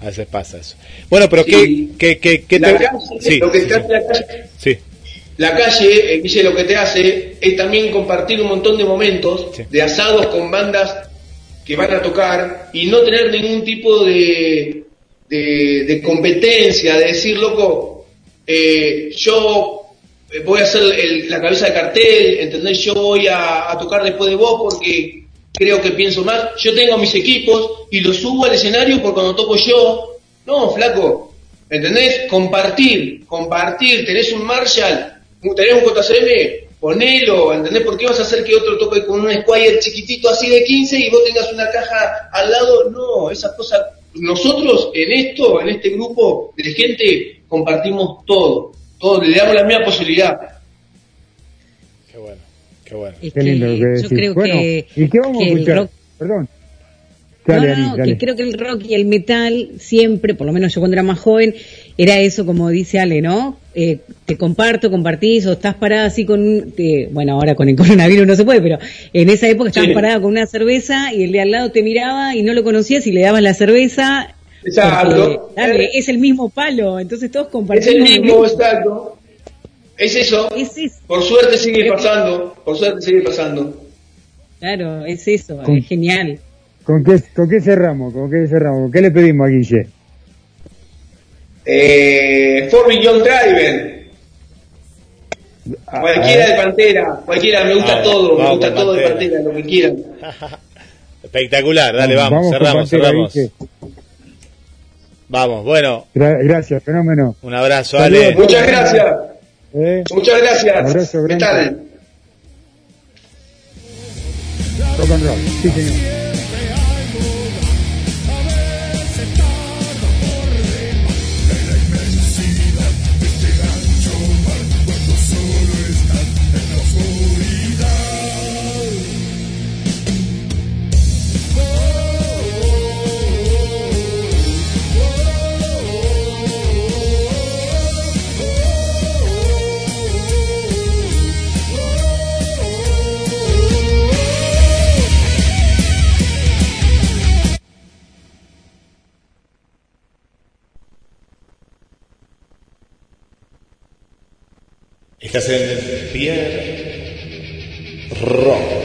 Speaker 2: A veces pasa eso. Bueno, pero
Speaker 13: Sí.
Speaker 2: ¿qué, qué, qué, qué
Speaker 13: La
Speaker 2: te-
Speaker 13: calle,
Speaker 2: Sí,
Speaker 13: lo que te hace la calle,
Speaker 2: sí.
Speaker 13: la calle, Guille, lo que te hace es también compartir un montón de momentos de asados con bandas que van a tocar y no tener ningún tipo de, de, competencia, de decir, loco, eh, yo eh, voy a el- la cabeza de cartel, ¿entendés? Yo voy a, a tocar después de vos porque creo que pienso más. Yo tengo mis equipos y los subo al escenario por cuando toco yo. No, flaco, ¿entendés? Compartir, compartir, tenés un Marshall, tenés un JCM, ponelo, ¿entendés? ¿Por qué vas a hacer que otro toque con un Squire chiquitito así de 15 y vos tengas una caja al lado? No, esas cosas. Nosotros en esto, en este grupo de gente, compartimos todo, todo, le damos la misma posibilidad.
Speaker 2: Qué bueno, qué bueno.
Speaker 7: Es
Speaker 4: Qué lindo lo que
Speaker 7: yo
Speaker 4: decís.
Speaker 7: creo
Speaker 4: bueno,
Speaker 7: que,
Speaker 4: ¿y qué vamos a
Speaker 7: que
Speaker 4: escuchar?
Speaker 7: rock
Speaker 4: Perdón.
Speaker 7: No,
Speaker 4: Dale,
Speaker 7: no,
Speaker 4: Ari,
Speaker 7: no,
Speaker 4: dale.
Speaker 7: que creo que el rock y el metal siempre, por lo menos yo cuando era más joven, era eso como dice Ale, ¿no? Eh, te comparto, compartís o estás parada así con un, eh, bueno, ahora con el coronavirus no se puede, pero en esa época estabas
Speaker 13: Sí.
Speaker 7: parada con una cerveza y el de al lado te miraba y no lo conocías y le dabas la cerveza.
Speaker 13: Exacto.
Speaker 7: porque, dale, es el mismo palo, entonces todos
Speaker 13: Es
Speaker 7: compartimos.
Speaker 13: el
Speaker 7: lo
Speaker 13: mismo, exacto. Es eso. Por suerte sigue pasando, por suerte sigue pasando.
Speaker 7: Claro, es eso,
Speaker 4: Con-
Speaker 7: es genial.
Speaker 4: ¿Con qué, ¿Con qué cerramos? ¿Con qué cerramos? ¿Qué le pedimos a Guille?
Speaker 13: Eh, For Beyond Driven. Cualquiera de Pantera, cualquiera, me gusta
Speaker 2: Vamos,
Speaker 13: todo, me gusta todo de
Speaker 2: Pantera.
Speaker 13: Lo que quieran.
Speaker 2: Espectacular, dale, vamos, cerramos,
Speaker 4: Pantera,
Speaker 2: cerramos. Vamos, bueno,
Speaker 4: Gra- gracias, fenómeno.
Speaker 2: un abrazo,
Speaker 4: Saludos
Speaker 2: Ale.
Speaker 13: Muchas gracias,
Speaker 4: Eh,
Speaker 13: muchas gracias.
Speaker 4: Abrazo
Speaker 13: ¿Qué tal?
Speaker 4: rock and roll. Sí, señor.
Speaker 2: Estás en Pierre Rock.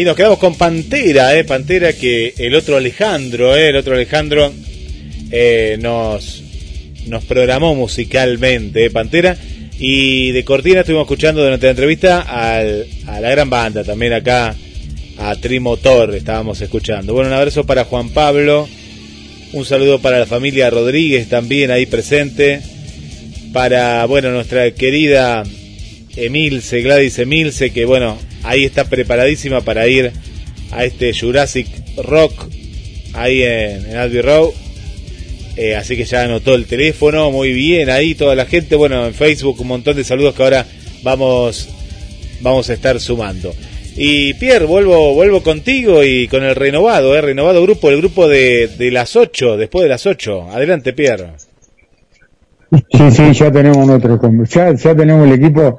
Speaker 2: Ahí nos quedamos con Pantera, eh, Pantera que el otro Alejandro, eh, el otro Alejandro eh, nos nos programó musicalmente, eh, Pantera. Y de cortina estuvimos escuchando durante la entrevista al- a la gran banda, también acá a Trimotor estábamos escuchando. Bueno, un abrazo para Juan Pablo, un saludo para la familia Rodríguez también ahí presente, para, bueno, nuestra querida Emilce, Gladys Emilce, que bueno, ahí está preparadísima para ir a este Jurassic Rock ahí en, en Abbey. Eh, así que ya anotó el teléfono, muy bien ahí toda la gente, bueno, en Facebook un montón de saludos que ahora vamos vamos a estar sumando. Y Pierre, vuelvo vuelvo contigo y con el renovado, eh, renovado grupo, el grupo de, de las 8, después de las 8. Adelante, Pierre.
Speaker 4: Sí, sí, ya tenemos otro, ya, ya tenemos el equipo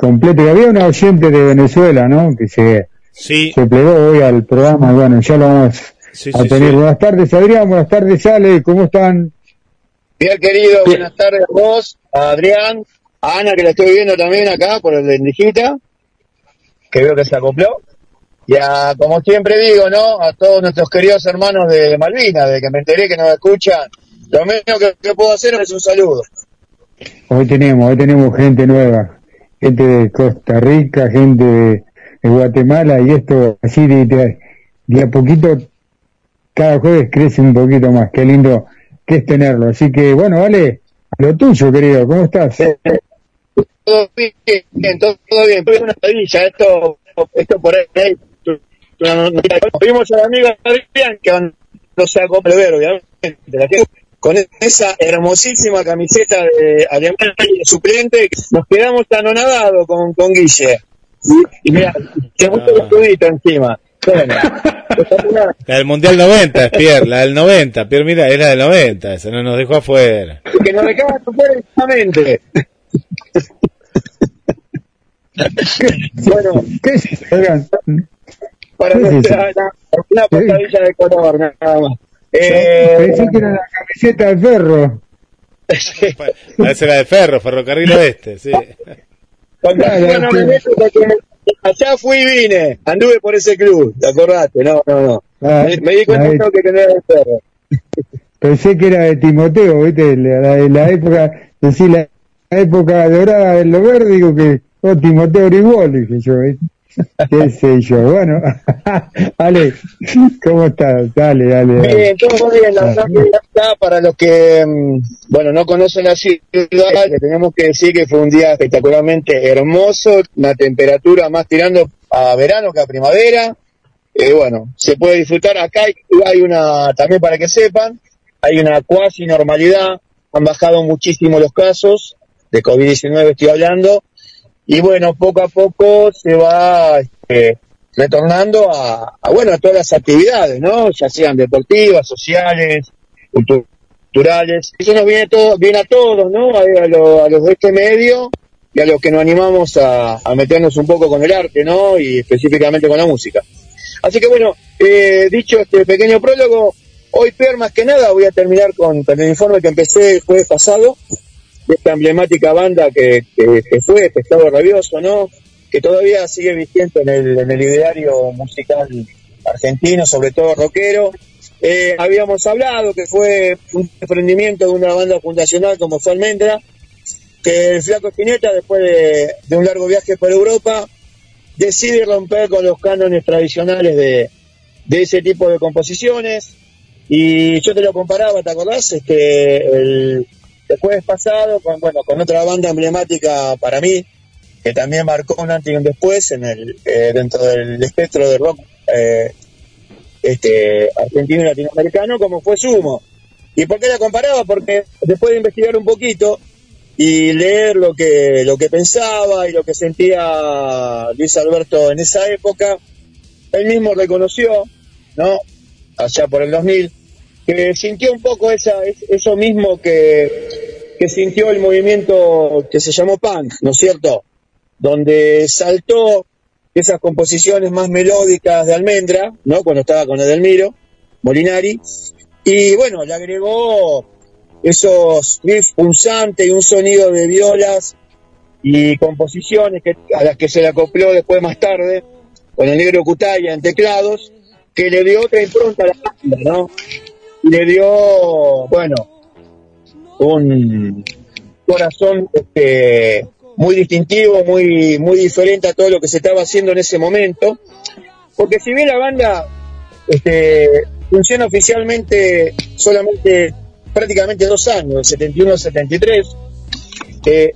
Speaker 4: completo. Y había una oyente de Venezuela, ¿no? Que se,
Speaker 2: Sí.
Speaker 4: se plegó hoy al programa, bueno, ya lo vamos
Speaker 2: Sí,
Speaker 4: a
Speaker 2: sí,
Speaker 4: tener.
Speaker 2: sí.
Speaker 4: Buenas tardes, Adrián, buenas tardes, Ale, ¿cómo están?
Speaker 14: Bien, querido, buenas tardes a vos, a Adrián, a Ana, que la estoy viendo también acá por el de Indijita, que veo que se acopló. Y a, como siempre digo, ¿no? A todos nuestros queridos hermanos de Malvinas, de que me enteré que nos escuchan, lo menos que, que puedo hacer es un saludo.
Speaker 4: Hoy tenemos, hoy tenemos gente nueva, gente de Costa Rica, gente de, Guatemala, y esto así de, a poquito, cada jueves crece un poquito más. Qué lindo que es tenerlo. Así que, bueno, Ale, lo tuyo, querido, ¿cómo estás?
Speaker 14: Todo bien, todo, todo bien, es una esto, esto por ahí. tú- tú no- no- Vimos al amigo Adrián que no se ver, obviamente, la gente con esa hermosísima camiseta de Alemania y de suplente, nos quedamos anonadados con, con Guille. Y mira, se puso el escudito encima. Bueno,
Speaker 2: La del Mundial 90 es Pierre, la del 90. Pierre, mira, es la del 90, esa no nos dejó afuera.
Speaker 14: que nos dejaban afuera exactamente. bueno,
Speaker 4: ¿qué es?
Speaker 14: Para
Speaker 4: ¿Qué es
Speaker 14: nuestra, una patadilla de color, nada más. Eh,
Speaker 4: Pensé que era la camiseta de ferro.
Speaker 2: Parece la de Ferro, Ferrocarril Oeste, sí.
Speaker 14: Cuando
Speaker 4: Claro,
Speaker 14: bueno,
Speaker 4: sí.
Speaker 14: me meto porque allá fui y vine, anduve por ese club, ¿te acordaste? No, no, no.
Speaker 4: Ah,
Speaker 14: me, me di cuenta
Speaker 4: ahí.
Speaker 14: que no era de perro.
Speaker 4: Pensé que era de Timoteo, ¿viste? La, la, la época, decir la, época dorada de lo verde, digo que, oh, Timoteo Grigol, dije yo, ¿viste? qué sé yo, bueno, Ale, ¿cómo estás? Dale, dale, dale.
Speaker 14: Bien, todo bien, la verdad que ya está para los que, mm, bueno, no conocen la ciudad, le tenemos que decir que fue un día espectacularmente hermoso, una temperatura más tirando a verano que a primavera, eh, bueno, se puede disfrutar. Acá, hay una, también para que sepan, hay una cuasi normalidad, han bajado muchísimo los casos, de COVID-19 estoy hablando, y bueno, poco a poco se va este, retornando a, a, bueno, a todas las actividades, ¿no? Ya sean deportivas, sociales, cultu- culturales. Eso nos viene todo, viene a todos, ¿no? A, lo- a los de este medio y a los que nos animamos a, a meternos un poco con el arte, ¿no? Y específicamente con la música. Así que bueno, eh, dicho este pequeño prólogo, hoy Pierre más que nada voy a terminar con, con el informe que empecé el jueves pasado, de esta emblemática banda que, que, que fue Pescado Rabioso, ¿no? Que todavía sigue vigente en el, en el ideario musical argentino, sobre todo rockero. Eh, habíamos hablado que fue un emprendimiento de una banda fundacional como fue Almendra, que el Flaco Spinetta, después de, de un largo viaje por Europa, decide romper con los cánones tradicionales de, de ese tipo de composiciones. Y yo te lo comparaba, ¿te acordás? Este, el jueves pasado con, bueno, con otra banda emblemática para mí, que también marcó un antes y un después en el, eh, dentro del espectro de rock eh, este, argentino y latinoamericano, como fue Sumo. ¿Y por qué la comparaba? Porque después de investigar un poquito y leer lo que, lo que pensaba y lo que sentía Luis Alberto en esa época, él mismo reconoció, ¿no? Allá por el 2000, que sintió un poco esa, es- eso mismo que, que sintió el movimiento que se llamó punk, ¿no es cierto? Donde saltó esas composiciones más melódicas de Almendra, ¿no? Cuando estaba con Edelmiro, Molinari, y bueno, le agregó esos riffs punzantes y un sonido de violas y composiciones que, a las que se le acopló después más tarde con el negro Cutaya en teclados, que le dio otra impronta a la banda, ¿no? Le dio, bueno, un corazón este, muy distintivo, muy, muy diferente a todo lo que se estaba haciendo en ese momento. Porque si bien la banda este, funciona oficialmente solamente prácticamente dos años, del 71 al 73, eh,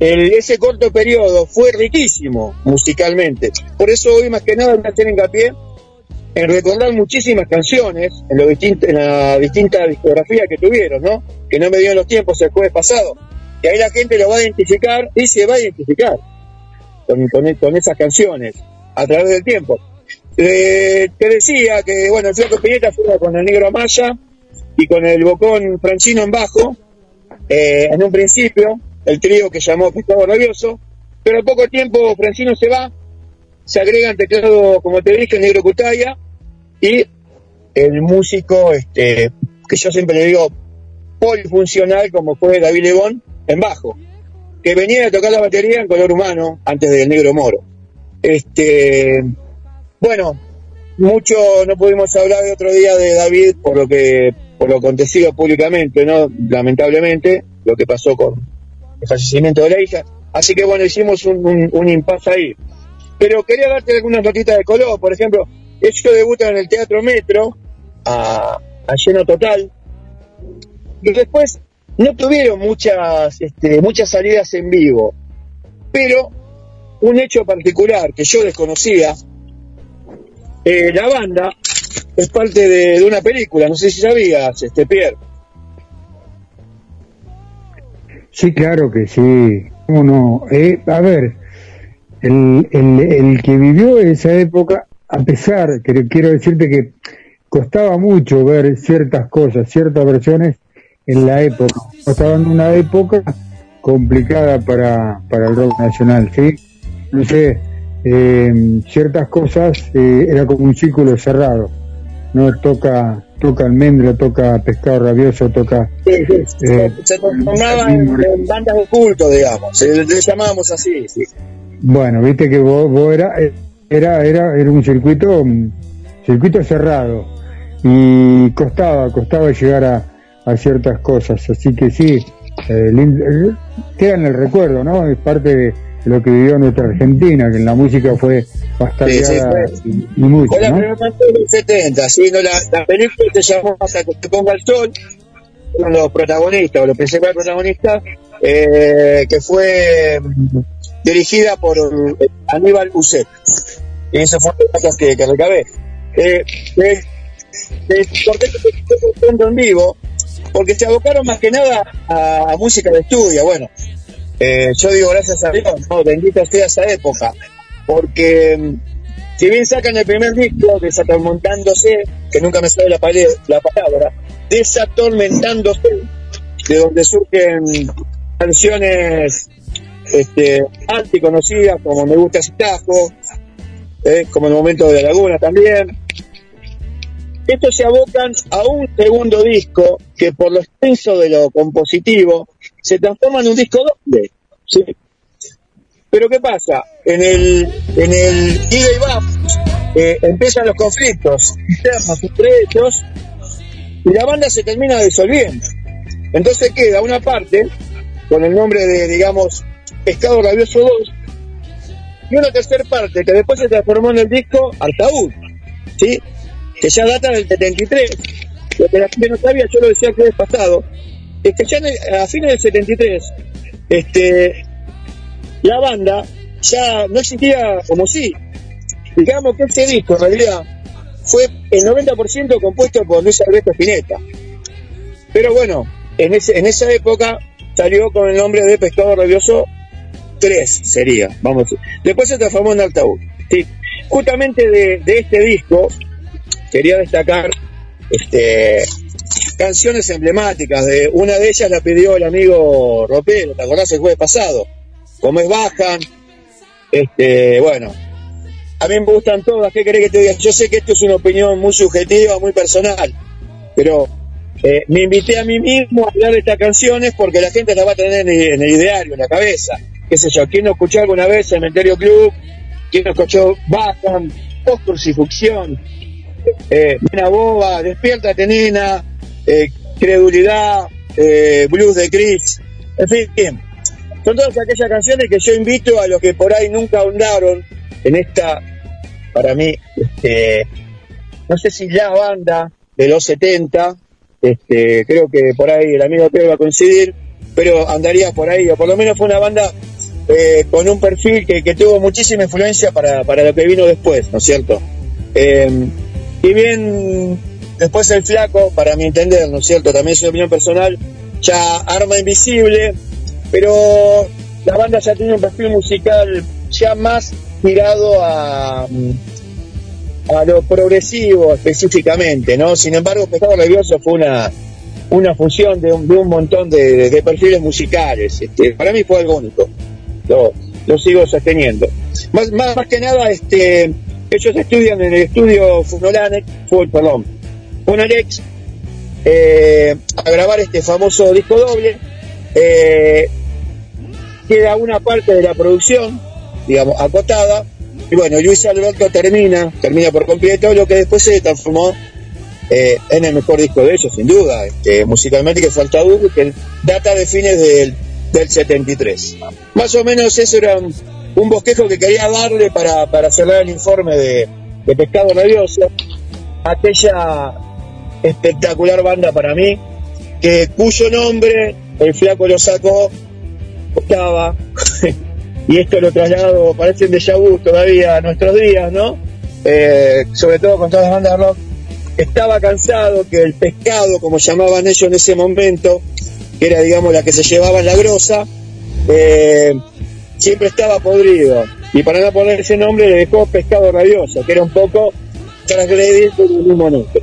Speaker 14: el- ese corto periodo fue riquísimo musicalmente. Por eso hoy más que nada a hacer hincapié en recordar muchísimas canciones en, lo en la distinta discografía que tuvieron, ¿no? Que no me dio los tiempos el jueves pasado. Y ahí la gente lo va a identificar y se va a identificar con, con- con esas canciones a través del tiempo. Eh, te decía que, bueno, el Flaco Pineta fue con el Negro Amaya y con el Bocón Francino en bajo, eh, en un principio, el trío que llamó Pescado Rabioso, pero al poco tiempo Francino se va, se agrega en teclado, como te dije, el Negro Cutaya y el músico, este, que yo siempre le digo, polifuncional, como fue David Lebón, en bajo, que venía a tocar la batería en color humano antes del Negro Moro. Este, bueno, mucho no pudimos hablar de otro día de David por lo que por lo acontecido públicamente, no lamentablemente lo que pasó con el fallecimiento de la hija. Así que bueno, hicimos un, un, un impasse ahí. Pero quería darte algunas notitas de color. Por ejemplo, ellos debutan en el Teatro Metro a, lleno total. Y después no tuvieron muchas, este, muchas salidas en vivo. Pero un hecho particular que yo desconocía, eh, la banda es parte de, una película, no sé si sabías, este Pierre.
Speaker 4: Sí, claro que sí. ¿Cómo no? Eh, a ver, el, el, el que vivió esa época, a pesar, que quiero decirte que costaba mucho ver ciertas cosas, ciertas versiones en la época. Estaban en una época complicada para, para el rock nacional, ¿sí? No sé, eh, ciertas cosas eh, era como un círculo cerrado. No toca toca almendra, toca pescado rabioso, toca
Speaker 14: Sí, sí,
Speaker 4: Eh,
Speaker 14: se, transformaban en, en bandas de culto, digamos, le llamábamos así. sí.
Speaker 4: Bueno, viste que vos, vos era, era, era, era un circuito, un circuito cerrado y costaba, costaba llegar a, a ciertas cosas, así que sí, eh, eh, queda en el recuerdo, ¿no? Es parte de lo que vivió nuestra Argentina, que en la música fue bastante
Speaker 14: Sí, sí,
Speaker 4: y, y mucho,
Speaker 14: Fue la
Speaker 4: ¿no?
Speaker 14: primera parte de los 70, ¿sí? No, la, la película se llamó Hasta que te ponga el sol, fueron los protagonistas, o los principales protagonistas, eh, que fue mm, dirigida por Aníbal Uset. Y eso fue datos que, que recabé. Eh, eh, eh, ¿Por qué te estoy contando en vivo? Porque se abocaron más que nada a, música de estudio. Bueno, eh, yo digo gracias a Dios, no, bendita sea esa época, porque mm, si bien sacan el primer disco, Desatormentándose, que nunca me sale la, la palabra, Desatormentándose, de donde surgen canciones este, anticonocidas, como Me gusta ese tajo, eh, como El momento de la laguna también. Estos se abocan a un segundo disco que por lo extenso de lo compositivo se transforma en un disco doble. Pero ¿qué pasa? En el, en el ida y eh, empiezan los conflictos internos entre ellos y la banda se termina disolviendo. Entonces queda una parte con el nombre de, digamos, Pescado Rabioso 2 y una tercera parte que después se transformó en el disco Artaúd, ¿sí? que ya data del 73. Lo que la gente no sabía, yo lo decía que es pasado, es que ya a fines del 73, este, la banda ya no existía como sí. Digamos que ese disco en realidad fue el 90% compuesto por Luis Alberto Spinetta. Pero bueno, en, ese, en esa época salió con el nombre de Pescado Rabioso 3 sería, vamos. Después se transformó en Altaúd. Sí. Justamente de, de este disco quería destacar este, canciones emblemáticas. De, una de ellas la pidió el amigo Ropero, ¿te acordás el jueves pasado? Como es Bajan. Este, bueno, a mí me gustan todas, ¿qué querés que te diga? Yo sé que esto es una opinión muy subjetiva, muy personal, pero eh, me invité a mí mismo a hablar de estas canciones porque la gente las va a tener en el ideario, en la cabeza. Qué sé yo, ¿quién no escuchó alguna vez Cementerio Club? quien nos escuchó Bajan, Post Crucifixión, eh, Boba, Despiértate Nena, eh, Credulidad, eh, Blues de Chris, en fin, son todas aquellas canciones que yo invito a los que por ahí nunca ahondaron en esta, para mí, este, no sé si la banda de los 70, este, creo que por ahí el amigo Pedro va a coincidir, pero andaría por ahí, o por lo menos fue una banda eh, con un perfil que, tuvo muchísima influencia para, para lo que vino después, ¿no es cierto? Eh, y bien, después el flaco, para mi entender, ¿no es cierto? También es opinión personal, ya arma invisible, pero la banda ya tiene un perfil musical ya más tirado a, a lo progresivo específicamente, ¿no? Sin embargo, Pescado Rabioso fue una, una fusión de un, de un montón de, de perfiles musicales. Este, para mí fue algo único. Lo, lo sigo sosteniendo. Más, que nada, este, ellos estudian en el estudio Funolanex, fue, perdón, Funalex, eh, a grabar este famoso disco doble. Eh, queda una parte de la producción, digamos, acotada, y bueno, Luis Alberto termina, termina por completo lo que después se transformó eh, en el mejor disco de ellos, sin duda, este, musicalmente que falta Tabú, que data de fines del, del 73. Más o menos eso era un, bosquejo que quería darle para, para cerrar el informe de, de Pescado Rabioso, aquella espectacular banda para mí, que cuyo nombre el flaco lo sacó, estaba, y esto lo traslado, parece un déjà vu todavía a nuestros días, ¿no? Eh, sobre todo con todas las bandas de rock, estaba cansado que el pescado, como llamaban ellos en ese momento, que era, digamos, la que se llevaba en la grosa, eh, siempre estaba podrido. Y para no poner ese nombre le dejó pescado rabioso, que era un poco transgredir por el mismo nombre.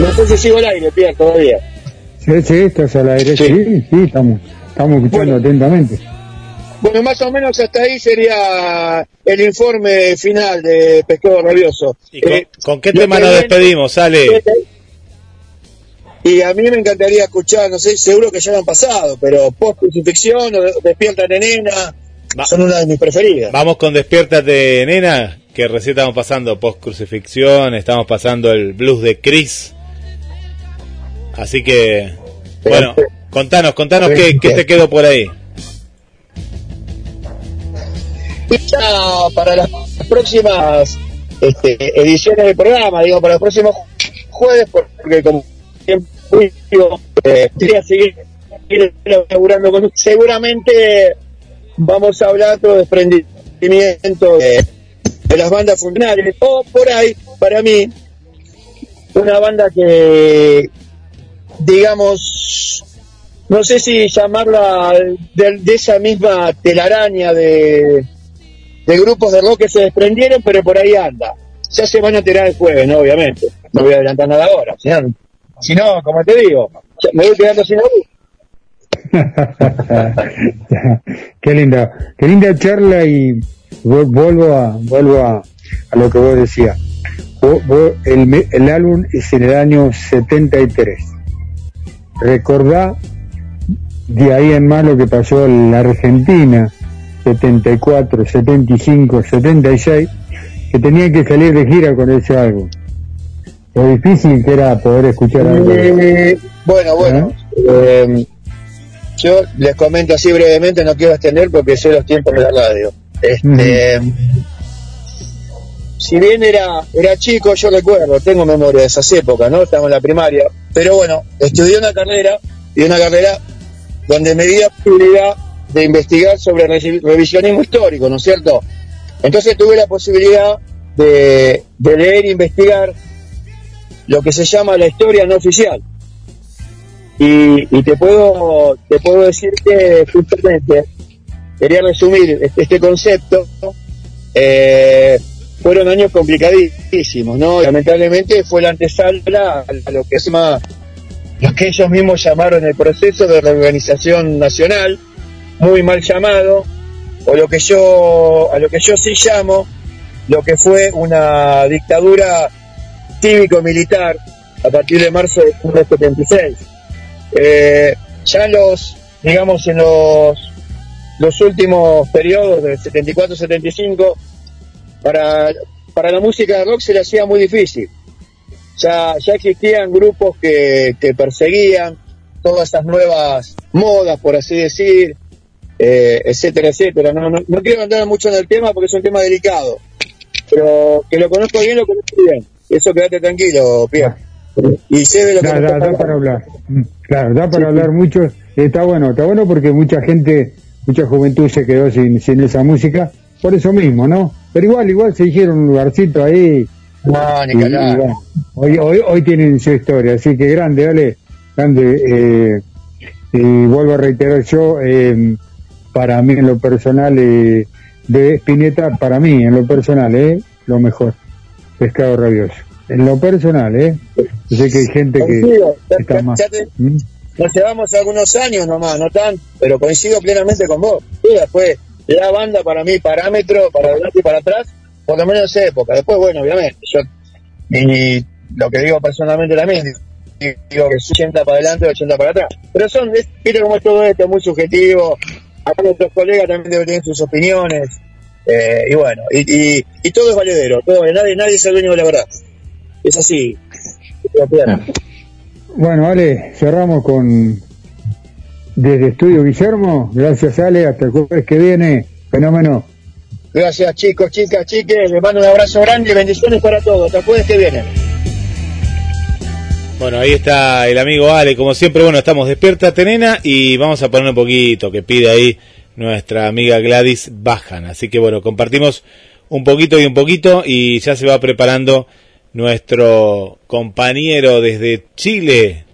Speaker 14: No sé si sigo al aire, Pierre, todavía.
Speaker 4: Sí, sí, estás al aire, sí, sí, estamos, estamos escuchando atentamente.
Speaker 14: Bueno, más o menos hasta ahí sería el informe final de Pescado Rabioso.
Speaker 2: ¿Y con,
Speaker 14: Eh,
Speaker 2: con qué tema nos despedimos? Sale.
Speaker 14: Y a mí me encantaría escuchar, no sé, seguro que ya lo han pasado, pero Post Crucifixión o Despierta Nena son una de mis preferidas.
Speaker 2: Vamos con Despiértate, nena, que recién estamos pasando post crucifixión, estamos pasando el blues de Chris. Así que, bueno, contanos, contanos qué, qué te quedó por ahí.
Speaker 14: Para las próximas este, ediciones del programa, digo, para los próximos jueves, porque como siempre digo, eh, quería seguir seguir laburando con seguramente vamos a hablar de desprendimiento de, de las bandas funcionales. O por ahí, para mí, una banda que digamos no sé si llamarla de esa misma telaraña de, de grupos de rock que se desprendieron, pero por ahí anda. Ya se van a tirar el jueves, ¿no? Obviamente. No voy a adelantar nada ahora. Si no, si no, como te digo, me voy quedando sin luz.
Speaker 4: qué linda, qué linda charla y vu- vuelvo a, vuelvo a, lo que vos decías. Vo- vos- el, el álbum es en el año 73. Recordá de ahí en más lo que pasó en la Argentina, 74, 75, 76, que tenía que salir de gira con ese álbum. Lo difícil que era poder escuchar algo.
Speaker 14: Eh, bueno, bueno. eh, yo les comento así brevemente, no quiero extender porque sé los tiempos de la radio. Este, Si bien era, era chico, yo recuerdo, tengo memoria de esas épocas, ¿no? Estamos en la primaria. Pero bueno, estudié una carrera y una carrera donde me di la posibilidad de investigar sobre re- revisionismo histórico, ¿no es cierto? Entonces tuve la posibilidad de, de leer e investigar lo que se llama la historia no oficial. Y, y te puedo te puedo decir que justamente quería resumir este, este concepto eh, fueron años complicadísimos no lamentablemente fue la antesala a lo que se llama lo que ellos mismos llamaron el proceso de reorganización nacional muy mal llamado o lo que yo a lo que yo sí llamo lo que fue una dictadura cívico militar a partir de marzo de 1976. Eh, ya en los, digamos, en los, los últimos periodos de 74-75, para, para la música de rock se le hacía muy difícil. Ya, ya existían grupos que, que perseguían todas esas nuevas modas, por así decir, eh, etcétera, etcétera. No, no, no quiero andar mucho en el tema porque es un tema delicado, pero que lo conozco bien, lo conozco bien. Eso quédate tranquilo, Pierre. Y sé de lo que
Speaker 4: Da,
Speaker 14: me
Speaker 4: da, da para hablar. Mm, Claro, da para hablar mucho. Está bueno, está bueno porque mucha gente, mucha juventud se quedó sin, sin esa música, por eso mismo, ¿no? Pero igual, igual se hicieron un lugarcito ahí.
Speaker 14: No, ni que
Speaker 4: bueno, hoy, hoy, hoy tienen su historia, así que grande, dale, grande. Eh, y vuelvo a reiterar yo, eh, para mí en lo personal, eh, de Spinetta, para mí en lo personal, eh, lo mejor, pescado rabioso. En lo personal, eh. Yo sé que hay gente que
Speaker 14: Coincido,
Speaker 4: está
Speaker 14: ya-
Speaker 4: más.
Speaker 14: ya te-
Speaker 4: ¿Mm?
Speaker 14: nos llevamos algunos años nomás, no tan, pero coincido plenamente con vos. Después, la banda para mí, parámetro, para adelante y para atrás, por lo menos esa época. Después, bueno, obviamente, yo, y lo que digo personalmente también, digo que es 80 para adelante y 80 para atrás. Pero son, viste cómo es todo esto, es muy subjetivo. Acá nuestros colegas también deben tener sus opiniones. eh, y bueno, y, y, y todo es valedero, todo, nadie, nadie es el dueño de la verdad. Es así.
Speaker 4: Bueno, Ale, cerramos con desde Estudio Guillermo. Gracias, Ale. Hasta el jueves que viene. Fenómeno.
Speaker 14: Gracias chicos, chicas, chiques, les mando un abrazo grande y bendiciones para todos. Hasta el jueves que viene.
Speaker 2: Bueno, ahí está el amigo Ale, como siempre, bueno, estamos despierta, Tenena, y vamos a poner un poquito que pide ahí nuestra amiga Gladys Bajan. Así que bueno, compartimos un poquito y un poquito y ya se va preparando nuestro compañero desde Chile.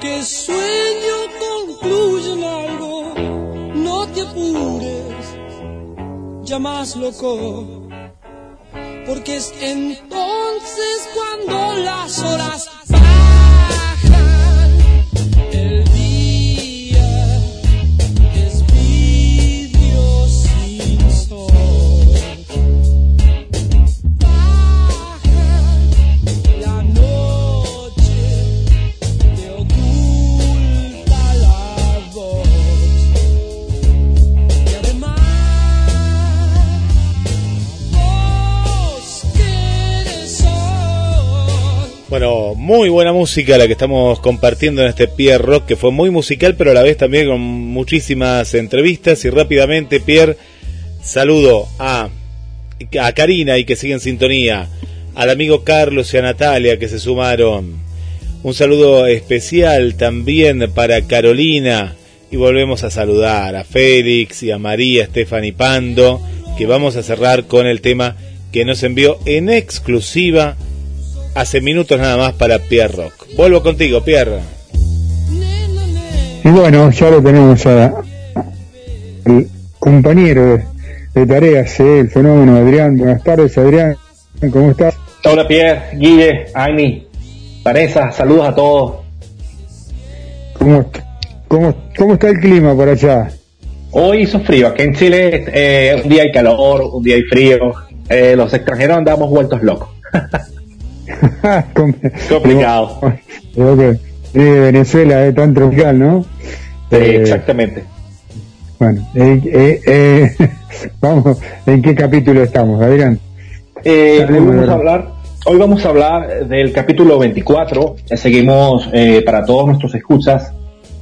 Speaker 8: Que sueño concluye en algo. No te apures, ya más loco, porque es entonces
Speaker 2: Muy buena música la que estamos compartiendo en este Pierre Rock, que fue muy musical, pero a la vez también con muchísimas entrevistas. Y rápidamente, Pierre, saludo a, a Karina y que sigue en sintonía, al amigo Carlos y a Natalia que se sumaron. Un saludo especial también para Carolina. Y volvemos a saludar a Félix y a María Stephanie Pando, que vamos a cerrar con el tema que nos envió en exclusiva hace minutos nada más para Pierre Rock. Vuelvo contigo, Pierre.
Speaker 4: Y bueno, ya lo tenemos a el compañero de, de tareas, eh, el fenómeno Adrián. Buenas tardes, Adrián. ¿Cómo estás?
Speaker 15: Hola Pierre, Guille, Aimi, Vanessa, saludos a todos.
Speaker 4: ¿Cómo, cómo, cómo está el clima por allá?
Speaker 15: Hoy hizo frío, aquí en Chile eh, un día hay calor, un día hay frío, eh, los extranjeros andamos vueltos locos. Complicado.
Speaker 4: Creo que sí, Venezuela es tan tropical, ¿no?
Speaker 15: Sí,
Speaker 4: Eh,
Speaker 15: exactamente.
Speaker 4: Bueno, eh, eh, eh, vamos, ¿en qué capítulo estamos, Adrián?
Speaker 15: Hoy, vamos a hablar, hoy vamos a hablar del capítulo 24. Eh, Seguimos eh, para todos nuestros escuchas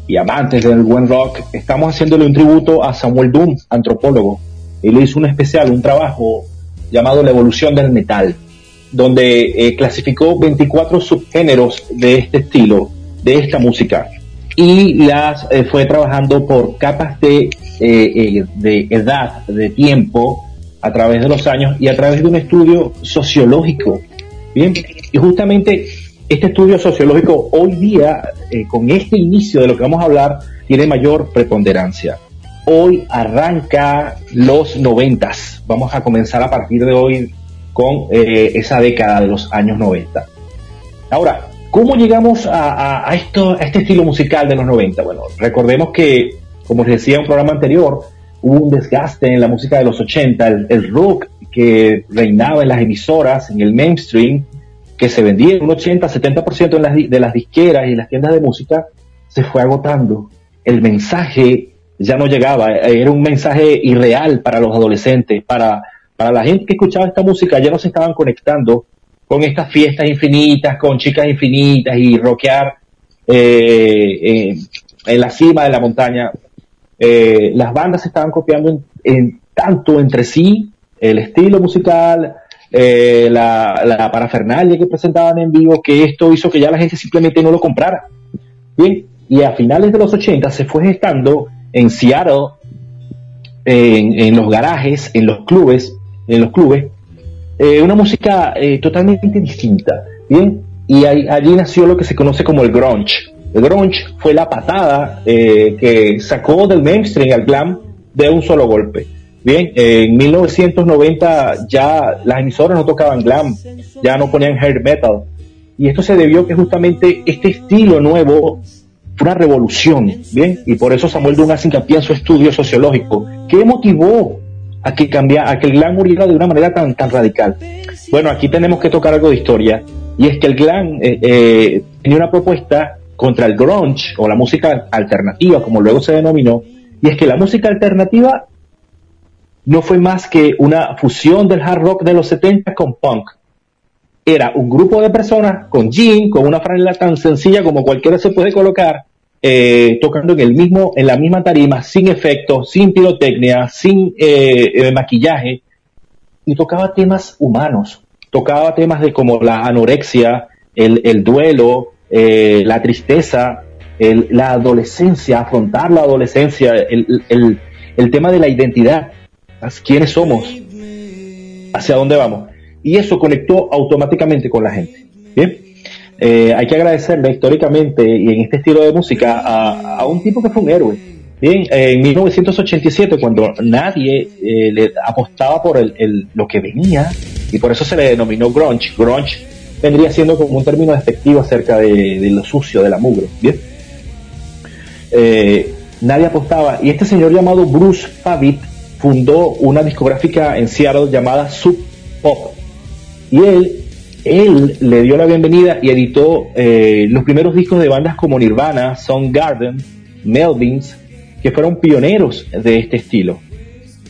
Speaker 15: y amantes del buen rock. Estamos haciéndole un tributo a Samuel Doom, antropólogo. Él hizo un especial, un trabajo llamado La evolución del metal, donde eh, clasificó 24 subgéneros de este estilo, de esta música, y las eh, fue trabajando por capas de, eh, eh, de edad, de tiempo, a través de los años y a través de un estudio sociológico. Bien, y justamente este estudio sociológico hoy día, eh, con este inicio de lo que vamos a hablar, tiene mayor preponderancia. Hoy arranca los noventas. Vamos a comenzar a partir de hoy con eh, esa década de los años 90. Ahora, ¿cómo llegamos a, esto, a este estilo musical de los 90? Bueno, recordemos que, como les decía en un programa anterior, hubo un desgaste en la música de los 80, el, rock que reinaba en las emisoras, en el mainstream, que se vendía en un 80-70% en las de las disqueras y las tiendas de música, se fue agotando. El mensaje ya no llegaba, era un mensaje irreal para los adolescentes, para, para la gente que escuchaba esta música, ya no se estaban conectando con estas fiestas infinitas, con chicas infinitas y rockear eh, en la cima de la montaña. Eh, las bandas se estaban copiando en, tanto entre sí, el estilo musical, eh, la, parafernalia que presentaban en vivo, que esto hizo que ya la gente simplemente no lo comprara. Bien, y a finales de los 80 se fue gestando en Seattle, en los garajes, en los clubes, en los clubes, eh, una música eh, totalmente distinta, bien, y ahí- allí nació lo que se conoce como el grunge. El grunge fue la patada eh, que sacó del mainstream al glam de un solo golpe. Bien, en 1990 ya las emisoras no tocaban glam, ya no ponían hair metal, y esto se debió que justamente este estilo nuevo fue una revolución, ¿bien? Y por eso Samuel Dunn hace hincapié en su estudio sociológico. ¿Qué motivó a que cambia, a el glam de una manera tan, tan radical? Bueno, aquí tenemos que tocar algo de historia, y es que el glam eh, eh, tenía una propuesta contra el grunge, o la música alternativa, como luego se denominó, y es que la música alternativa no fue más que una fusión del hard rock de los 70 con punk era un grupo de personas con jean, con una franela tan sencilla como cualquiera se puede colocar, eh, tocando en el mismo, en la misma tarima, sin efectos, sin pirotecnia, sin eh, eh, maquillaje, y tocaba temas humanos, tocaba temas de como la anorexia, el, el duelo, eh, la tristeza, la adolescencia, afrontar la adolescencia, el- el tema de la identidad, quiénes somos, hacia dónde vamos. Y eso conectó automáticamente con la gente. Bien, Eh, hay que agradecerle históricamente y en este estilo de música a, un tipo que fue un héroe. Bien, en 1987, cuando nadie eh, le apostaba por el, lo que venía, y por eso se le denominó grunge. Grunge vendría siendo como un término despectivo acerca de, lo sucio, de la mugre. Bien, eh, nadie apostaba. Y este señor llamado Bruce Favitt fundó una discográfica en Seattle llamada Sub Pop. Y él, él le dio la bienvenida y editó eh, los primeros discos de bandas como Nirvana, Soundgarden, Melvins, que fueron pioneros de este estilo.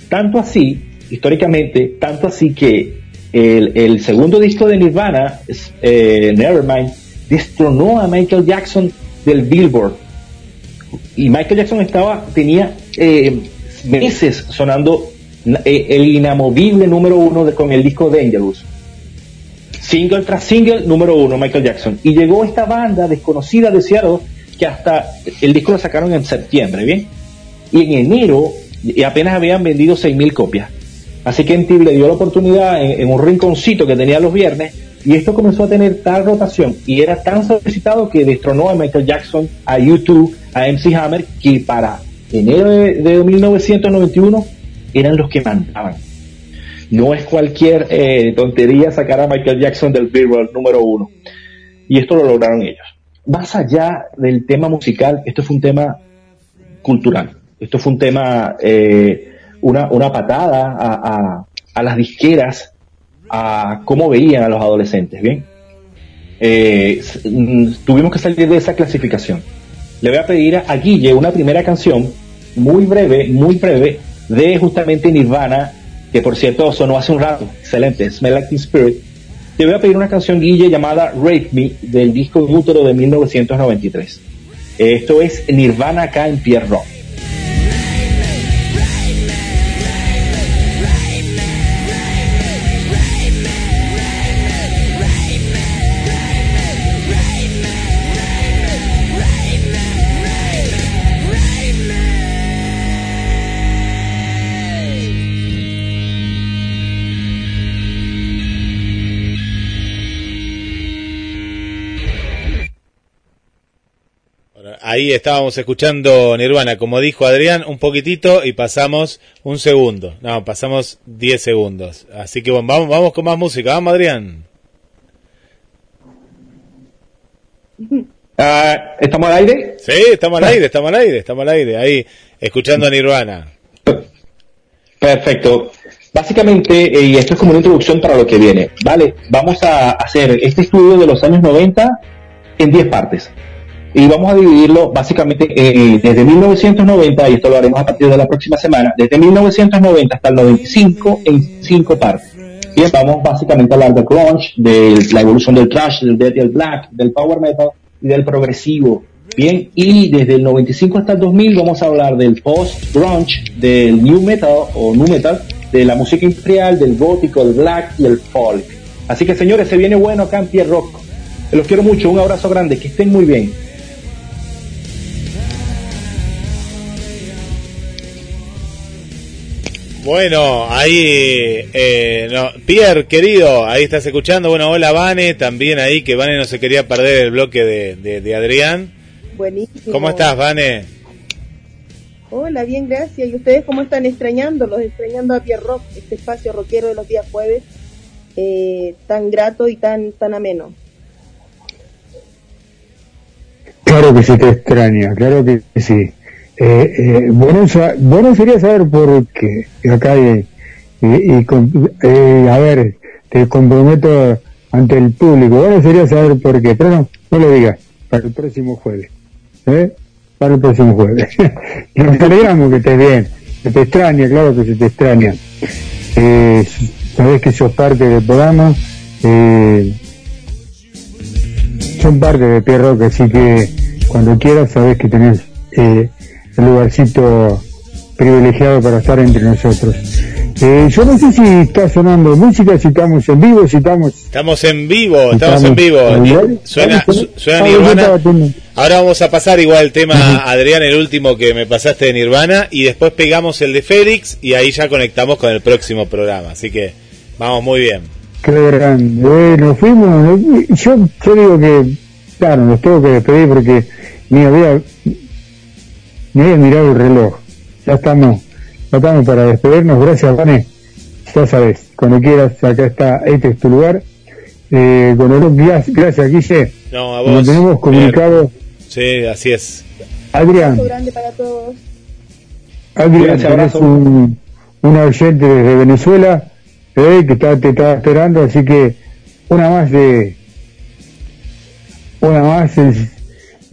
Speaker 15: Tanto así, históricamente, tanto así que el, segundo disco de Nirvana, eh, Nevermind, destronó a Michael Jackson del Billboard. Y Michael Jackson estaba, tenía eh, meses sonando eh, el inamovible número uno de- con el disco Dangerous. Single tras single, número uno, Michael Jackson. Y llegó esta banda desconocida de Seattle que hasta el disco lo sacaron en septiembre, ¿bien? Y en enero apenas habían vendido 6.000 copias. Así que MTV le dio la oportunidad en, en un rinconcito que tenía los viernes y esto comenzó a tener tal rotación y era tan solicitado que destronó a Michael Jackson, a YouTube, a MC Hammer, que para enero de, de 1991 eran los que mandaban. No es cualquier eh, tontería sacar a Michael Jackson del Billboard número uno. Y esto lo lograron ellos. Más allá del tema musical, esto fue un tema cultural. Esto fue un tema, eh, una, una patada a, a- las disqueras, a cómo veían a los adolescentes, ¿bien? Eh, tuvimos que salir de esa clasificación. Le voy a pedir a, a Guille una primera canción, muy breve, muy breve, de justamente Nirvana, que por cierto sonó hace un rato, excelente, Smell Like Spirit. Te voy a pedir una canción, Guille, llamada Rape Me, del disco Útero de 1993. Esto es Nirvana acá en Pierre Rock.
Speaker 2: Ahí estábamos escuchando Nirvana, como dijo Adrián, un poquitito y pasamos un segundo. No, pasamos 10 segundos. Así que bueno, vamos, vamos con más música. Vamos, Adrián.
Speaker 15: Ah, ¿Estamos al aire?
Speaker 2: Sí, estamos al aire, estamos al aire, estamos al aire. Ahí, escuchando a Nirvana.
Speaker 15: Perfecto. Básicamente, eh, y esto es como una introducción para lo que viene, ¿vale? Vamos a hacer este estudio de los años 90 en 10 partes. Y vamos a dividirlo básicamente eh, desde 1990, y esto lo haremos a partir de la próxima semana, desde 1990 hasta el 95 en 5 partes. Bien, vamos básicamente a hablar del grunge, de la evolución del thrash, del death y el black, del power metal y del progresivo. Bien, y desde el 95 hasta el 2000 vamos a hablar del post-grunge, del new metal o nu metal, de la música imperial, del gótico, del black y el folk. Así que señores, se viene bueno acá en Rock. Los quiero mucho, un abrazo grande, que estén muy bien.
Speaker 2: Bueno, ahí, eh, no, Pierre, querido, ahí estás escuchando. Bueno, hola Vane, también ahí, que Vane no se quería perder el bloque de, de, de Adrián.
Speaker 16: Buenísimo.
Speaker 2: ¿Cómo estás, Vane?
Speaker 16: Hola, bien, gracias. ¿Y ustedes cómo están extrañándolos? Extrañando a Pierre Rock, este espacio rockero de los días jueves, eh, tan grato y tan, tan ameno.
Speaker 4: Claro que sí te extraña, claro que sí. Eh, eh, bueno, bueno sería saber por qué. Y Acá, eh, y, y con- eh, a ver, te comprometo ante el público. Bueno sería saber por qué, pero no, lo digas. Para el próximo jueves. ¿eh? Para el próximo jueves. y nos alegramos que estés bien. Se te extraña, claro que se te extraña. Eh, sabés que sos parte del programa. Eh, son parte de Pierre Rock, así que cuando quieras sabes que tenés eh, el lugarcito privilegiado para estar entre nosotros. Eh, yo no sé si está sonando música, si estamos en vivo, si estamos...
Speaker 2: Estamos en vivo, estamos en vivo.
Speaker 4: ¿Estamos
Speaker 2: Ni-
Speaker 4: en vivo?
Speaker 2: Suena,
Speaker 4: ¿Estamos en
Speaker 2: su- suena?
Speaker 4: Ah,
Speaker 2: Nirvana. Ahora vamos a pasar igual el tema, Adrián, el último que me pasaste de Nirvana, y después pegamos el de Félix y ahí ya conectamos con el próximo programa. Así que vamos muy bien.
Speaker 4: Qué grande. Nos fuimos. eh, Yo, yo digo que, claro, nos tengo que despedir porque ni había, ni había mirado el reloj. Ya estamos, ya estamos para despedirnos. Gracias, Vane. Ya sabes, cuando quieras, acá está, este es tu lugar. Eh, con el, gracias, gracias, Guille.
Speaker 2: No, a
Speaker 4: Nos
Speaker 2: vos.
Speaker 4: tenemos comunicado.
Speaker 2: Sí, así es.
Speaker 4: Adrián,
Speaker 16: Un abrazo grande para todos.
Speaker 4: Adrián,
Speaker 15: Gracias,
Speaker 4: un, un oyente desde Venezuela eh, que está, te estaba esperando, así que una más de una más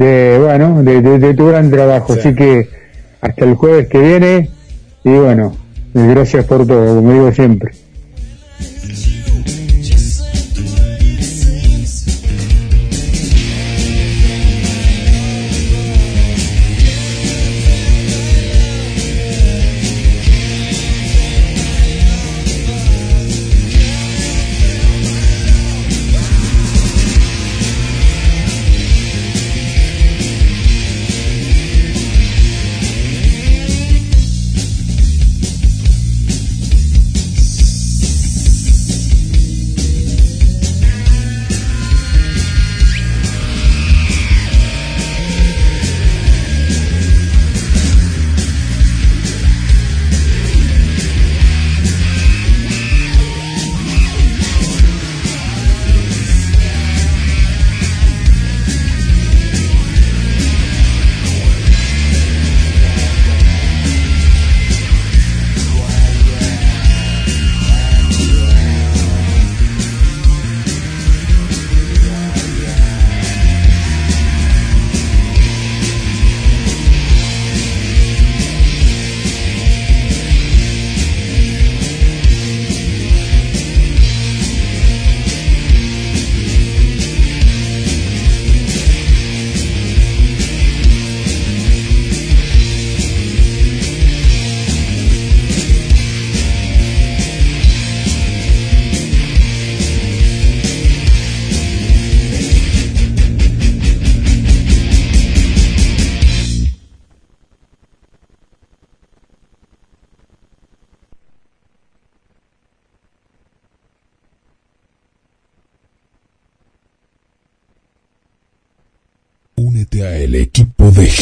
Speaker 4: de bueno de, de- de tu gran trabajo, así que hasta el jueves que viene y bueno gracias por todo, como digo siempre.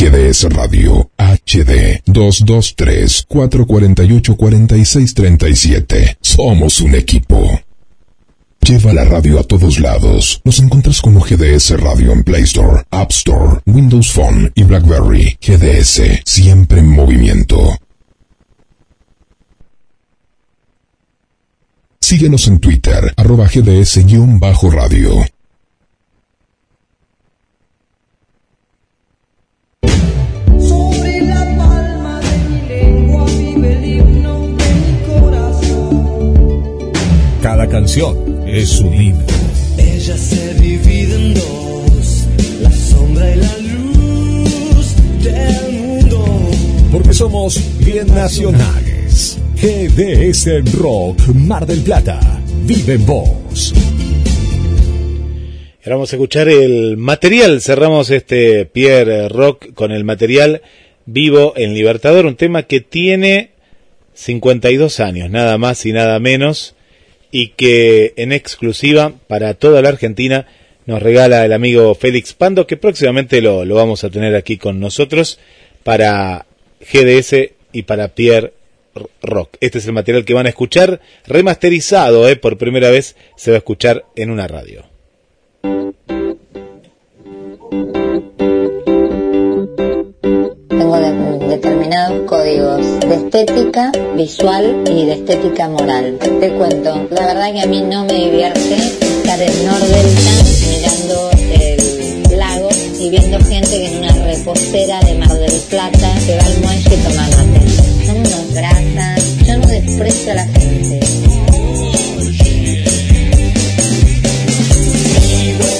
Speaker 10: GDS Radio HD 223-448-4637. Somos un equipo. Lleva la radio a todos lados. Nos encuentras como GDS Radio en Play Store, App Store, Windows Phone y BlackBerry. GDS, siempre en movimiento. Síguenos en Twitter, arroba GDS-radio. Canción es un himno.
Speaker 8: Ella se divide en dos, la sombra y la luz del mundo.
Speaker 10: Porque somos bien nacionales. GDS Rock Mar del Plata. Vive en vos.
Speaker 2: Ahora vamos a escuchar el material. Cerramos este Pierre Rock con el material vivo en Libertador, un tema que tiene 52 años, nada más y nada menos, y que en exclusiva para toda la Argentina nos regala el amigo Félix Pando, que próximamente lo, lo vamos a tener aquí con nosotros para GDS y para Pierre Rock. Este es el material que van a escuchar remasterizado, eh, por primera vez se va a escuchar en una radio.
Speaker 17: Códigos de estética visual y de estética moral. Te cuento, la verdad que a mí no me divierte estar en Nordelta mirando el lago y viendo gente que en una reposera de Mar del Plata se va al muelle y toma mate. Son unos grasas, yo no desprecio a la gente.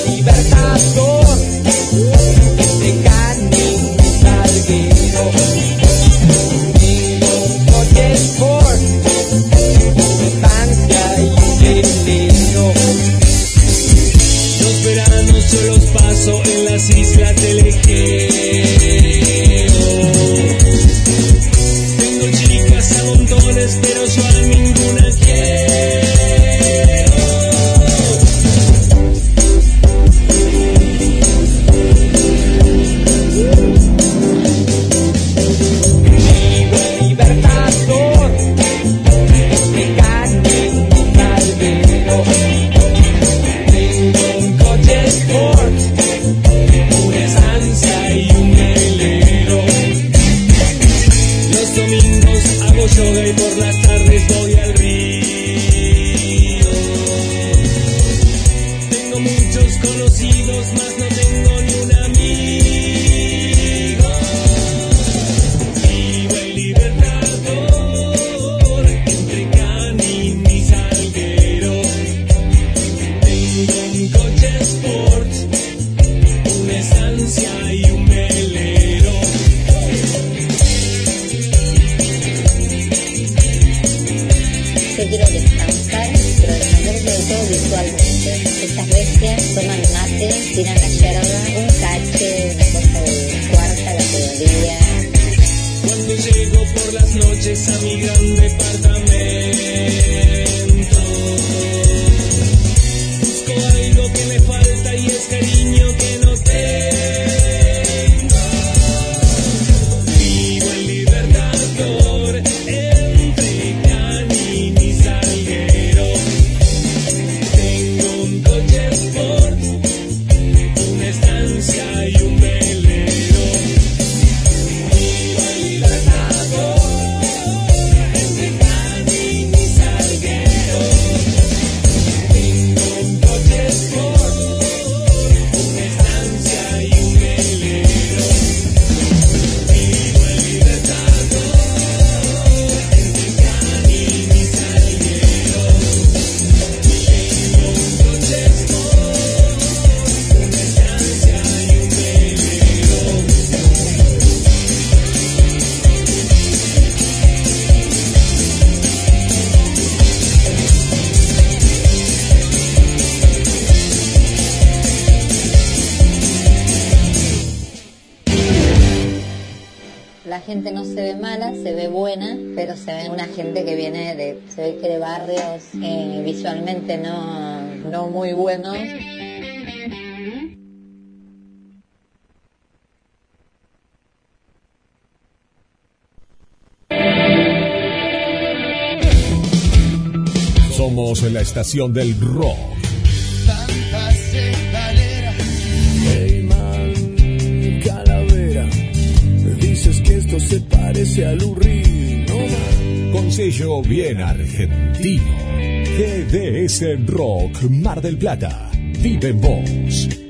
Speaker 8: Libertador, las islas del Egeo.
Speaker 17: se ve buena, pero se ve una gente que viene de, se ve que de barrios eh, visualmente no, no muy buenos.
Speaker 8: Somos en la estación del rock
Speaker 1: esto se parece al urri, ¿no?
Speaker 8: Con sello bien argentino. GDS Rock Mar del Plata. Vive en vos.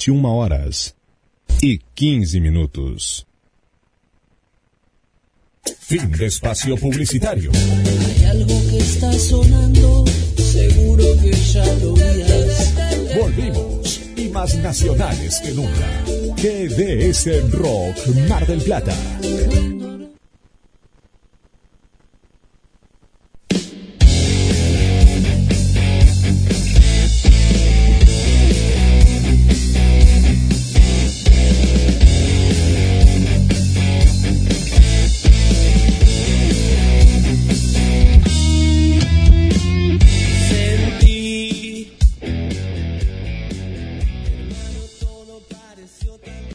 Speaker 8: 21 e horas e y 15 minutos. Fin de espacio publicitario.
Speaker 1: Hay algo que está sonando, seguro que ya lo miras.
Speaker 8: Volvimos y más nacionales que nunca. GDS Rock Mar del Plata